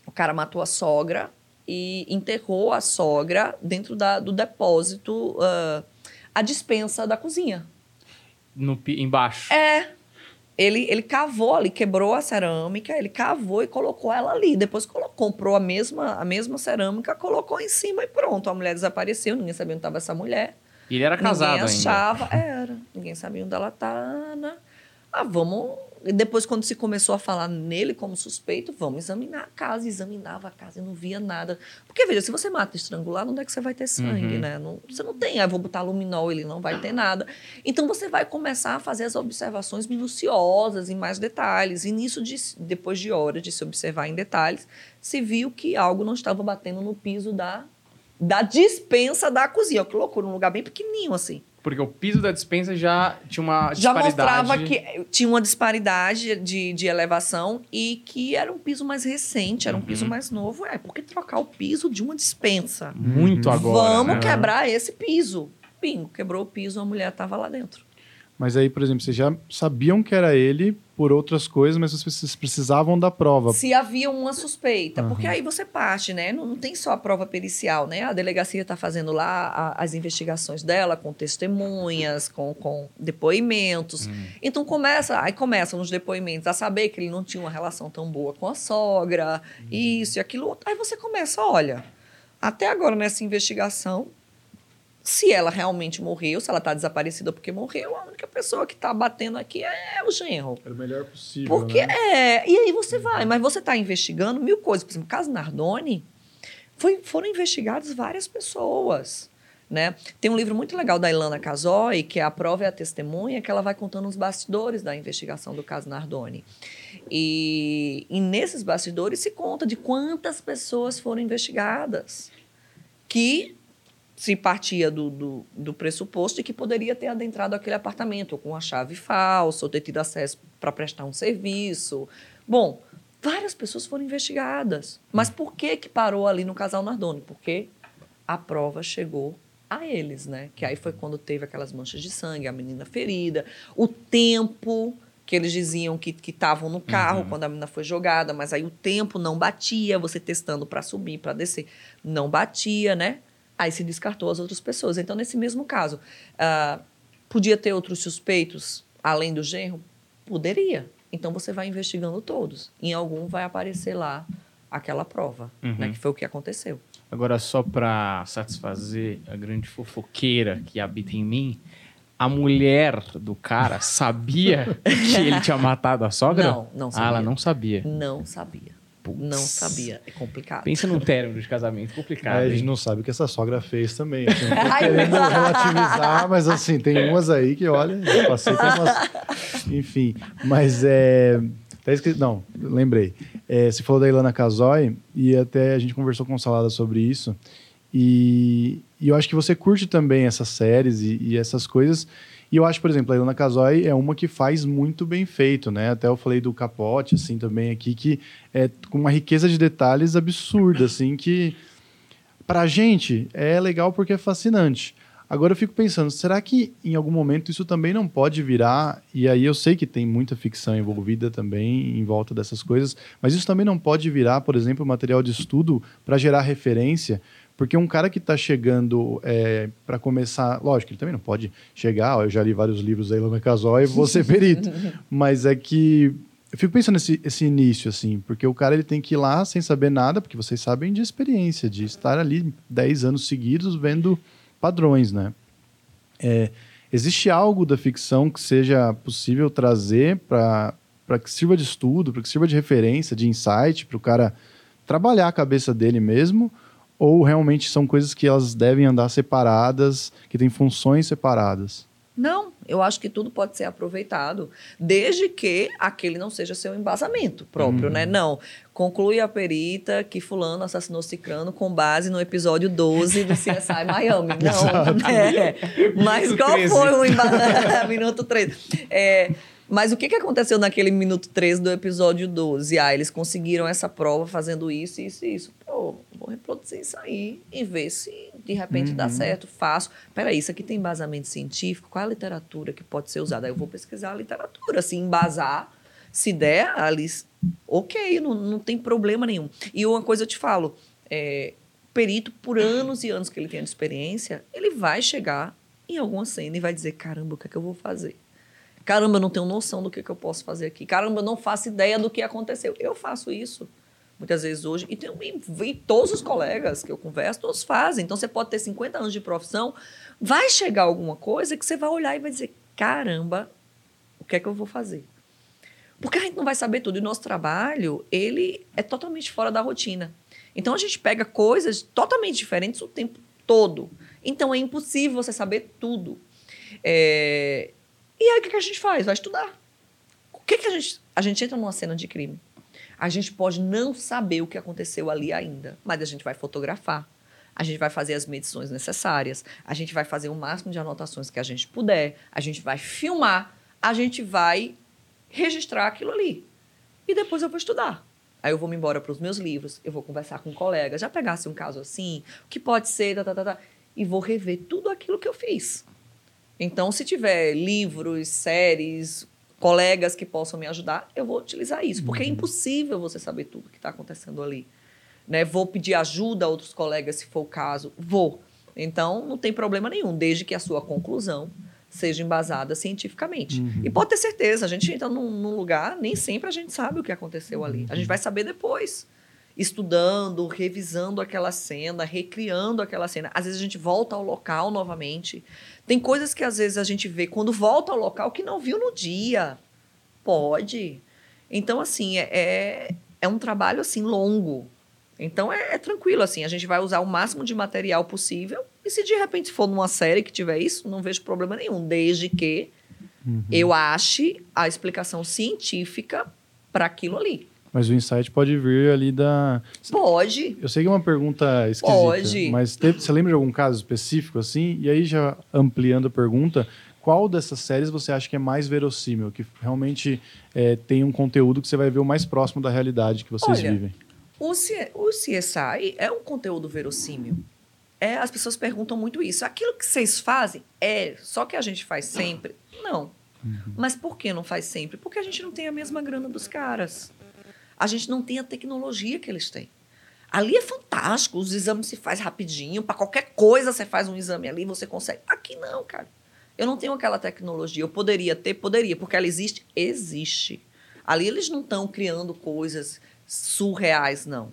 O cara matou a sogra e enterrou a sogra dentro da, do depósito, uh, a dispensa da cozinha. No, embaixo? É. Ele, ele cavou ali, quebrou a cerâmica, ele cavou e colocou ela ali. Depois colocou, comprou a mesma, a mesma cerâmica, colocou em cima e pronto. A mulher desapareceu, ninguém sabia onde estava essa mulher. E ele era casado ninguém achava, ainda. Era. Ninguém sabia onde ela estava. Né? Ah, vamos depois, quando se começou a falar nele como suspeito, vamos examinar a casa. Examinava a casa e não via nada. Porque, veja, se você mata estrangulado, onde é que você vai ter sangue, uhum. né? Não, você não tem, ah, vou botar luminol, ele não vai ter nada. Então, você vai começar a fazer as observações minuciosas, em mais detalhes. E nisso, de, depois de horas de se observar em detalhes, se viu que algo não estava batendo no piso da, da dispensa da cozinha. Colocou num lugar bem pequenininho, assim. Porque o piso da dispensa já tinha uma já disparidade. Já mostrava que tinha uma disparidade de, de elevação e que era um piso mais recente, era um piso uhum. mais novo. É, porque trocar o piso de uma dispensa? Muito agora. Vamos né? quebrar esse piso. Bingo, quebrou o piso, a mulher estava lá dentro. Mas aí, por exemplo, vocês já sabiam que era ele por outras coisas, mas vocês precisavam da prova. Se havia uma suspeita, uhum. porque aí você parte, né? Não, não, tem só a prova pericial, né? A delegacia está fazendo lá a, as investigações dela com testemunhas, com, com depoimentos. Uhum. Então começa, aí começam nos depoimentos a saber que ele não tinha uma relação tão boa com a sogra, uhum. isso e aquilo. Aí você começa, olha, até agora nessa investigação se ela realmente morreu, se ela está desaparecida porque morreu, a única pessoa que está batendo aqui é o genro. É o melhor possível. Porque né? é. E aí você vai, mas você está investigando mil coisas. Por exemplo, o caso Nardoni, foi, foram investigadas várias pessoas. Né? Tem um livro muito legal da Ilana Casoy, que é A Prova e a Testemunha, que ela vai contando os bastidores da investigação do caso Nardoni. E, e nesses bastidores se conta de quantas pessoas foram investigadas que se partia do, do, do, pressuposto de que poderia ter adentrado aquele apartamento com a chave falsa, ou ter tido acesso para prestar um serviço. Bom, várias pessoas foram investigadas. Mas por que, que parou ali no casal Nardoni? Porque a prova chegou a eles, né? Que aí foi quando teve aquelas manchas de sangue, a menina ferida, o tempo que eles diziam que estavam no carro uhum. quando a menina foi jogada, mas aí o tempo não batia, você testando para subir, para descer, não batia, né? Aí se descartou as outras pessoas. Então, nesse mesmo caso, uh, podia ter outros suspeitos além do genro? Poderia. Então, você vai investigando todos. Em algum vai aparecer lá aquela prova, né? uhum. né? Que foi o que aconteceu. Agora, só para satisfazer a grande fofoqueira que habita em mim, a mulher do cara sabia [LAUGHS] que ele tinha matado a sogra? Não, não sabia. Ah, ela não sabia. Não sabia. Putz. Não sabia. É complicado. Pensa num término de casamento complicado. É, a gente não sabe o que essa sogra fez também. Assim, não tô querendo relativizar, mas assim, tem umas aí que, olha, eu passei por umas. [LAUGHS] Enfim, mas é. Tá escrito, não, lembrei. É, você falou da Ilana Casoy e até a gente conversou com o Salada sobre isso. E, e, eu acho que você curte também essas séries e, e essas coisas. E eu acho, por exemplo, a Ilana Casoy é uma que faz muito bem feito, né? Até eu falei do Capote, assim, também aqui, que é com uma riqueza de detalhes absurda, assim, que pra gente é legal porque é fascinante. Agora eu fico pensando, será que em algum momento isso também não pode virar? E aí eu sei que tem muita ficção envolvida também em volta dessas coisas, mas isso também não pode virar, por exemplo, material de estudo para gerar referência? Porque um cara que está chegando é, para começar, lógico, ele também não pode chegar, ó, eu já li vários livros aí, Lama Casói, e vou ser [LAUGHS] perito. mas é que eu fico pensando nesse esse início, assim, porque o cara ele tem que ir lá sem saber nada, porque vocês sabem de experiência, de estar ali 10 anos seguidos vendo padrões, né? É, existe algo da ficção que seja possível trazer para que sirva de estudo, para que sirva de referência, de insight, para o cara trabalhar a cabeça dele mesmo? Ou realmente são coisas que elas devem andar separadas, que têm funções separadas? Não, eu acho que tudo pode ser aproveitado, desde que aquele não seja seu embasamento próprio, né? uhum. né? Não, conclui a perita que fulano assassinou Cicrano com base no episódio 12 do CSI [LAUGHS] Miami. Não, é. Mas qual 13. foi o embasamento? [LAUGHS] minuto 13. É, mas o que, que aconteceu naquele minuto 13 do episódio 12? Ah, eles conseguiram essa prova fazendo isso, isso e isso. Pô, vou reproduzir isso aí e ver se de repente uhum. dá certo, faço. Peraí, isso aqui tem embasamento científico? Qual é a literatura que pode ser usada? Aí eu vou pesquisar a literatura, se embasar, se der, ali, ok, não, não tem problema nenhum. E uma coisa eu te falo, é, perito, por anos e anos que ele tenha de experiência, ele vai chegar em alguma cena e vai dizer, caramba, o que é que eu vou fazer? Caramba, eu não tenho noção do que, que eu posso fazer aqui. Caramba, eu não faço ideia do que aconteceu. Eu faço isso muitas vezes hoje. E, tem, e, todos os colegas que eu converso, todos fazem. Então, você pode ter 50 anos de profissão, vai chegar alguma coisa que você vai olhar e vai dizer: caramba, o que é que eu vou fazer? Porque a gente não vai saber tudo. E o nosso trabalho, ele é totalmente fora da rotina. Então, a gente pega coisas totalmente diferentes o tempo todo. Então, é impossível você saber tudo. É, e aí o que, a gente faz? Vai estudar. O que, que a gente. A gente entra numa cena de crime. A gente pode não saber o que aconteceu ali ainda, mas a gente vai fotografar. A gente vai fazer as medições necessárias, a gente vai fazer o máximo de anotações que a gente puder, a gente vai filmar, a gente vai registrar aquilo ali. E depois eu vou estudar. Aí eu vou me embora para os meus livros, eu vou conversar com um colega, já pegasse um caso assim, o que pode ser, tá, tá, tá, tá, e vou rever tudo aquilo que eu fiz. Então, se tiver livros, séries, colegas que possam me ajudar, eu vou utilizar isso, porque é uhum. impossível você saber tudo que está acontecendo ali. Né? Vou pedir ajuda a outros colegas, se for o caso, vou. Então, não tem problema nenhum, desde que a sua conclusão seja embasada cientificamente. Uhum. E pode ter certeza, a gente entra num, num, lugar, nem sempre a gente sabe o que aconteceu ali. A gente vai saber depois estudando, revisando aquela cena, recriando aquela cena. Às vezes a gente volta ao local novamente. Tem coisas que às vezes a gente vê quando volta ao local que não viu no dia. Pode. Então, assim, é, é, é um trabalho assim longo. Então é, é, tranquilo, assim, a gente vai usar o máximo de material possível. E se de repente for numa série que tiver isso, não vejo problema nenhum, desde que uhum. eu ache a explicação científica para aquilo ali. Mas o insight pode vir ali da. Pode. Eu sei que é uma pergunta esquisita. Pode. Mas teve, você lembra de algum caso específico assim? E aí, já ampliando a pergunta, qual dessas séries você acha que é mais verossímil, que realmente é, tem um conteúdo que você vai ver o mais próximo da realidade que vocês Olha, vivem? O, C, o CSI é um conteúdo verossímil. É, as pessoas perguntam muito isso. Aquilo que vocês fazem é só que a gente faz sempre? Não. Mas por que não faz sempre? Porque a gente não tem a mesma grana dos caras. A gente não tem a tecnologia que eles têm. Ali é fantástico, os exames se faz rapidinho, para qualquer coisa você faz um exame ali, você consegue. Aqui não, cara. Eu não tenho aquela tecnologia. Eu poderia ter, poderia, porque ela existe, existe. Ali eles não estão criando coisas surreais, não.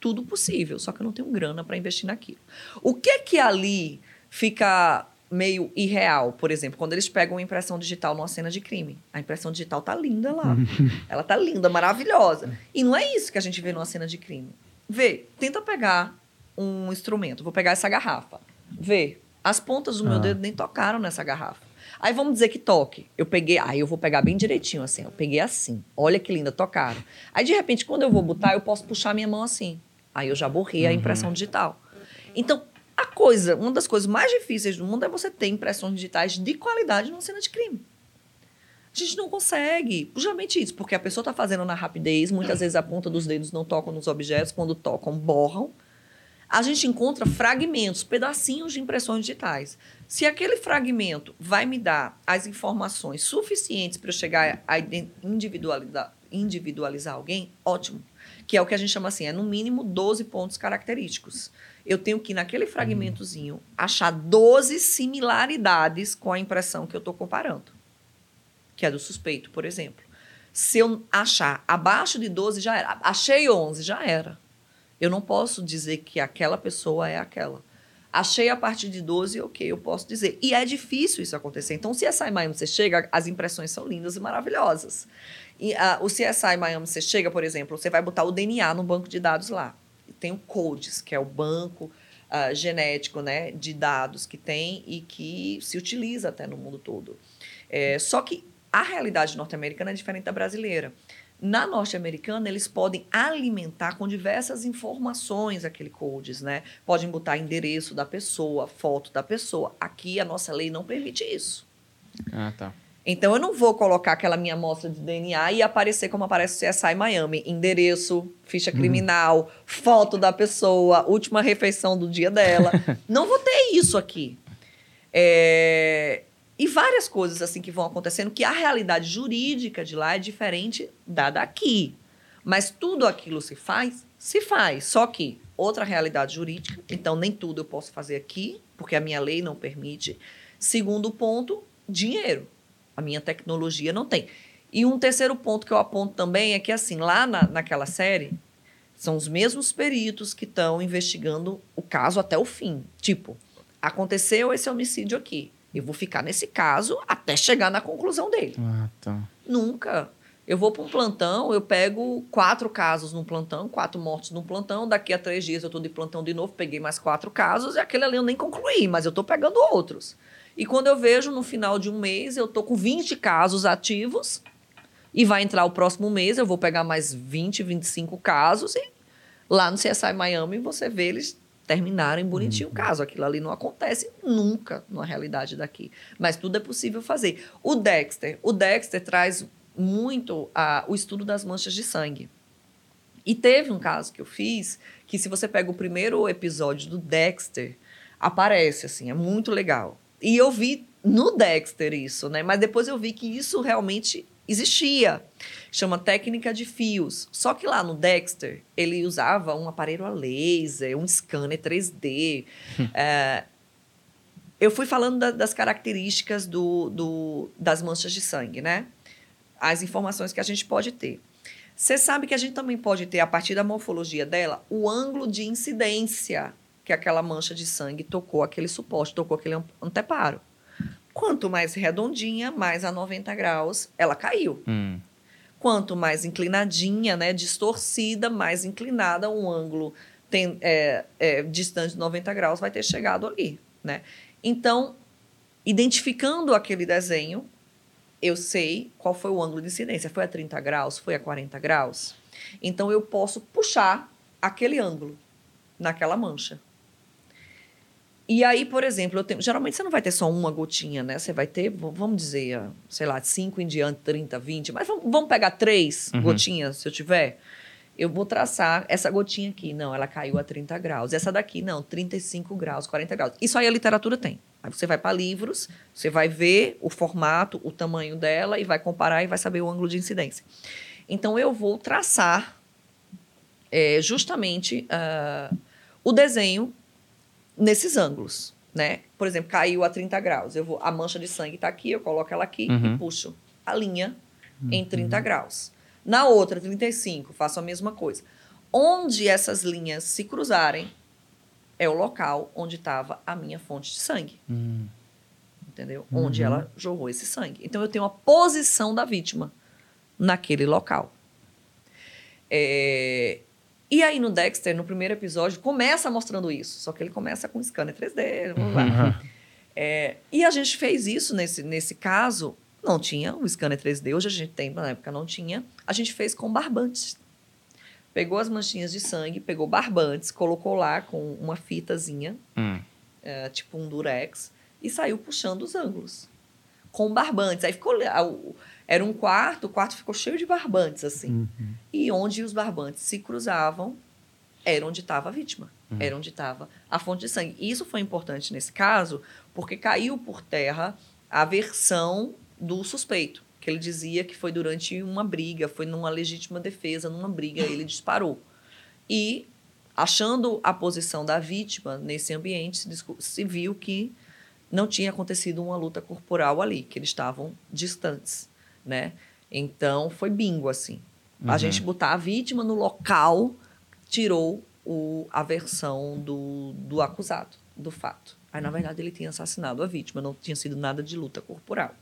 Tudo possível, só que eu não tenho grana para investir naquilo. O que que ali fica meio irreal, por exemplo, quando eles pegam uma impressão digital numa cena de crime. A impressão digital tá linda lá. [LAUGHS] Ela tá linda, maravilhosa. E não é isso que a gente vê numa cena de crime. Vê, tenta pegar um instrumento. Vou pegar essa garrafa. Vê, as pontas do meu Ah. dedo nem tocaram nessa garrafa. Aí vamos dizer que toque. Eu peguei, aí eu vou pegar bem direitinho assim. Eu peguei assim. Olha que linda, tocaram. Aí de repente, quando eu vou botar, eu posso puxar minha mão assim. Aí eu já borrei a impressão digital. Então, a coisa, uma das coisas mais difíceis do mundo é você ter impressões digitais de qualidade numa cena de crime. A gente não consegue. Justamente isso, porque a pessoa está fazendo na rapidez, muitas vezes a ponta dos dedos não tocam nos objetos, quando tocam, borram. A gente encontra fragmentos, pedacinhos de impressões digitais. Se aquele fragmento vai me dar as informações suficientes para eu chegar a individualizar, individualizar alguém, ótimo. Que é o que a gente chama assim, é no mínimo 12 pontos característicos. Eu tenho que, naquele fragmentozinho, achar 12 similaridades com a impressão que eu estou comparando que é do suspeito, por exemplo. Se eu achar abaixo de 12, já era. Achei 11, já era. Eu não posso dizer que aquela pessoa é aquela. Achei a partir de 12, ok, eu posso dizer. E é difícil isso acontecer. Então, o CSI Miami você chega, as impressões são lindas e maravilhosas. E ah, o CSI Miami você chega, por exemplo, você vai botar o DNA no banco de dados lá. Tem o CODES, que é o banco ah, genético né, de dados que tem e que se utiliza até no mundo todo. É, só que a realidade norte-americana é diferente da brasileira. Na norte-americana, eles podem alimentar com diversas informações aquele codes, né? Podem botar endereço da pessoa, foto da pessoa. Aqui, a nossa lei não permite isso. Ah, tá. Então, eu não vou colocar aquela minha amostra de DNA e aparecer como aparece o CSI Miami. Endereço, ficha criminal, foto da pessoa, última refeição do dia dela. [LAUGHS] não vou ter isso aqui. É, E várias coisas assim que vão acontecendo que a realidade jurídica de lá é diferente da daqui. Mas tudo aquilo se faz, se faz. Só que outra realidade jurídica, então nem tudo eu posso fazer aqui, porque a minha lei não permite. Segundo ponto, dinheiro. A minha tecnologia não tem. E um terceiro ponto que eu aponto também é que, assim, lá na, naquela série, são os mesmos peritos que estão investigando o caso até o fim. Tipo, aconteceu esse homicídio aqui. Eu vou ficar nesse caso até chegar na conclusão dele. Ah, tá. Nunca. Eu vou para um plantão, eu pego quatro casos num plantão, quatro mortes num plantão. Daqui a três dias eu estou de plantão de novo, peguei mais quatro casos e aquele ali eu nem concluí, mas eu estou pegando outros. E quando eu vejo no final de um mês, eu estou com 20 casos ativos e vai entrar o próximo mês, eu vou pegar mais 20, 25 casos e lá no CSI Miami você vê eles terminarem bonitinho o caso. Aquilo ali não acontece nunca na realidade daqui. Mas tudo é possível fazer. O Dexter, o Dexter traz muito a, o estudo das manchas de sangue. E teve um caso que eu fiz que se você pega o primeiro episódio do Dexter, aparece assim, é muito legal. E eu vi no Dexter isso, né? Mas depois eu vi que isso realmente existia. Chama técnica de fios. Só que lá no Dexter, ele usava um aparelho a laser, um scanner 3D. É, eu fui falando da- das características do, do- das manchas de sangue, né? As informações que a gente pode ter. Você sabe que a gente também pode ter, a partir da morfologia dela, o ângulo de incidência que aquela mancha de sangue tocou aquele suporte, tocou aquele an- anteparo. Quanto mais redondinha, mais a 90 graus, ela caiu. Hum. Quanto mais inclinadinha, né, distorcida, mais inclinada um ângulo tem, é, é, distante de 90 graus vai ter chegado ali, né? Então, identificando aquele desenho, eu sei qual foi o ângulo de incidência. Foi a 30 graus? Foi a 40 graus? Então, eu posso puxar aquele ângulo naquela mancha. E aí, por exemplo, eu tenho, geralmente você não vai ter só uma gotinha, né? Você vai ter, vamos dizer, ah, sei lá, 5 em diante, 30, 20, mas vamos, vamos pegar três Uhum. gotinhas, se eu tiver. Eu vou traçar essa gotinha aqui. Não, ela caiu a 30 graus. Essa daqui, não, 35 graus, 40 graus. Isso aí a literatura tem. Aí você vai para livros, você vai ver o formato, o tamanho dela e vai comparar e vai saber o ângulo de incidência. Então, eu vou traçar é, justamente uh, o desenho nesses ângulos, né? Por exemplo, caiu a 30 graus. Eu vou, a mancha de sangue está aqui, eu coloco ela aqui Uhum. e puxo a linha em Uhum. 30 graus. Na outra, 35, faço a mesma coisa. Onde essas linhas se cruzarem é o local onde estava a minha fonte de sangue, Hum. entendeu? Uhum. Onde ela jorrou esse sangue. Então eu tenho a posição da vítima naquele local. É, E aí no Dexter, no primeiro episódio, começa mostrando isso. Só que ele começa com scanner 3D. blá, blá, blá. É, e a gente fez isso nesse, nesse caso. Não tinha o scanner 3D, hoje a gente tem, na época não tinha. A gente fez com barbantes. Pegou as manchinhas de sangue, pegou barbantes, colocou lá com uma fitazinha, Hum. é, tipo um durex, e saiu puxando os ângulos. Com barbantes. Aí ficou. Era um quarto, o quarto ficou cheio de barbantes, assim. Uhum. E onde os barbantes se cruzavam era onde estava a vítima, era onde estava a fonte de sangue. E isso foi importante nesse caso, porque caiu por terra a versão do suspeito, que ele dizia que foi durante uma briga, foi numa legítima defesa, numa briga, ele disparou. E, achando a posição da vítima nesse ambiente, se viu que não tinha acontecido uma luta corporal ali, que eles estavam distantes, né? Então, foi bingo, assim. A Uhum. gente botar a vítima no local tirou o, a versão do, do acusado, do fato. Aí, na verdade, ele tinha assassinado a vítima, não tinha sido nada de luta corporal.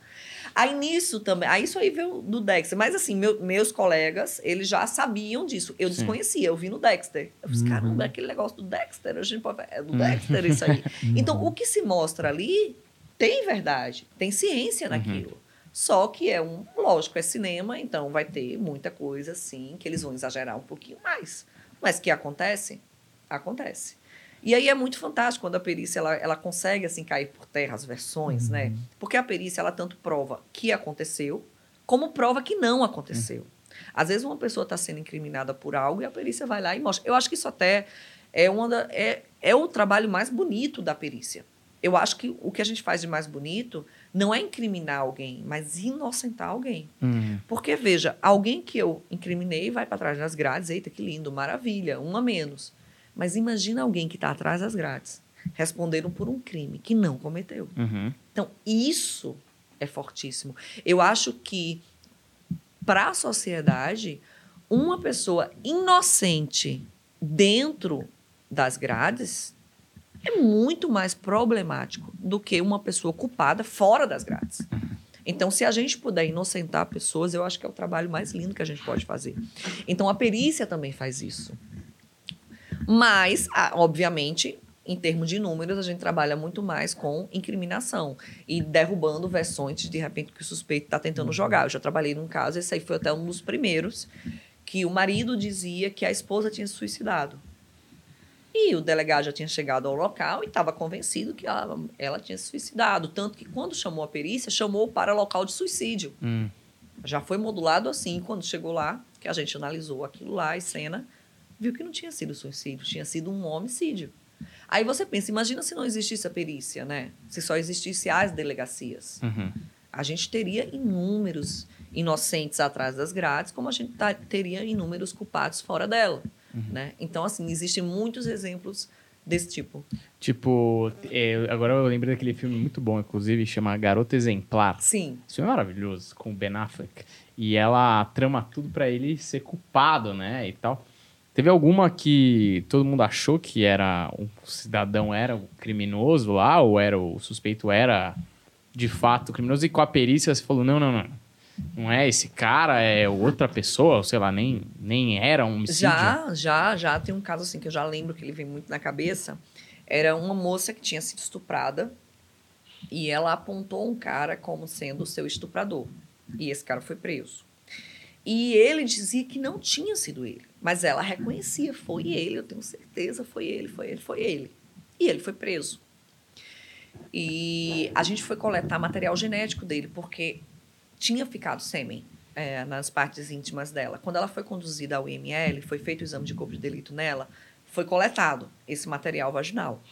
Aí, nisso também... Aí, isso aí veio do Dexter. Mas, assim, meu- meus colegas, eles já sabiam disso. Eu Sim. desconhecia, eu vi no Dexter. Eu disse, Uhum. caramba, é aquele negócio do Dexter. A gente pode... É do Dexter isso aí. [LAUGHS] Então, o que se mostra ali tem verdade, tem ciência naquilo. Só que é um, lógico, é cinema, então vai ter muita coisa assim que eles vão exagerar um pouquinho mais. Mas que acontece, acontece. E aí é muito fantástico quando a perícia ela, ela consegue assim cair por terra as versões, né? Porque a perícia ela tanto prova que aconteceu, como prova que não aconteceu. Às vezes uma pessoa está sendo incriminada por algo e a perícia vai lá e mostra. Eu acho que isso até é uma da, é, é o trabalho mais bonito da perícia. Eu acho que o que a gente faz de mais bonito não é incriminar alguém, mas inocentar alguém. Hum. Porque, veja, alguém que eu incriminei vai para trás das grades, eita, que lindo, maravilha, um a menos. Mas imagina alguém que está atrás das grades, respondendo por um crime que não cometeu. Uhum. Então, isso é fortíssimo. Eu acho que, para a sociedade, uma pessoa inocente dentro das grades é muito mais problemático do que uma pessoa culpada fora das grades. Então, se a gente puder inocentar pessoas, eu acho que é o trabalho mais lindo que a gente pode fazer. Então, a perícia também faz isso. Mas, obviamente, em termos de números, a gente trabalha muito mais com incriminação e derrubando versões de repente que o suspeito está tentando jogar. Eu já trabalhei num caso, esse aí foi até um dos primeiros, que o marido dizia que a esposa tinha se suicidado. E o delegado já tinha chegado ao local e estava convencido que ela, ela tinha se suicidado. Tanto que, quando chamou a perícia, chamou para local de suicídio. Hum. Já foi modulado assim, quando chegou lá, que a gente analisou aquilo lá, a cena, viu que não tinha sido suicídio, tinha sido um homicídio. Aí você pensa, imagina se não existisse a perícia, né? Se só existisse as delegacias. Uhum. A gente teria inúmeros inocentes atrás das grades, como a gente tá- teria inúmeros culpados fora dela, né? Então, assim, existem muitos exemplos desse tipo. Tipo, é, agora eu lembro daquele filme muito bom, inclusive, chama Garota Exemplar. Sim, Esse filme é maravilhoso, com o Ben Affleck. E ela trama tudo pra ele ser culpado, né? E tal. Teve alguma que todo mundo achou que era um cidadão era o criminoso lá, ou era o suspeito era de fato criminoso, e com a perícia você falou: não, não, não. Não é esse cara, é outra pessoa, sei lá, nem, nem era um homicídio. Já, já, já tem um caso assim que eu já lembro que ele vem muito na cabeça. Era uma moça que tinha sido estuprada e ela apontou um cara como sendo o seu estuprador. E esse cara foi preso. E ele dizia que não tinha sido ele, mas ela reconhecia, foi ele, eu tenho certeza, foi ele, foi ele, foi ele. E ele foi preso. E a gente foi coletar material genético dele porque tinha ficado sêmen. é, nas partes íntimas dela. Quando ela foi conduzida ao IML, foi feito o exame de corpo de delito nela, foi coletado esse material vaginal.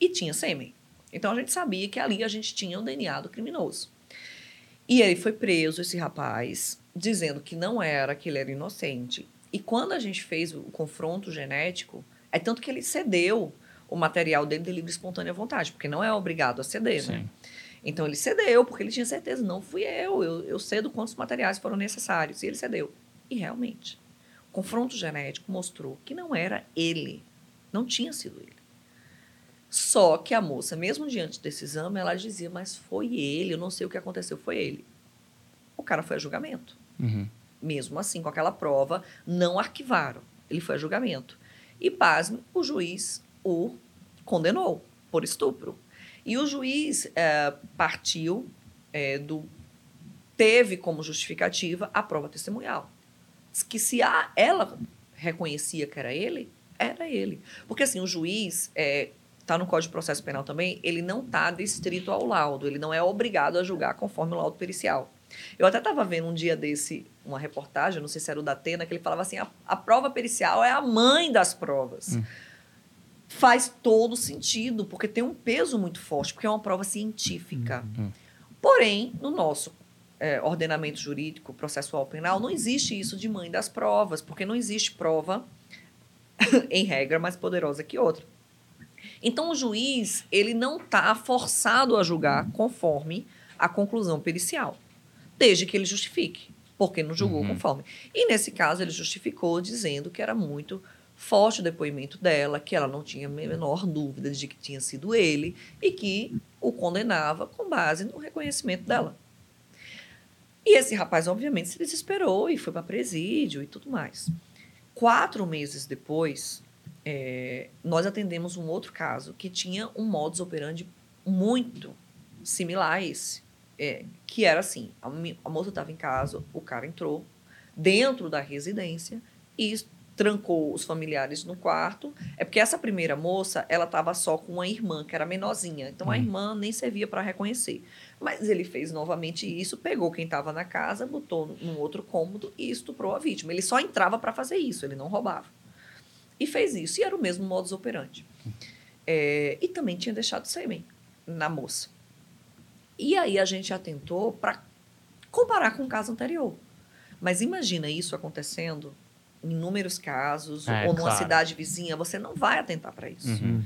E tinha sêmen. Então a gente sabia que ali a gente tinha o DNA do criminoso. E aí foi preso esse rapaz, dizendo que não era, que ele era inocente. E quando a gente fez o confronto genético, é tanto que ele cedeu o material dele de livre e espontânea vontade, porque não é obrigado a ceder, né? Sim. né? Então ele cedeu, porque ele tinha certeza, não fui eu, eu, eu cedo quantos materiais foram necessários. E ele cedeu. E realmente, o confronto genético mostrou que não era ele, não tinha sido ele. Só que a moça, mesmo diante desse exame, ela dizia, mas foi ele, eu não sei o que aconteceu, foi ele. O cara foi a julgamento. Uhum. Mesmo assim, com aquela prova, não arquivaram. Ele foi a julgamento. E, pasme, o juiz o condenou por estupro. E o juiz é, partiu é, do. teve como justificativa a prova testemunhal. Que se a, ela reconhecia que era ele, era ele. Porque assim, o juiz, é, está no Código de Processo Penal também, ele não está distrito ao laudo, ele não é obrigado a julgar conforme o laudo pericial. Eu até estava vendo um dia desse uma reportagem, não sei se era o da Atena, que ele falava assim: a, a prova pericial é a mãe das provas. Hum. Faz todo sentido, porque tem um peso muito forte, porque é uma prova científica. Hum. hum. Porém, no nosso é, ordenamento jurídico processual penal, não existe isso de mãe das provas, porque não existe prova, [LAUGHS] em regra, mais poderosa que outra. Então, o juiz ele não está forçado a julgar conforme a conclusão pericial, desde que ele justifique, porque não julgou uhum. conforme. E nesse caso, ele justificou dizendo que era muito forte depoimento dela, que ela não tinha a menor dúvida de que tinha sido ele e que o condenava com base no reconhecimento dela. E esse rapaz, obviamente, se desesperou e foi para presídio e tudo mais. Quatro meses depois, é, nós atendemos um outro caso que tinha um modus operandi muito similar a esse. É, que era assim: a, a moça estava em casa, o cara entrou dentro da residência e trancou os familiares no quarto. É porque essa primeira moça, ela estava só com uma irmã, que era menorzinha. Então, a uhum. irmã nem servia para reconhecer. Mas ele fez novamente isso, pegou quem estava na casa, botou num outro cômodo e estuprou a vítima. Ele só entrava para fazer isso, ele não roubava. E fez isso. E era o mesmo modus operandi. É, e também tinha deixado sêmen na moça. E aí a gente atentou para comparar com o caso anterior. Mas imagina isso acontecendo inúmeros casos, é, ou numa claro. cidade vizinha, você não vai atentar para isso. Uhum.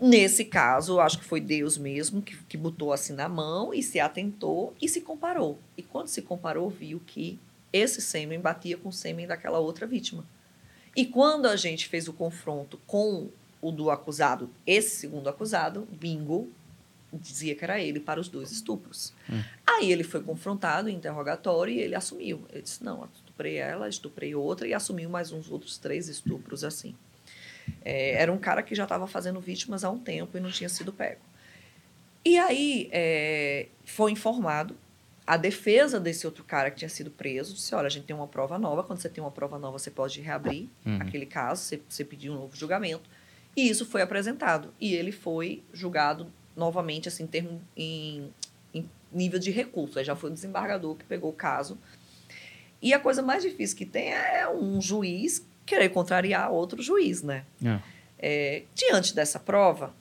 Nesse caso, acho que foi Deus mesmo que, que botou assim na mão e se atentou e se comparou. E quando se comparou, viu que esse sêmen batia com o sêmen daquela outra vítima. E quando a gente fez o confronto com o do acusado, esse segundo acusado, bingo, dizia que era ele para os dois estupros. Hum. Aí ele foi confrontado em interrogatório e ele assumiu. Ele disse: não, estuprei ela, estuprei outra e assumiu mais uns outros três estupros assim. É, era um cara que já estava fazendo vítimas há um tempo e não tinha sido pego. E aí é, foi informado a defesa desse outro cara que tinha sido preso disse: olha, a gente tem uma prova nova. Quando você tem uma prova nova, você pode reabrir uhum. aquele caso, você, você pedir um novo julgamento. E isso foi apresentado. E ele foi julgado novamente, assim, em, termo, em, em nível de recurso. Aí já foi o desembargador que pegou o caso. E a coisa mais difícil que tem é um juiz querer contrariar outro juiz, né? É. É, diante dessa prova,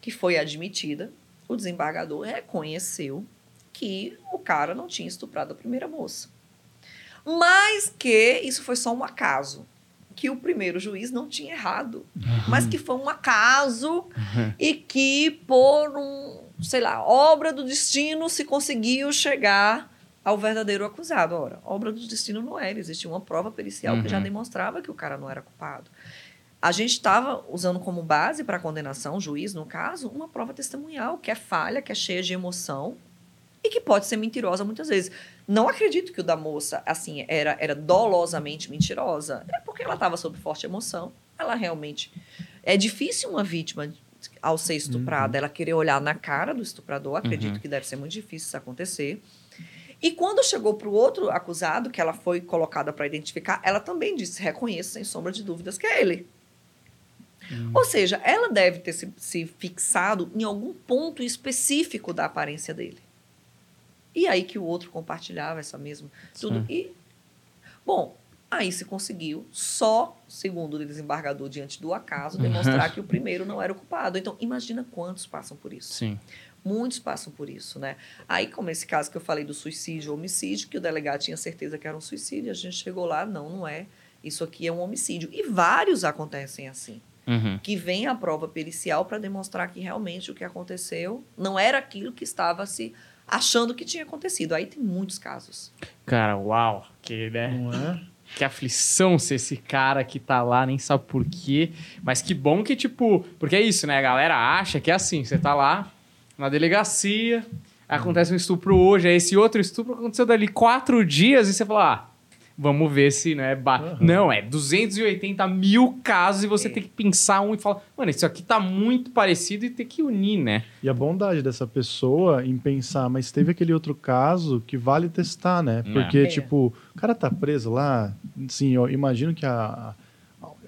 que foi admitida, o desembargador reconheceu que o cara não tinha estuprado a primeira moça. Mas que isso foi só um acaso. Que o primeiro juiz não tinha errado. Uhum. Mas que foi um acaso uhum. e que, por um, sei lá, obra do destino, se conseguiu chegar ao verdadeiro acusado. Ora, obra do destino não era. Existia uma prova pericial uhum. que já uhum. demonstrava que o cara não era culpado. A gente estava usando como base para a condenação, o juiz, no caso, uma prova testemunhal, que é falha, que é cheia de emoção, e que pode ser mentirosa muitas vezes. Não acredito que o da moça, assim, era, era dolosamente mentirosa. É porque ela estava sob forte emoção. Ela realmente. É difícil uma vítima, ao ser estuprada, uhum. ela querer olhar na cara do estuprador. Acredito uhum. que deve ser muito difícil isso acontecer. E quando chegou para o outro acusado, que ela foi colocada para identificar, ela também disse: reconheço, sem sombra de dúvidas, que é ele. Uhum. Ou seja, ela deve ter se, se fixado em algum ponto específico da aparência dele. E aí que o outro compartilhava essa mesma tudo. Sim. E, bom, aí se conseguiu só, segundo o desembargador, diante do acaso, [LAUGHS] demonstrar que o primeiro não era o culpado. Então, imagina quantos passam por isso. Sim. Muitos passam por isso, né? Aí, como esse caso que eu falei do suicídio ou homicídio, que o delegado tinha certeza que era um suicídio, a gente chegou lá, não, não é. Isso aqui é um homicídio. E vários acontecem assim. Uhum. Que vem a prova pericial para demonstrar que realmente o que aconteceu não era aquilo que estava se achando que tinha acontecido. Aí tem muitos casos. Cara, uau. Que, né? Não é? Que aflição ser esse cara que tá lá, nem sabe por quê. Mas que bom que, tipo. Porque é isso, né? A galera acha que é assim: você tá lá na delegacia, acontece um estupro hoje, aí esse outro estupro aconteceu dali quatro dias e você fala, ah. Vamos ver se, né? ba- Aham. Não, é 280 mil casos e você É. tem que pensar um e falar, mano, isso aqui tá muito parecido e tem que unir, né? E a bondade dessa pessoa em pensar, mas teve aquele outro caso que vale testar, né? É. Porque, É. tipo, o cara tá preso lá, sim, eu imagino que a.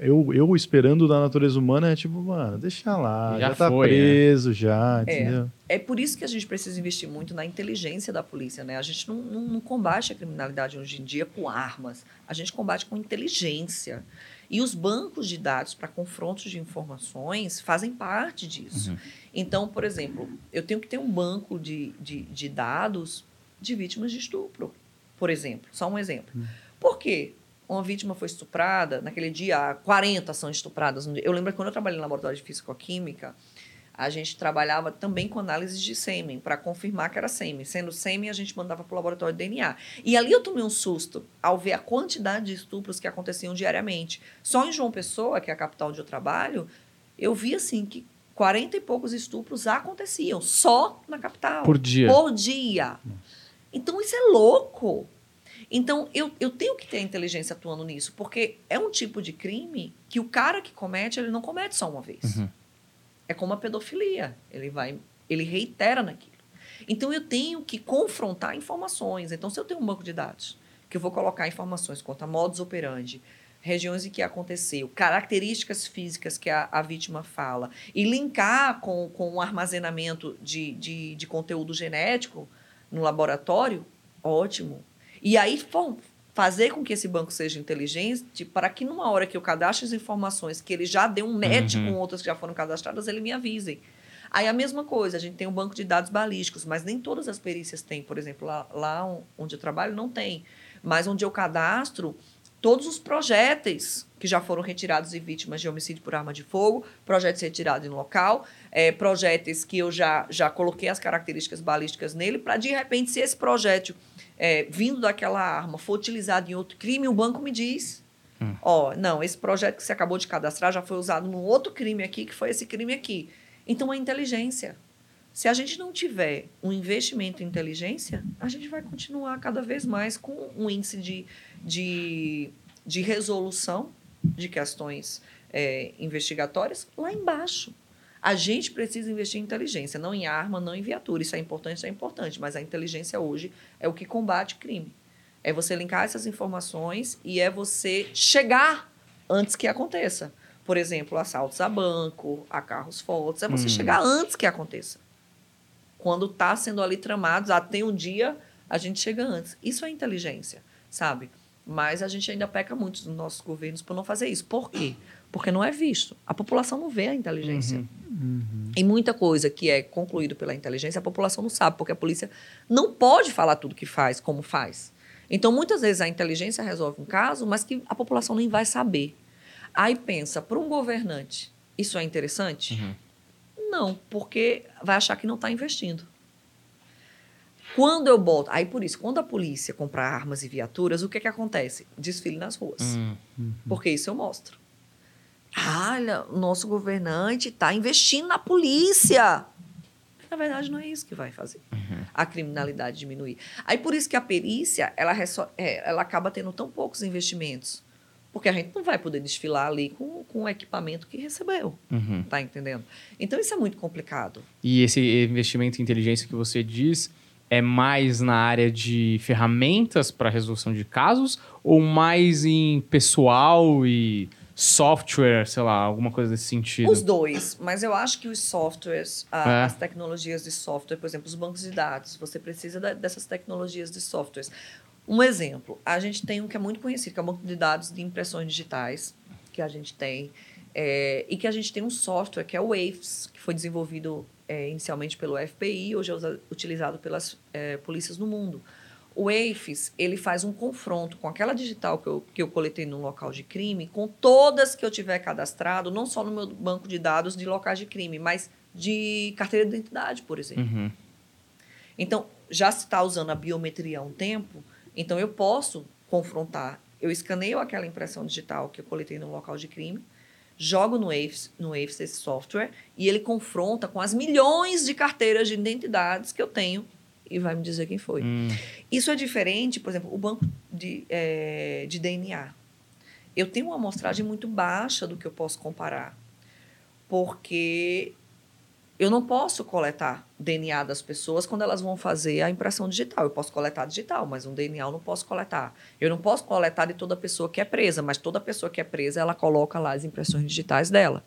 eu, eu esperando da natureza humana é tipo, mano, deixa lá, Já já, tá foi, né? preso, já, É. entendeu? É por isso que a gente precisa investir muito na inteligência da polícia, né? A gente não, não, não combate a criminalidade hoje em dia com armas, a gente combate com inteligência. E os bancos de dados para confrontos de informações fazem parte disso. Uhum. Então, por exemplo, eu tenho que ter um banco de, de, de dados de vítimas de estupro, por exemplo. Só um exemplo. Por quê? Uma vítima foi estuprada, naquele dia 40 são estupradas. Eu lembro que quando eu trabalhei no laboratório de físico-química, a gente trabalhava também com análise de sêmen, para confirmar que era sêmen. Sendo sêmen, a gente mandava para o laboratório de DNA. E ali eu tomei um susto ao ver a quantidade de estupros que aconteciam diariamente. Só em João Pessoa, que é a capital onde eu trabalho, eu vi assim que 40 e poucos estupros aconteciam, só na capital. Por dia. Por dia. Então isso é louco. Então eu, eu tenho que ter a inteligência atuando nisso, porque é um tipo de crime que o cara que comete, ele não comete só uma vez. Uhum. É como a pedofilia. Ele vai, ele reitera naquilo. Então eu tenho que confrontar informações. Então, se eu tenho um banco de dados, que eu vou colocar informações quanto a modus operandi, regiões em que aconteceu, características físicas que a, a vítima fala, e linkar com, com o armazenamento de, de, de conteúdo genético no laboratório, ótimo. E aí, fazer com que esse banco seja inteligente para que numa hora que eu cadastre as informações, que ele já dê um match Uhum. com outras que já foram cadastradas, ele me avisem. Aí a mesma coisa, a gente tem um banco de dados balísticos, mas nem todas as perícias têm. Por exemplo, lá, lá on- onde eu trabalho não tem. Mas onde eu cadastro todos os projéteis que já foram retirados de vítimas de homicídio por arma de fogo, projéteis retirados em local, é, projéteis que eu já, já coloquei as características balísticas nele, para de repente, se esse projétil é, vindo daquela arma for utilizado em outro crime, o banco me diz. Ó, não, esse projeto que você acabou de cadastrar já foi usado num outro crime aqui, que foi esse crime aqui. Então, é inteligência. Se a gente não tiver um investimento em inteligência, a gente vai continuar cada vez mais com um índice de, de, de resolução de questões é, investigatórias lá embaixo. A gente precisa investir em inteligência, não em arma, não em viatura. Isso é importante, isso é importante, mas a inteligência hoje é o que combate crime. É você linkar essas informações e é você chegar antes que aconteça. Por exemplo, assaltos a banco, a carros fortes, é você Hum. chegar antes que aconteça. Quando está sendo ali tramados, até um dia, a gente chega antes. Isso é inteligência, sabe? Mas a gente ainda peca muito nos nossos governos por não fazer isso. Por quê? Porque não é visto. A população não vê a inteligência. E muita coisa que é concluído pela inteligência, a população não sabe, porque a polícia não pode falar tudo que faz, como faz. Então, muitas vezes a inteligência resolve um caso, mas que a população nem vai saber. Aí pensa, para um governante, isso é interessante? Não, porque vai achar que não está investindo. Quando eu boto. Aí por isso, quando a polícia comprar armas e viaturas, o que, que acontece? Desfile nas ruas. Hum. Porque isso eu mostro. Ah, olha, o nosso governante está investindo na polícia. Na verdade, não é isso que vai fazer a criminalidade diminuir. Aí por isso que a perícia ela, é, ela acaba tendo tão poucos investimentos. Porque a gente não vai poder desfilar ali com, com o equipamento que recebeu. Uhum. Tá entendendo? Então isso é muito complicado. E esse investimento em inteligência que você diz é mais na área de ferramentas para resolução de casos ou mais em pessoal e software, sei lá, alguma coisa desse sentido? Os dois, mas eu acho que os softwares, a- É. as tecnologias de software, por exemplo, os bancos de dados, você precisa da- dessas tecnologias de softwares. Um exemplo, a gente tem um que é muito conhecido, que é o banco de dados de impressões digitais, que a gente tem, é, e que a gente tem um software que é o WAFES, que foi desenvolvido é, inicialmente pelo FBI, hoje é utilizado pelas é, polícias no mundo. O WAFES, ele faz um confronto com aquela digital que eu, que eu coletei no local de crime, com todas que eu tiver cadastrado, não só no meu banco de dados de locais de crime, mas de carteira de identidade, por exemplo. Uhum. Então, já se está usando a biometria há um tempo, então eu posso confrontar. Eu escaneio aquela impressão digital que eu coletei no local de crime, jogo no AFES, no AFES esse software, e ele confronta com as milhões de carteiras de identidades que eu tenho e vai me dizer quem foi. Hum, Isso é diferente, por exemplo, o banco de, eh, de DNA. Eu tenho uma amostragem muito baixa do que eu posso comparar, porque eu não posso coletar DNA das pessoas quando elas vão fazer a impressão digital. Eu posso coletar digital, mas um DNA eu não posso coletar. Eu não posso coletar de toda pessoa que é presa, mas toda pessoa que é presa, ela coloca lá as impressões digitais dela.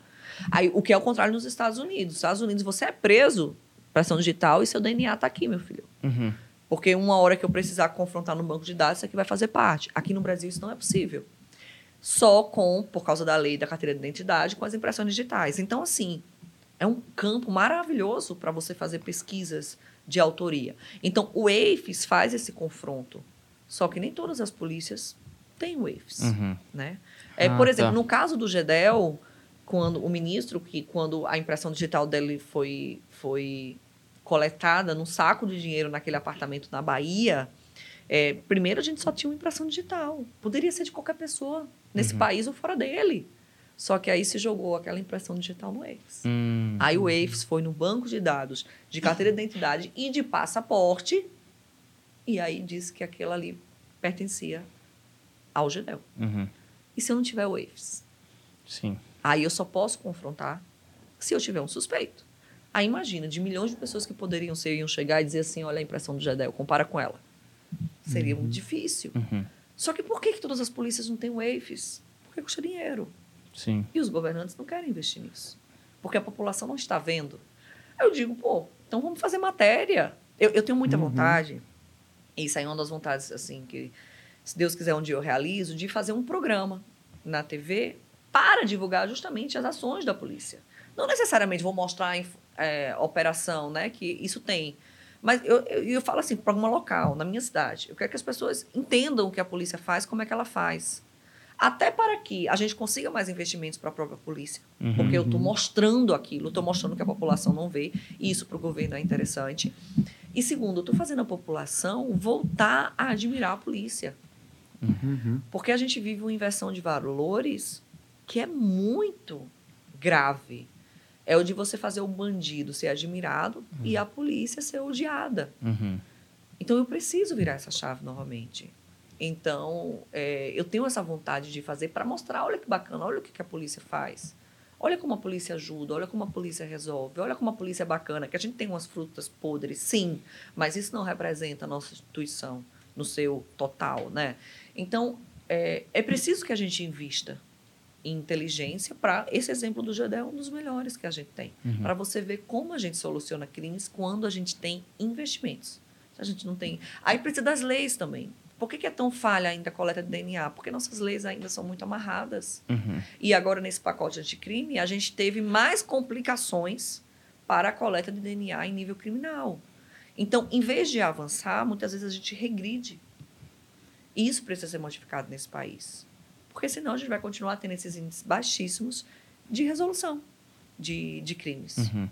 Aí, o que é o contrário nos Estados Unidos. Nos Estados Unidos, você é preso, impressão digital, e seu DNA está aqui, meu filho. uhum. Porque uma hora que eu precisar confrontar no banco de dados, isso aqui vai fazer parte. Aqui no Brasil isso não é possível. Só com, por causa da lei da carteira de identidade, com as impressões digitais. Então, assim, é um campo maravilhoso para você fazer pesquisas de autoria. Então, o EIFES faz esse confronto. Só que nem todas as polícias têm o EIFES Uhum. né? É, Ah, por exemplo, tá. no caso do GEDEL, quando o ministro, que quando a impressão digital dele foi, foi coletada num saco de dinheiro naquele apartamento na Bahia, é, primeiro a gente só tinha uma impressão digital. Poderia ser de qualquer pessoa, nesse Uhum. país ou fora dele. Só que aí se jogou aquela impressão digital no EIFES. Hum. Aí o EIFES foi no banco de dados de carteira de identidade e de passaporte, e aí disse que aquilo ali pertencia ao GEDEL. Uhum. E se eu não tiver o EIFES? Sim. Aí eu só posso confrontar se eu tiver um suspeito. Aí imagina, de milhões de pessoas que poderiam ser, iam chegar e dizer assim, olha a impressão do Gedel, compara com ela. Seria muito difícil. Uhum. Só que por que, que todas as polícias não têm EIFES? Porque custa dinheiro. Sim. E os governantes não querem investir nisso. Porque a população não está vendo. Aí eu digo, pô, então vamos fazer matéria. Eu, eu tenho muita Uhum. vontade, e isso aí é uma das vontades, assim, que se Deus quiser um dia eu realizo, de fazer um programa na TV para divulgar justamente as ações da polícia. Não necessariamente vou mostrar inf- é, operação, né? Que isso tem. Mas eu, eu, eu falo assim, programa local, na minha cidade. Eu quero que as pessoas entendam o que a polícia faz, como é que ela faz. Até para que a gente consiga mais investimentos para a própria polícia. Uhum. Porque eu estou mostrando aquilo, estou mostrando que a população não vê, e isso para o governo é interessante. E segundo, estou fazendo a população voltar a admirar a polícia. Uhum. Porque a gente vive uma inversão de valores que é muito grave. É o de você fazer o bandido ser admirado e a polícia ser odiada. Uhum. Então eu preciso virar essa chave novamente. Então é, eu tenho essa vontade de fazer para mostrar, olha que bacana, olha o que, que a polícia faz. Olha como a polícia ajuda, olha como a polícia resolve, olha como a polícia é bacana, que a gente tem umas frutas podres, sim, mas isso não representa a nossa instituição no seu total, né? Então, é, é preciso que a gente invista inteligência para esse exemplo do GEDEL é um dos melhores que a gente tem. Uhum. Para você ver como a gente soluciona crimes quando a gente tem investimentos. A gente não tem. Aí precisa das leis também. Por que, que é tão falha ainda a coleta de DNA? Porque nossas leis ainda são muito amarradas. Uhum. E agora, nesse pacote anticrime, a gente teve mais complicações para a coleta de DNA em nível criminal. Então, em vez de avançar, muitas vezes a gente regride. E isso precisa ser modificado nesse país. Porque senão a gente vai continuar tendo esses índices baixíssimos de resolução de, de crimes. Uhum.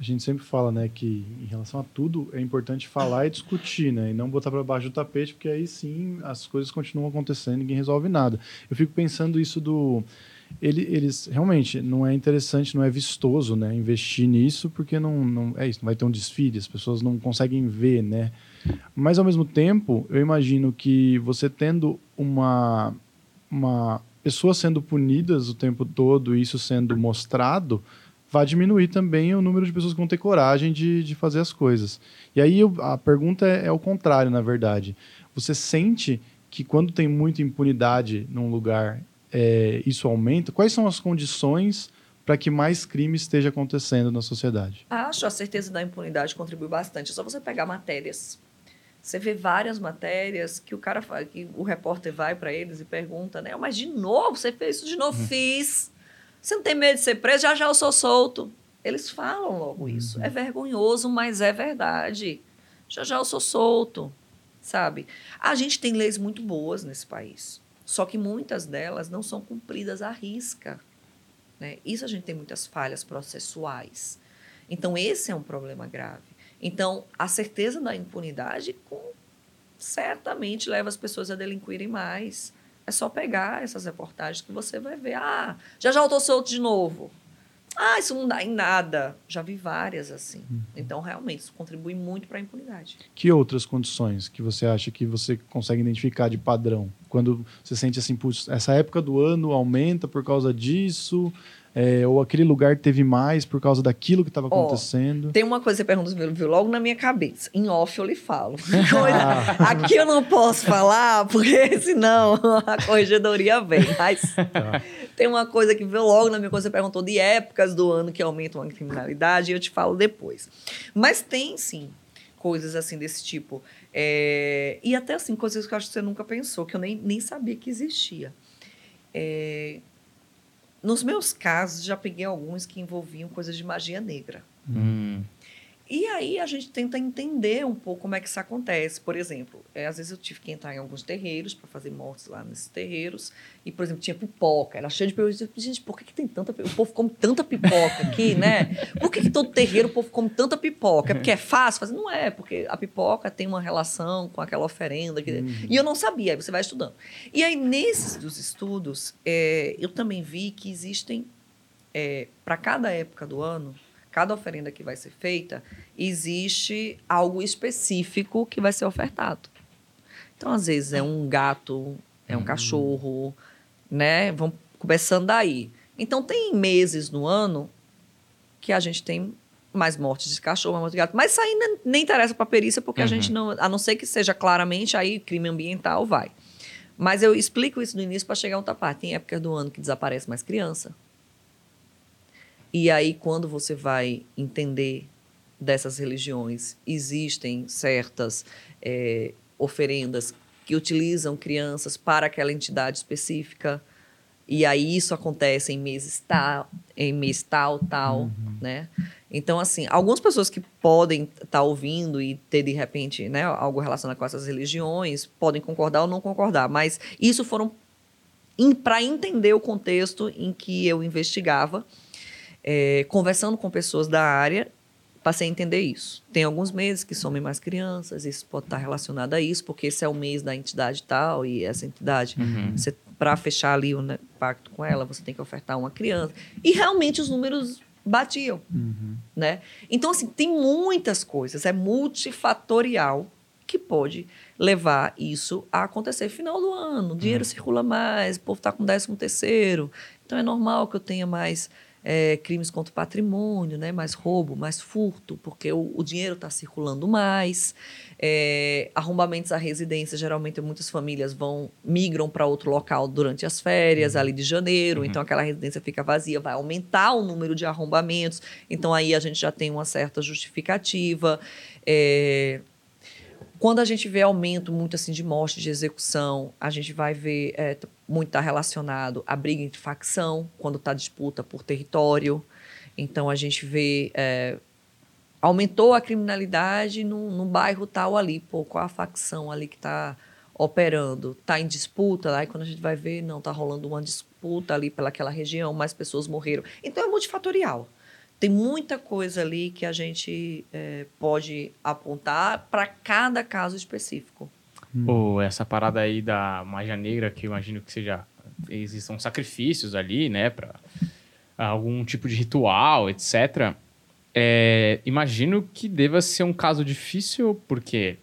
A gente sempre fala, né, que em relação a tudo é importante falar e discutir, né, e não botar para baixo do tapete, porque aí sim as coisas continuam acontecendo, e ninguém resolve nada. Eu fico pensando isso do ele, eles realmente não é interessante, não é vistoso, né, investir nisso, porque não, não é isso, não vai ter um desfile, as pessoas não conseguem ver, né. Mas ao mesmo tempo, eu imagino que você tendo uma uma pessoas sendo punidas o tempo todo, e isso sendo mostrado, vai diminuir também o número de pessoas que vão ter coragem de, de fazer as coisas. E aí eu- a pergunta é, é o contrário, na verdade. Você sente que quando tem muita impunidade num lugar, é, isso aumenta, quais são as condições para que mais crime esteja acontecendo na sociedade? Acho a certeza da impunidade contribui bastante. É só você pegar matérias. Você vê várias matérias que o cara que o repórter vai para eles e pergunta, né? Mas de novo, você fez isso de novo? Uhum. Fiz. Você não tem medo de ser preso? Já já eu sou solto. Eles falam logo uhum. isso. É vergonhoso, mas é verdade. Já já eu sou solto, sabe? A gente tem leis muito boas nesse país. Só que muitas delas não são cumpridas à risca. Né? Isso a gente tem muitas falhas processuais. Então, esse é um problema grave. Então, a certeza da impunidade com, certamente leva as pessoas a delinquirem mais. É só pegar essas reportagens que você vai ver. Ah, já já eu estou solto de novo. Ah, isso não dá em nada. Já vi várias assim. Hum. Então, realmente, isso contribui muito para a impunidade. Que outras condições que você acha que você consegue identificar de padrão? Quando você sente assim, essa época do ano aumenta por causa disso, é, ou aquele lugar teve mais por causa daquilo que estava acontecendo? Oh, tem uma coisa que você pergunta, viu logo na minha cabeça. Em off eu lhe falo. [LAUGHS] Ah. Aqui eu não posso falar, porque [LAUGHS] senão a corregedoria vem. Mas [LAUGHS] tá. tem uma coisa que veio logo na minha coisa, você perguntou de épocas do ano que aumentam a criminalidade, e eu te falo depois. Mas tem sim coisas assim desse tipo. É, e até assim, coisas que eu acho que você nunca pensou, que eu nem, nem sabia que existia. É, nos meus casos, já peguei alguns que envolviam coisas de magia negra. Hum. E aí a gente tenta entender um pouco como é que isso acontece. Por exemplo, é, às vezes eu tive que entrar em alguns terreiros para fazer mortes lá nesses terreiros. E, por exemplo, tinha pipoca. Era cheio de pipoca. Gente, por que, que tem tanta pipoca? O povo come tanta pipoca aqui, né? Por que, que todo terreiro o povo come tanta pipoca? É porque é fácil fazer? Não é, porque a pipoca tem uma relação com aquela oferenda. Que... Uhum. E eu não sabia, aí você vai estudando. E aí, nesses dos estudos, é, eu também vi que existem, é, para cada época do ano, cada oferenda que vai ser feita, existe algo específico que vai ser ofertado. Então, às vezes, é um gato, é um uhum. cachorro, né? Vão começando daí. Então, tem meses no ano que a gente tem mais mortes de cachorro, mais de gato. Mas isso aí nem, nem interessa para a perícia, porque uhum. a gente não... A não ser que seja claramente aí crime ambiental, vai. Mas eu explico isso no início para chegar a outra parte. Tem épocas do ano que desaparece mais criança. E aí, quando você vai entender dessas religiões, existem certas é, oferendas que utilizam crianças para aquela entidade específica. E aí isso acontece em meses tal, em mês tal, tal, uhum. né? Então, assim, algumas pessoas que podem estar tá ouvindo e ter, de repente, né, algo relacionado com essas religiões, podem concordar ou não concordar, mas isso foram para entender o contexto em que eu investigava é, conversando com pessoas da área, passei a entender isso. Tem alguns meses que somem mais crianças, isso pode estar relacionado a isso, porque esse é o mês da entidade tal, e essa entidade, uhum. para fechar ali o né, pacto com ela, você tem que ofertar uma criança. E realmente os números batiam, uhum. né? Então, assim, tem muitas coisas, é multifatorial que pode levar isso a acontecer. Final do ano, o dinheiro uhum. circula mais, o povo está com décimo terceiro, então é normal que eu tenha mais é, crimes contra o patrimônio, né? mais roubo, mais furto, porque o, o dinheiro está circulando mais. É, arrombamentos à residência, geralmente muitas famílias vão migram para outro local durante as férias, uhum. ali de janeiro, uhum. então aquela residência fica vazia, vai aumentar o número de arrombamentos, então aí a gente já tem uma certa justificativa. É, quando a gente vê aumento muito assim de morte, de execução, a gente vai ver é, muito está relacionado à briga entre facção, quando está disputa por território. Então a gente vê é, aumentou a criminalidade no, no bairro tal ali, pô, qual a facção ali que está operando? Está em disputa, aí quando a gente vai ver, não, está rolando uma disputa ali pelaquela região, mais pessoas morreram. Então é multifatorial tem muita coisa ali que a gente é, pode apontar para cada caso específico. Hum. essa parada aí da magia negra, que eu imagino que seja. Existam sacrifícios ali, né, para algum tipo de ritual, etc. É, imagino que deva ser um caso difícil, porque,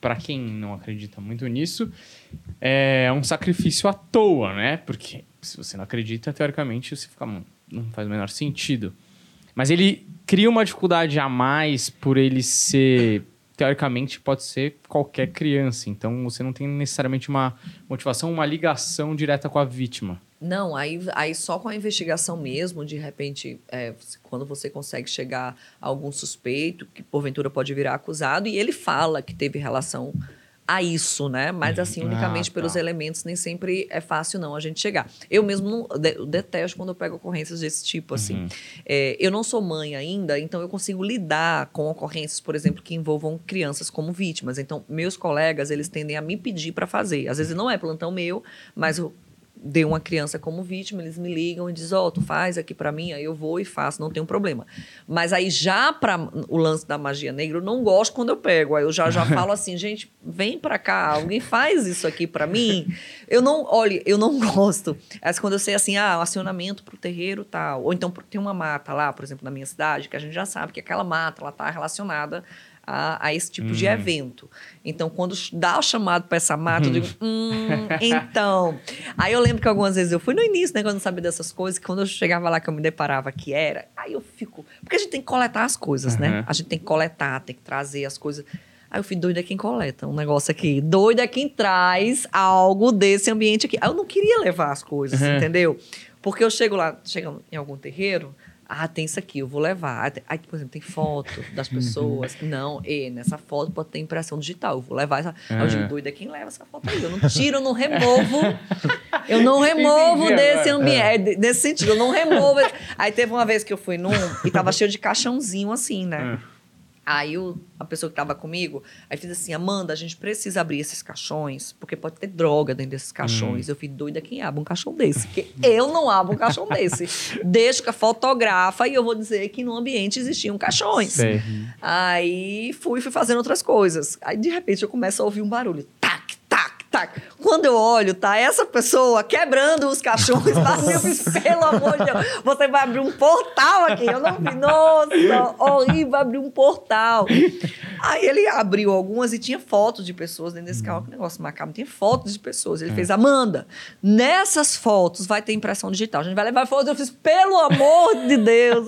para quem não acredita muito nisso, é um sacrifício à toa, né? Porque se você não acredita, teoricamente, você fica. Não faz o menor sentido. Mas ele cria uma dificuldade a mais por ele ser. Teoricamente, pode ser qualquer criança. Então, você não tem necessariamente uma motivação, uma ligação direta com a vítima. Não, aí, aí só com a investigação mesmo, de repente, é, quando você consegue chegar a algum suspeito, que porventura pode virar acusado, e ele fala que teve relação a isso, né? Mas assim, Ah, unicamente tá. pelos elementos, nem sempre é fácil não a gente chegar. Eu mesmo não, de- detesto quando eu pego ocorrências desse tipo, assim. Uhum. É, eu não sou mãe ainda, então eu consigo lidar com ocorrências, por exemplo, que envolvam crianças como vítimas. Então, meus colegas, eles tendem a me pedir para fazer. Às vezes não é plantão meu, mas eu dei uma criança como vítima, eles me ligam e dizem, ó, tu faz aqui para mim, aí eu vou e faço, não tem um problema. Mas aí já para o lance da magia negra, eu não gosto quando eu pego. Aí eu já, já [LAUGHS] falo assim, gente, vem para cá, alguém faz isso aqui para mim. Eu não, olha, eu não [LAUGHS] gosto. Mas quando eu sei assim, ah, um acionamento pro terreiro tal, ou então tem uma mata lá, por exemplo, na minha cidade, que a gente já sabe que aquela mata, ela tá relacionada a, a esse tipo de evento. Então, quando dá o chamado para essa mata, eu digo, hum, [LAUGHS] então. Aí eu lembro que algumas vezes eu fui no início, né, quando eu não sabia dessas coisas, que quando eu chegava lá que eu me deparava que era, aí eu fico. Porque a gente tem que coletar as coisas, né? Uhum. A gente tem que coletar, tem que trazer as coisas. Aí eu fui doida é quem coleta um negócio aqui. Doida é quem traz algo desse ambiente aqui. Aí eu não queria levar as coisas, Uhum. entendeu? Porque eu chego lá, chego em algum terreiro, ah, tem isso aqui, eu vou levar. Aí, Aí, por exemplo, tem foto das pessoas. Não, e nessa foto pode ter impressão digital, eu vou levar essa. Aí eu digo, Uhum. doida é quem leva essa foto aí. Eu não tiro, eu não removo. [LAUGHS] Eu não removo Entendi desse ambiente. É, nesse sentido, eu não removo. Aí teve uma vez que eu fui num e tava cheio de caixãozinho assim, né? Ah. Aí o, a pessoa que tava comigo, aí fez assim, Amanda, a gente precisa abrir esses caixões, porque pode ter droga dentro desses caixões. Eu fui doida quem abre um caixão desse, porque eu não abro um caixão desse. [LAUGHS] Deixo que fotografa e eu vou dizer que no ambiente existiam caixões. Sei. Aí fui, fui fazendo outras coisas. Aí, de repente, eu começo a ouvir um barulho. Tac, tac. Quando eu olho, tá essa pessoa quebrando os caixões. Mas eu fiz, pelo amor de Deus, você vai abrir um portal aqui. Eu não vi. Nossa, horrível abrir um portal. Aí ele abriu algumas e tinha fotos de pessoas dentro desse carro. Que negócio macabro. Tinha fotos de pessoas. Ele fez, Amanda, nessas fotos vai ter impressão digital. A gente vai levar fotos. Eu fiz, pelo amor de Deus.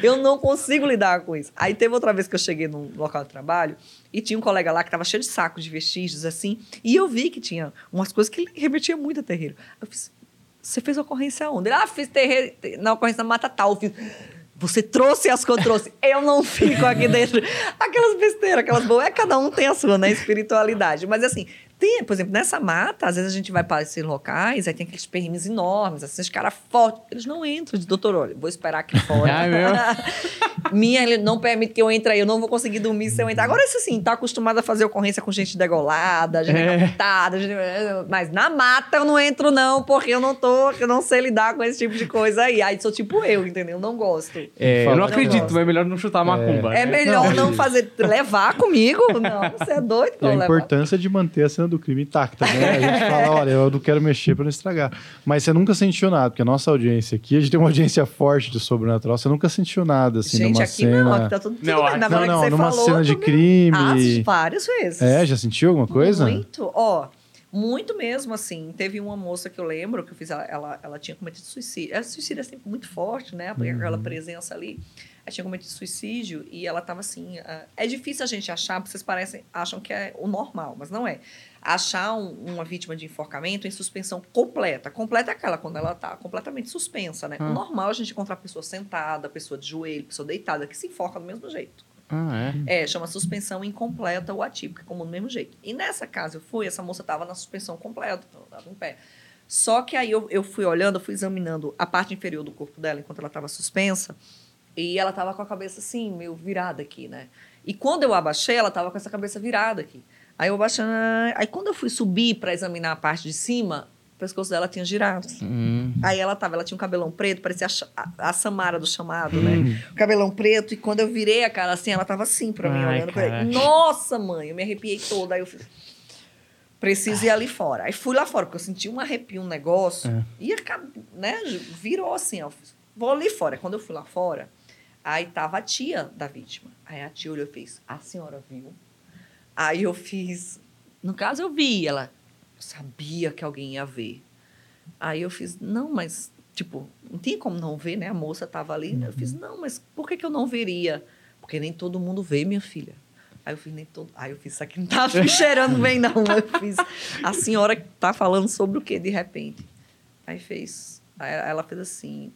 Eu não [LAUGHS] consigo lidar com isso. Aí teve outra vez que eu cheguei num local de trabalho e tinha um colega lá que estava cheio de sacos de vestígios, assim, e eu vi que tinha umas coisas que remetia muito a terreiro. Eu fiz, você fez ocorrência onde? Ele, ah, fiz terreiro na ocorrência da Mata Tal. Eu fiz, você trouxe as que eu trouxe. [LAUGHS] Eu não fico aqui dentro. Aquelas besteiras, aquelas boas. É, cada um tem a sua, né? Espiritualidade. Mas assim, tem, por exemplo, nessa mata, às vezes a gente vai para esses locais, aí tem aqueles perrinhos enormes, assim, os caras fortes. Eles não entram de doutor, olha, vou esperar aqui fora. Ai, [LAUGHS] meu. [LAUGHS] Minha, ele não permite que eu entre aí, eu não vou conseguir dormir se eu entrar. Agora, isso assim, tá acostumado a fazer ocorrência com gente degolada, gente É. gente- mas na mata eu não entro, não, porque eu não tô, eu não sei lidar com esse tipo de coisa aí. Aí sou tipo eu, entendeu? Não gosto. É, eu não Não acredito, gosto. é melhor não chutar macumba. É né? melhor Não, não, fazer. Levar comigo? Não, você é doido E a levar. importância de manter a cena do crime intacta, né? A gente fala, olha, eu não quero mexer para não estragar. Mas você nunca sentiu nada, porque a nossa audiência aqui, a gente tem uma audiência forte de sobrenatural, você nunca sentiu nada, assim, Gente, numa aqui cena... não, aqui tá tudo, tudo Não, bem. Na Não, hora que não, você numa falou, cena de crime... Ah, várias vezes. É, já sentiu alguma coisa? Muito, ó. Muito mesmo, assim. Teve uma moça que eu lembro que eu fiz, ela, ela, ela tinha cometido suicídio. Ela suicídio é sempre muito forte, né? Porque aquela presença ali. Ela tinha cometido suicídio e ela tava assim. ah, é difícil a gente achar, porque vocês parecem, acham que é o normal, mas não é. Achar um- uma vítima de enforcamento em suspensão completa. Completa é aquela quando ela tá completamente suspensa, né? Ah. O normal é a gente encontrar a pessoa sentada, a pessoa de joelho, a pessoa deitada, que se enforca do mesmo jeito. Ah, é. É, chama suspensão incompleta ou atípica, como do mesmo jeito. E nessa casa eu fui, essa moça estava na suspensão completa, estava em pé. Só que aí eu, eu fui olhando, eu fui examinando a parte inferior do corpo dela enquanto ela estava suspensa, e ela estava com a cabeça assim, meio virada aqui, né? E quando eu abaixei, ela estava com essa cabeça virada aqui. Aí eu abaixando, aí quando eu fui subir para examinar a parte de cima, o pescoço dela tinha girado. Hum. Aí ela tava, ela tinha um cabelão preto, parecia a, a, a Samara do chamado, né? O cabelão preto, e quando eu virei a cara assim, ela tava assim pra mim, Ai, olhando. Falei, nossa, mãe, eu me arrepiei toda. Aí eu fiz, preciso ir ali fora. Aí fui lá fora, porque eu senti um arrepio, um negócio, É. e acab- né, virou assim, ó. Vou ali fora. Quando eu fui lá fora, aí tava a tia da vítima. Aí a tia olhou e fez, a senhora viu? Aí eu fiz, no caso eu vi, ela sabia que alguém ia ver. Aí eu fiz, não, mas, tipo, não tinha como não ver, né? A moça tava ali. Eu fiz, não, mas por que, que eu não veria? Porque nem todo mundo vê, minha filha. Aí eu fiz, nem todo. Aí eu fiz, isso aqui não tá [LAUGHS] cheirando bem, não. Eu fiz, a senhora tá falando sobre o quê, de repente? Aí fez. Aí ela fez assim.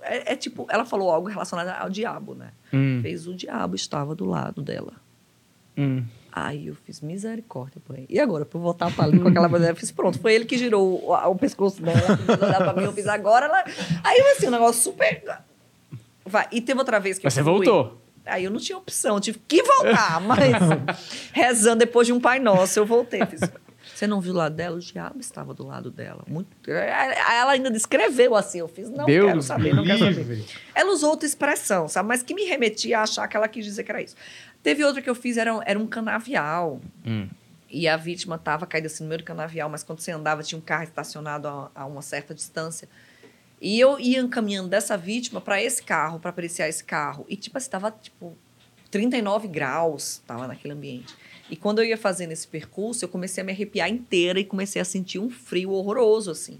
É, é tipo, ela falou algo relacionado ao diabo, né? Hum, Fez o diabo estava do lado dela. hum. Aí eu fiz misericórdia, porém. E agora, pra eu voltar pra ali com aquela mulher, eu fiz pronto. Foi ele que girou o, o pescoço dela, olhar pra mim, eu fiz agora. Ela... Aí, assim, um negócio super. Vai. E teve outra vez que Mas você eu fui. voltou. Aí eu não tinha opção, tive que voltar, [LAUGHS] mas rezando depois de um Pai Nosso, eu voltei. Fiz, você não viu o lado dela? O diabo estava do lado dela. Muito... Ela ainda descreveu assim, eu fiz, não Deus quero saber, não quero saber. livre. Ela usou outra expressão, sabe? Mas que me remetia a achar que ela quis dizer que era isso. Teve outra que eu fiz, era, era um canavial. Hum. E a vítima estava caída assim no meio do canavial, mas quando você andava, tinha um carro estacionado a, a uma certa distância. E eu ia encaminhando dessa vítima para esse carro, para apreciar esse carro. E, tipo assim, estava, tipo, 39 graus, estava naquele ambiente. E quando eu ia fazendo esse percurso, eu comecei a me arrepiar inteira e comecei a sentir um frio horroroso, assim.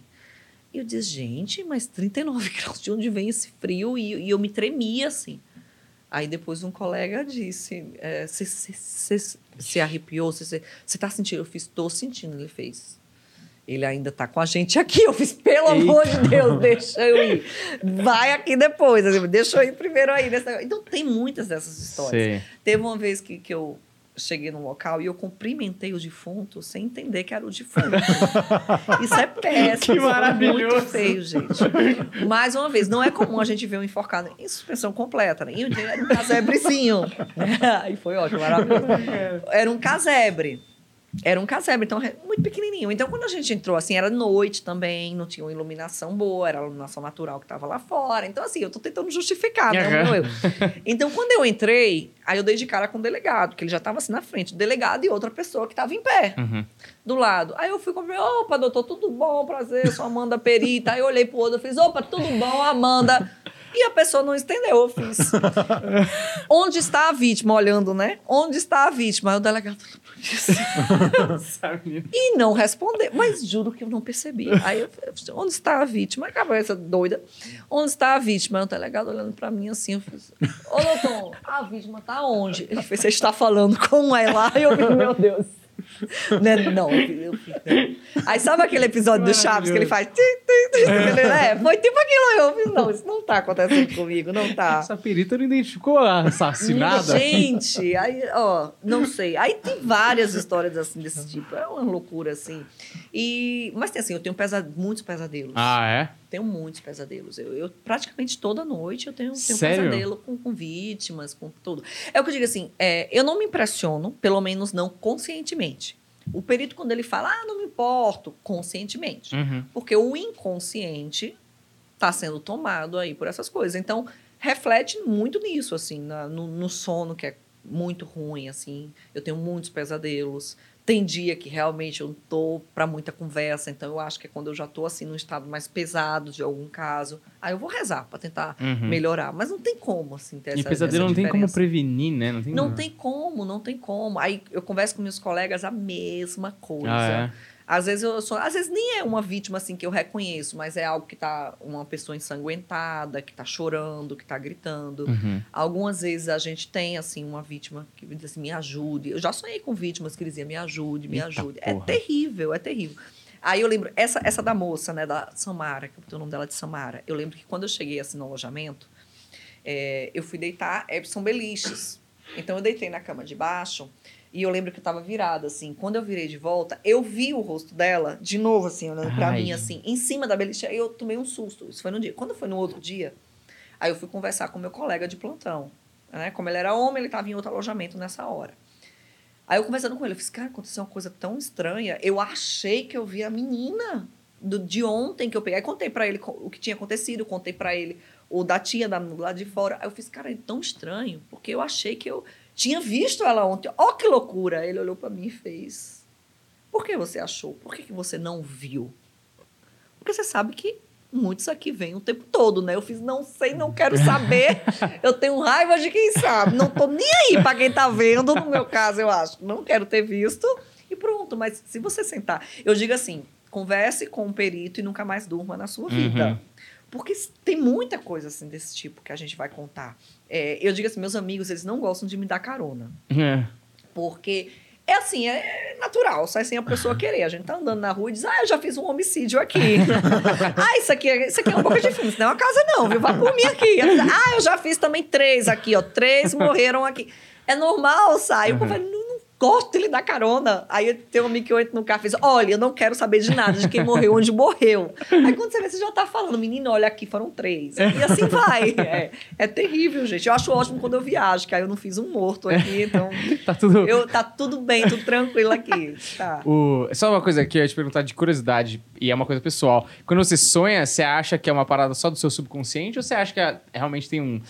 E eu disse, gente, mas 39 [LAUGHS] graus, de onde vem esse frio? E, e eu me tremia, assim. Aí depois um colega disse, é, você se arrepiou? Você está sentindo? Eu fiz, estou sentindo. Ele fez, ele ainda está com a gente aqui. Eu fiz, pelo amor de Deus, deixa eu ir. Vai aqui depois. assim, Deixa eu ir primeiro aí. Nessa... Então tem muitas dessas histórias. Sei. Teve uma vez que, que eu cheguei num local e eu cumprimentei o defunto sem entender que era o defunto. [LAUGHS] Isso é péssimo. Que é maravilhoso. Muito feio, gente. Mais uma vez, não é comum a gente ver um enforcado em suspensão completa, né? E o dia era um casebrezinho. [LAUGHS] Aí foi ótimo, maravilhoso. Era um casebre. Era um casebre, então muito pequenininho. Então, quando a gente entrou, assim, era noite também, não tinha uma iluminação boa, era a iluminação natural que estava lá fora. Então, assim, eu tô tentando justificar, né? erro. Então, quando eu entrei, aí eu dei de cara com o delegado, que ele já estava assim na frente, o delegado e outra pessoa que estava em pé Uhum. do lado. Aí eu fui comprar, opa, doutor, tudo bom, prazer, sou Amanda Perita. Aí eu olhei pro outro, eu fiz, opa, tudo bom, Amanda. E a pessoa não entendeu, eu fiz. [LAUGHS] Onde está a vítima? Olhando, né? Onde está a vítima? Aí o delegado [LAUGHS] E não respondeu. Mas juro que eu não percebi. Aí eu falei, onde está a vítima? A cabeça doida. Onde está a vítima? O delegado olhando pra mim assim, eu fiz, ô doutor, a vítima tá onde? Ele fez, você está falando com ela? Aí eu fiz, meu Deus. [LAUGHS] Né? Não, eu fiz, não. Aí sabe aquele episódio do Chaves que ele faz? Tim, tim, tim, ele, é, foi tipo aquilo. Eu fiz, não, isso não tá acontecendo comigo, não tá. Essa perita não identificou a assassinada? Gente, aí, ó, não sei. Aí tem várias histórias assim desse tipo. É uma loucura, assim. E, mas tem assim, eu tenho muitos pesadelos. Ah, é? Tenho muitos pesadelos. Eu, eu praticamente toda noite eu tenho, tenho Sério? pesadelo com, com vítimas, com tudo. É o que eu digo assim, é, eu não me impressiono, pelo menos não conscientemente. O perito, quando ele fala, ah, não me importo, conscientemente. Uhum. Porque o inconsciente está sendo tomado aí por essas coisas. Então, reflete muito nisso, assim, na- no, no sono, que é muito ruim, assim. Eu tenho muitos pesadelos. Tem dia que realmente eu não tô para muita conversa, então eu acho que é quando eu já tô assim num estado mais pesado de algum caso, aí eu vou rezar para tentar Uhum. melhorar, mas não tem como assim ter E essa pesadelo essa não tem como prevenir, né? Não tem, Não tem como, não tem como. Aí eu converso com meus colegas a mesma coisa. Ah, é? Às vezes eu sou, às vezes nem é uma vítima assim que eu reconheço, mas é algo que tá uma pessoa ensanguentada, que tá chorando, que tá gritando. Uhum. Algumas vezes a gente tem assim uma vítima que diz assim, me ajude. Eu já sonhei com vítimas que diziam me ajude, me Eita ajude. É porra. terrível, é terrível. Aí eu lembro essa essa da moça, né, da Samara, que eu botei o nome dela de Samara. Eu lembro que quando eu cheguei assim no alojamento, é, eu fui deitar, é, são beliches. Então eu deitei na cama de baixo e eu lembro que eu tava virada, assim. Quando eu virei de volta, eu vi o rosto dela, de novo, assim, olhando pra Ai. mim, assim, em cima da beliche. Eu tomei um susto. Isso foi no dia. Quando foi no outro dia, aí eu fui conversar com meu colega de plantão. Né? Como ele era homem, ele tava em outro alojamento nessa hora. Aí eu conversando com ele, eu fiz, cara, aconteceu uma coisa tão estranha. Eu achei que eu vi a menina do, de ontem que eu peguei. Aí contei pra ele o que tinha acontecido, contei pra ele o da tia da, lá de fora. Aí eu fiz, cara, é tão estranho, porque eu achei que eu tinha visto ela ontem. Ó, que loucura! Ele olhou pra mim e fez. Por que você achou? Por que, que você não viu? Porque você sabe que muitos aqui vêm o tempo todo, né? Eu fiz, não sei, não quero saber. Eu tenho raiva de quem sabe. Não tô nem aí pra quem tá vendo, no meu caso, eu acho. Não quero ter visto. E pronto. Mas se você sentar... Eu digo assim, converse com um perito e nunca mais durma na sua vida. Uhum. Porque tem muita coisa assim desse tipo que a gente vai contar. É, eu digo assim, meus amigos, eles não gostam de me dar carona. É. Porque É assim, é natural, sai sem a pessoa querer. A gente tá andando na rua e diz, ah, eu já fiz um homicídio aqui. [LAUGHS] ah, isso aqui, é- isso aqui é um pouco de filme, isso não é uma casa não, viu? Vai por mim aqui. Ah, eu já fiz também três aqui, ó. Três morreram aqui. É normal, sai. O povo vai, de lhe dar carona. Aí tem um amigo que eu entro no carro e diz, olha, eu não quero saber de nada, de quem morreu, onde morreu. Aí quando você vê, você já tá falando, menino, olha aqui, foram três. E assim vai. É, é terrível, gente. Eu acho ótimo quando eu viajo, que aí eu não fiz um morto aqui, então... [LAUGHS] Tá tudo... Eu, tá tudo bem, tudo tranquilo aqui. Tá. O... Só uma coisa que eu ia te perguntar de curiosidade, e é uma coisa pessoal. Quando você sonha, você acha que é uma parada só do seu subconsciente ou você acha que é- realmente tem um,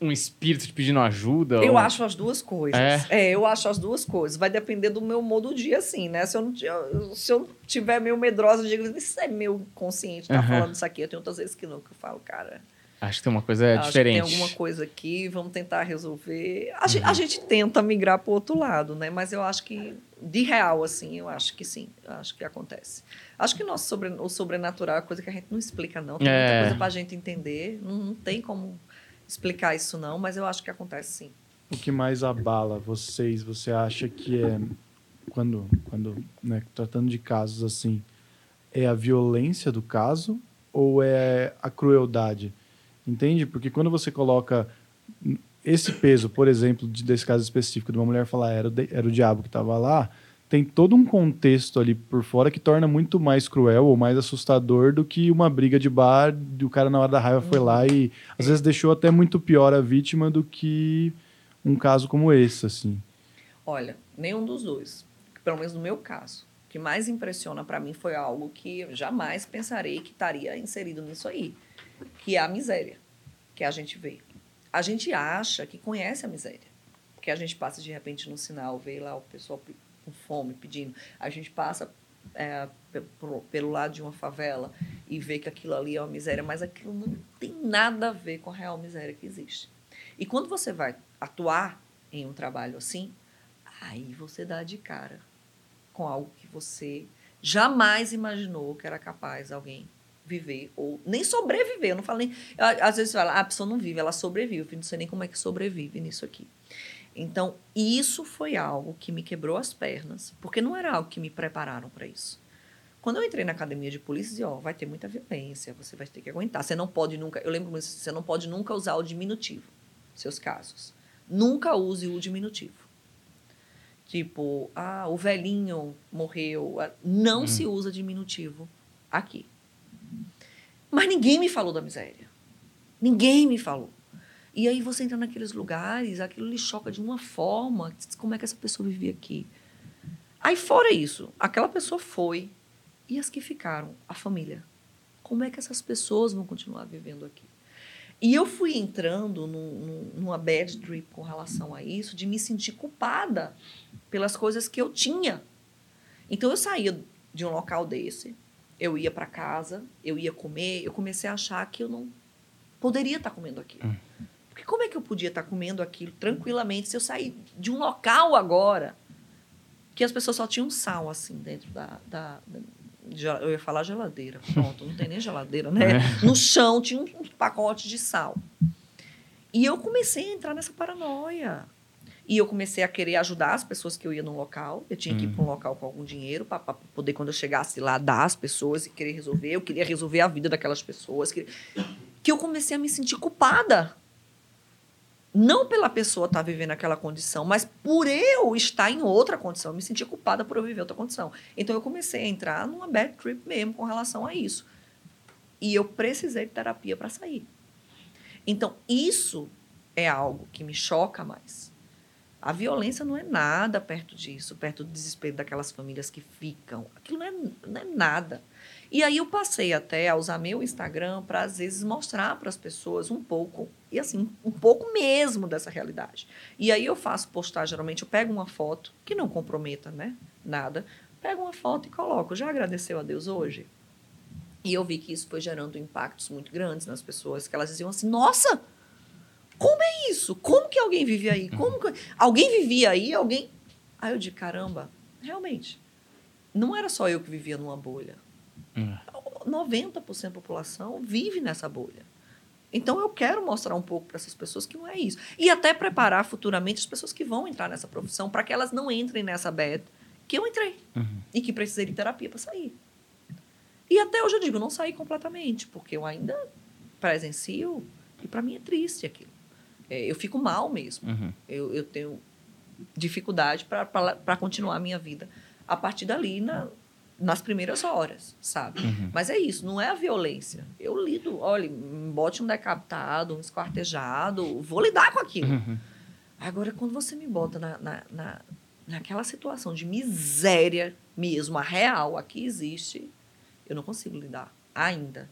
um espírito te pedindo ajuda? Eu ou- acho as duas coisas. É? É? eu acho as duas coisas. Vai depender do meu modo do dia, assim, né? Se eu, não, se eu tiver meio medrosa, eu digo, isso é meu consciente, tá Aham. falando isso aqui. Eu tenho outras vezes que não, que eu falo, cara, Acho que tem uma coisa acho diferente. que tem alguma coisa aqui, vamos tentar resolver. A, gente, a gente tenta migrar pro outro lado, né? Mas eu acho que, de real, assim, eu acho que sim. Acho que acontece. Acho que o nosso sobre, o sobrenatural é coisa que a gente não explica, não. Tem É. muita coisa pra gente entender. Não, não tem como explicar isso, não. Mas eu acho que acontece, sim. O que mais abala vocês, você acha que é quando, quando né, tratando de casos assim, é a violência do caso ou é a crueldade? Entende? Porque quando você coloca esse peso, por exemplo, de, desse caso específico, de uma mulher falar era era o diabo que estava lá, tem todo um contexto ali por fora que torna muito mais cruel ou mais assustador do que uma briga de bar, e o cara na hora da raiva foi lá e às vezes deixou até muito pior a vítima do que um caso como esse, assim. Olha, nenhum dos dois. Pelo menos no meu caso. O que mais impressiona para mim foi algo que eu jamais pensarei que estaria inserido nisso aí, que é a miséria que a gente vê. A gente acha que conhece a miséria, porque a gente passa de repente no sinal, vê lá o pessoal pe- com fome pedindo, a gente passa é, pelo lado de uma favela e vê que aquilo ali é uma miséria, mas aquilo não tem nada a ver com a real miséria que existe. E quando você vai atuar em um trabalho assim, aí você dá de cara com algo que você jamais imaginou que era capaz alguém viver ou nem sobreviver. Eu não a- Às vezes fala, ah, a pessoa não vive, ela sobrevive. Eu não sei nem como é que sobrevive nisso aqui. Então, isso foi algo que me quebrou as pernas, porque não era algo que me prepararam para isso. Quando eu entrei na academia de polícia, dizia, ó, vai ter muita violência, você vai ter que aguentar. Você não pode nunca, eu lembro você não pode nunca usar o diminutivo, seus casos. Nunca use o diminutivo. Tipo, ah, o velhinho morreu. Ah, Não se usa diminutivo aqui. Mas ninguém me falou da miséria. Ninguém me falou. E aí você entra naqueles lugares, aquilo lhe choca de uma forma. Como é que essa pessoa vivia aqui? Aí, fora isso, aquela pessoa foi. E as que ficaram? A família. Como é que essas pessoas vão continuar vivendo aqui? E eu fui entrando num, num- numa bad trip com relação a isso, de me sentir culpada pelas coisas que eu tinha. Então eu saía de um local desse, eu ia para casa, eu ia comer, eu comecei a achar que eu não poderia estar comendo aquilo. Porque como é que eu podia estar comendo aquilo tranquilamente se eu sair de um local agora que as pessoas só tinham sal assim dentro da, da, da- eu ia falar geladeira, pronto, não tem nem geladeira, né? [LAUGHS] No chão tinha um, pacote de sal. E eu comecei a entrar nessa paranoia. E eu comecei a querer ajudar as pessoas que eu ia num local. Eu tinha que ir para um local com algum dinheiro para poder, quando eu chegasse lá, dar às pessoas e querer resolver. Eu queria resolver a vida daquelas pessoas. Que eu comecei a me sentir culpada. Não pela pessoa estar vivendo aquela condição, mas por eu estar em outra condição. Eu me sentia culpada por eu viver outra condição. Então eu comecei a entrar numa bad trip mesmo com relação a isso. E eu precisei de terapia para sair. Então, isso é algo que me choca mais. A violência não é nada perto disso, perto do desespero daquelas famílias que ficam. Aquilo não é, não é nada. E aí eu passei até a usar meu Instagram para, às vezes, mostrar para as pessoas um pouco, e assim, um pouco mesmo dessa realidade. E aí eu faço postar, geralmente, eu pego uma foto, que não comprometa, né? Nada. Pego uma foto e coloco. Já agradeceu a Deus hoje? E eu vi que isso foi gerando impactos muito grandes nas pessoas, que elas diziam assim, nossa, como é isso? Como que alguém vive aí? Como que... Alguém vivia aí? Alguém... Aí eu digo, caramba, realmente, não era só eu que vivia numa bolha. Hum. 90% da população vive nessa bolha. Então eu quero mostrar um pouco para essas pessoas que não é isso. E até preparar futuramente as pessoas que vão entrar nessa profissão para que elas não entrem nessa bad que eu entrei Uhum. e que precisei de terapia para sair. E até hoje eu digo, não saí completamente, porque eu ainda presencio e para mim é triste aquilo. É, eu fico mal mesmo. Uhum. Eu, eu tenho dificuldade para continuar a minha vida a partir dali, na, nas primeiras horas, sabe? Uhum. Mas é isso, não é a violência. Eu lido, olha, bote um decapitado, um esquartejado, vou lidar com aquilo. Uhum. Agora, quando você me bota na, na, na, naquela situação de miséria mesmo, a real, aqui existe, eu não consigo lidar ainda.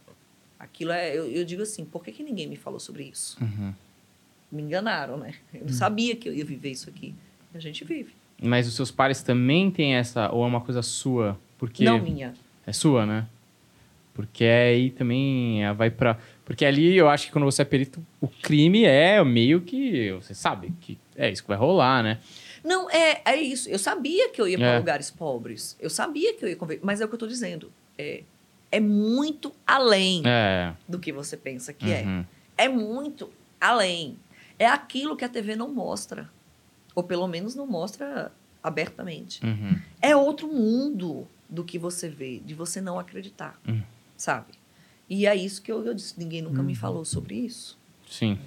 Aquilo é, eu, eu digo assim, por que, que ninguém me falou sobre isso? Uhum. Me enganaram, né? Eu não sabia que eu ia viver isso aqui. A gente vive. Mas os seus pares também têm essa, ou é uma coisa sua? Porque Não minha. é sua, né? Porque aí também ah, vai pra. Porque ali eu acho que quando você é perito, o crime é meio que. Você sabe que é isso que vai rolar, né? Não, é, é isso. Eu sabia que eu ia para É. lugares pobres. Eu sabia que eu ia conviver. Mas é o que eu tô dizendo. É, é muito além É. do que você pensa que é. Uhum. É muito além. É aquilo que a TV não mostra. Ou pelo menos não mostra abertamente. Uhum. É outro mundo do que você vê, de você não acreditar. Hum. Sabe? E é isso que eu, eu disse. Ninguém nunca me falou sobre isso. Sim.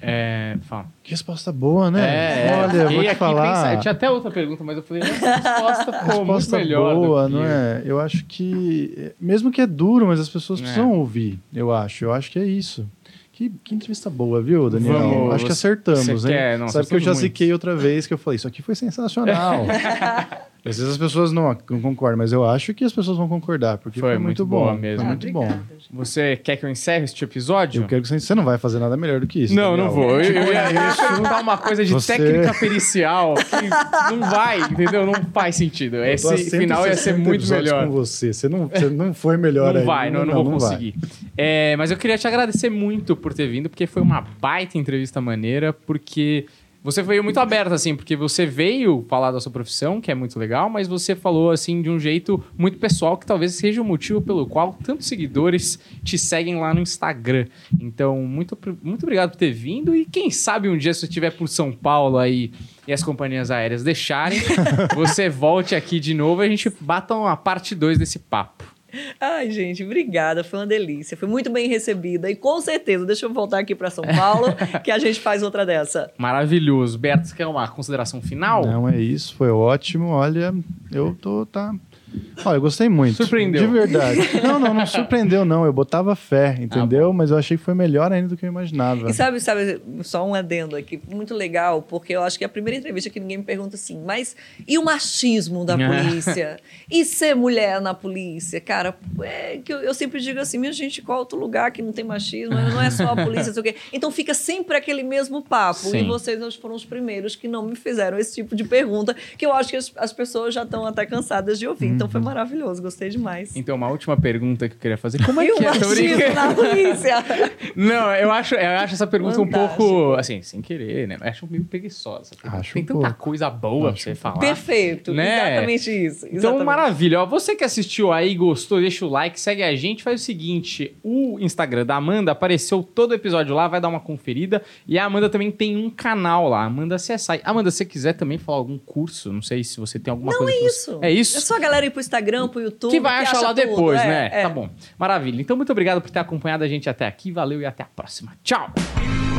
É, fala. Que resposta boa, né? É, Olha, eu vou te falar. Eu tinha até outra pergunta, mas eu falei, resposta [LAUGHS] muito resposta melhor. do boa, que- não é? Eu acho que, mesmo que é duro, mas as pessoas É. precisam ouvir, eu acho. Eu acho que é isso. Que, que entrevista boa, viu, Daniel? Vamos, acho que acertamos, hein? quer? Não, Sabe que eu já muito. ziquei outra vez que eu falei, isso aqui foi sensacional. [LAUGHS] Às vezes as pessoas não, não concordam, mas eu acho que as pessoas vão concordar, porque Foi foi, muito muito, bom. mesmo. Foi Ah, muito bom. gente. Você quer que eu encerre este episódio? Eu quero que você, você não vai fazer nada melhor do que isso. Não, Daniel. não vou. Eu, eu ia, eu ia perguntar uma coisa de Você- técnica pericial que não vai, entendeu? Não faz sentido. Eu Esse final ia ser 160 muito melhor. com você. Você não, você não foi melhor Não aí. vai, não, não, vou vai. conseguir. É, mas eu queria te agradecer muito por ter vindo, porque foi uma baita entrevista maneira, porque você veio muito aberto, assim, porque você veio falar da sua profissão, que é muito legal, mas você falou, assim, de um jeito muito pessoal, que talvez seja o motivo pelo qual tantos seguidores te seguem lá no Instagram. Então, muito, muito obrigado por ter vindo e quem sabe um dia, se você estiver por São Paulo aí e as companhias aéreas deixarem, [LAUGHS] você volte aqui de novo e a gente bata uma parte 2 desse papo. Ai, gente, obrigada. Foi uma delícia. Foi muito bem recebida. E com certeza, deixa eu voltar aqui para São Paulo, [LAUGHS] que a gente faz outra dessa. Maravilhoso. Berto, você quer uma consideração final? Não, é isso, foi ótimo. Olha, eu tô. Tá... Olha, eu gostei muito. Surpreendeu. De verdade. Não, não, não surpreendeu, não. Eu botava fé, entendeu? Mas eu achei que foi melhor ainda do que eu imaginava. E sabe, sabe, só um adendo aqui, muito legal, porque eu acho que é a primeira entrevista que ninguém me pergunta assim, mas e o machismo da [LAUGHS] polícia? e ser mulher na polícia? Cara, é que eu, eu sempre digo assim, minha gente, qual outro lugar que não tem machismo? Não é só a polícia, não sei o quê. Então fica sempre aquele mesmo papo. Sim. E vocês foram os primeiros que não me fizeram esse tipo de pergunta, que eu acho que as, as pessoas já estão até cansadas de ouvir. Então foi maravilhoso, gostei demais. Então, uma última pergunta que eu queria fazer. Como é e o que é? Na polícia? [LAUGHS] Não, eu acho, eu acho essa pergunta um Fantástico. pouco, assim, sem querer, né? Eu acho meio preguiçosa. Acho Tem um tanta pouco. coisa boa pra Acho você um falar. Perfeito, Né? exatamente isso. Então, exatamente. maravilha. Ó, você que assistiu aí, gostou, deixa o like, segue a gente, faz o seguinte: o Instagram da Amanda apareceu todo o episódio lá, vai dar uma conferida. E a Amanda também tem um canal lá, Amanda CSI. Amanda, se você quiser também falar algum curso, não sei se você tem alguma coisa. é que você- isso. É isso? É só a galera ir pro Instagram, pro YouTube. que vai achar acha lá tudo. depois, É, né? é. Tá bom. Maravilha. Então, muito obrigado por ter acompanhado a gente até aqui. Valeu e até a próxima. Tchau!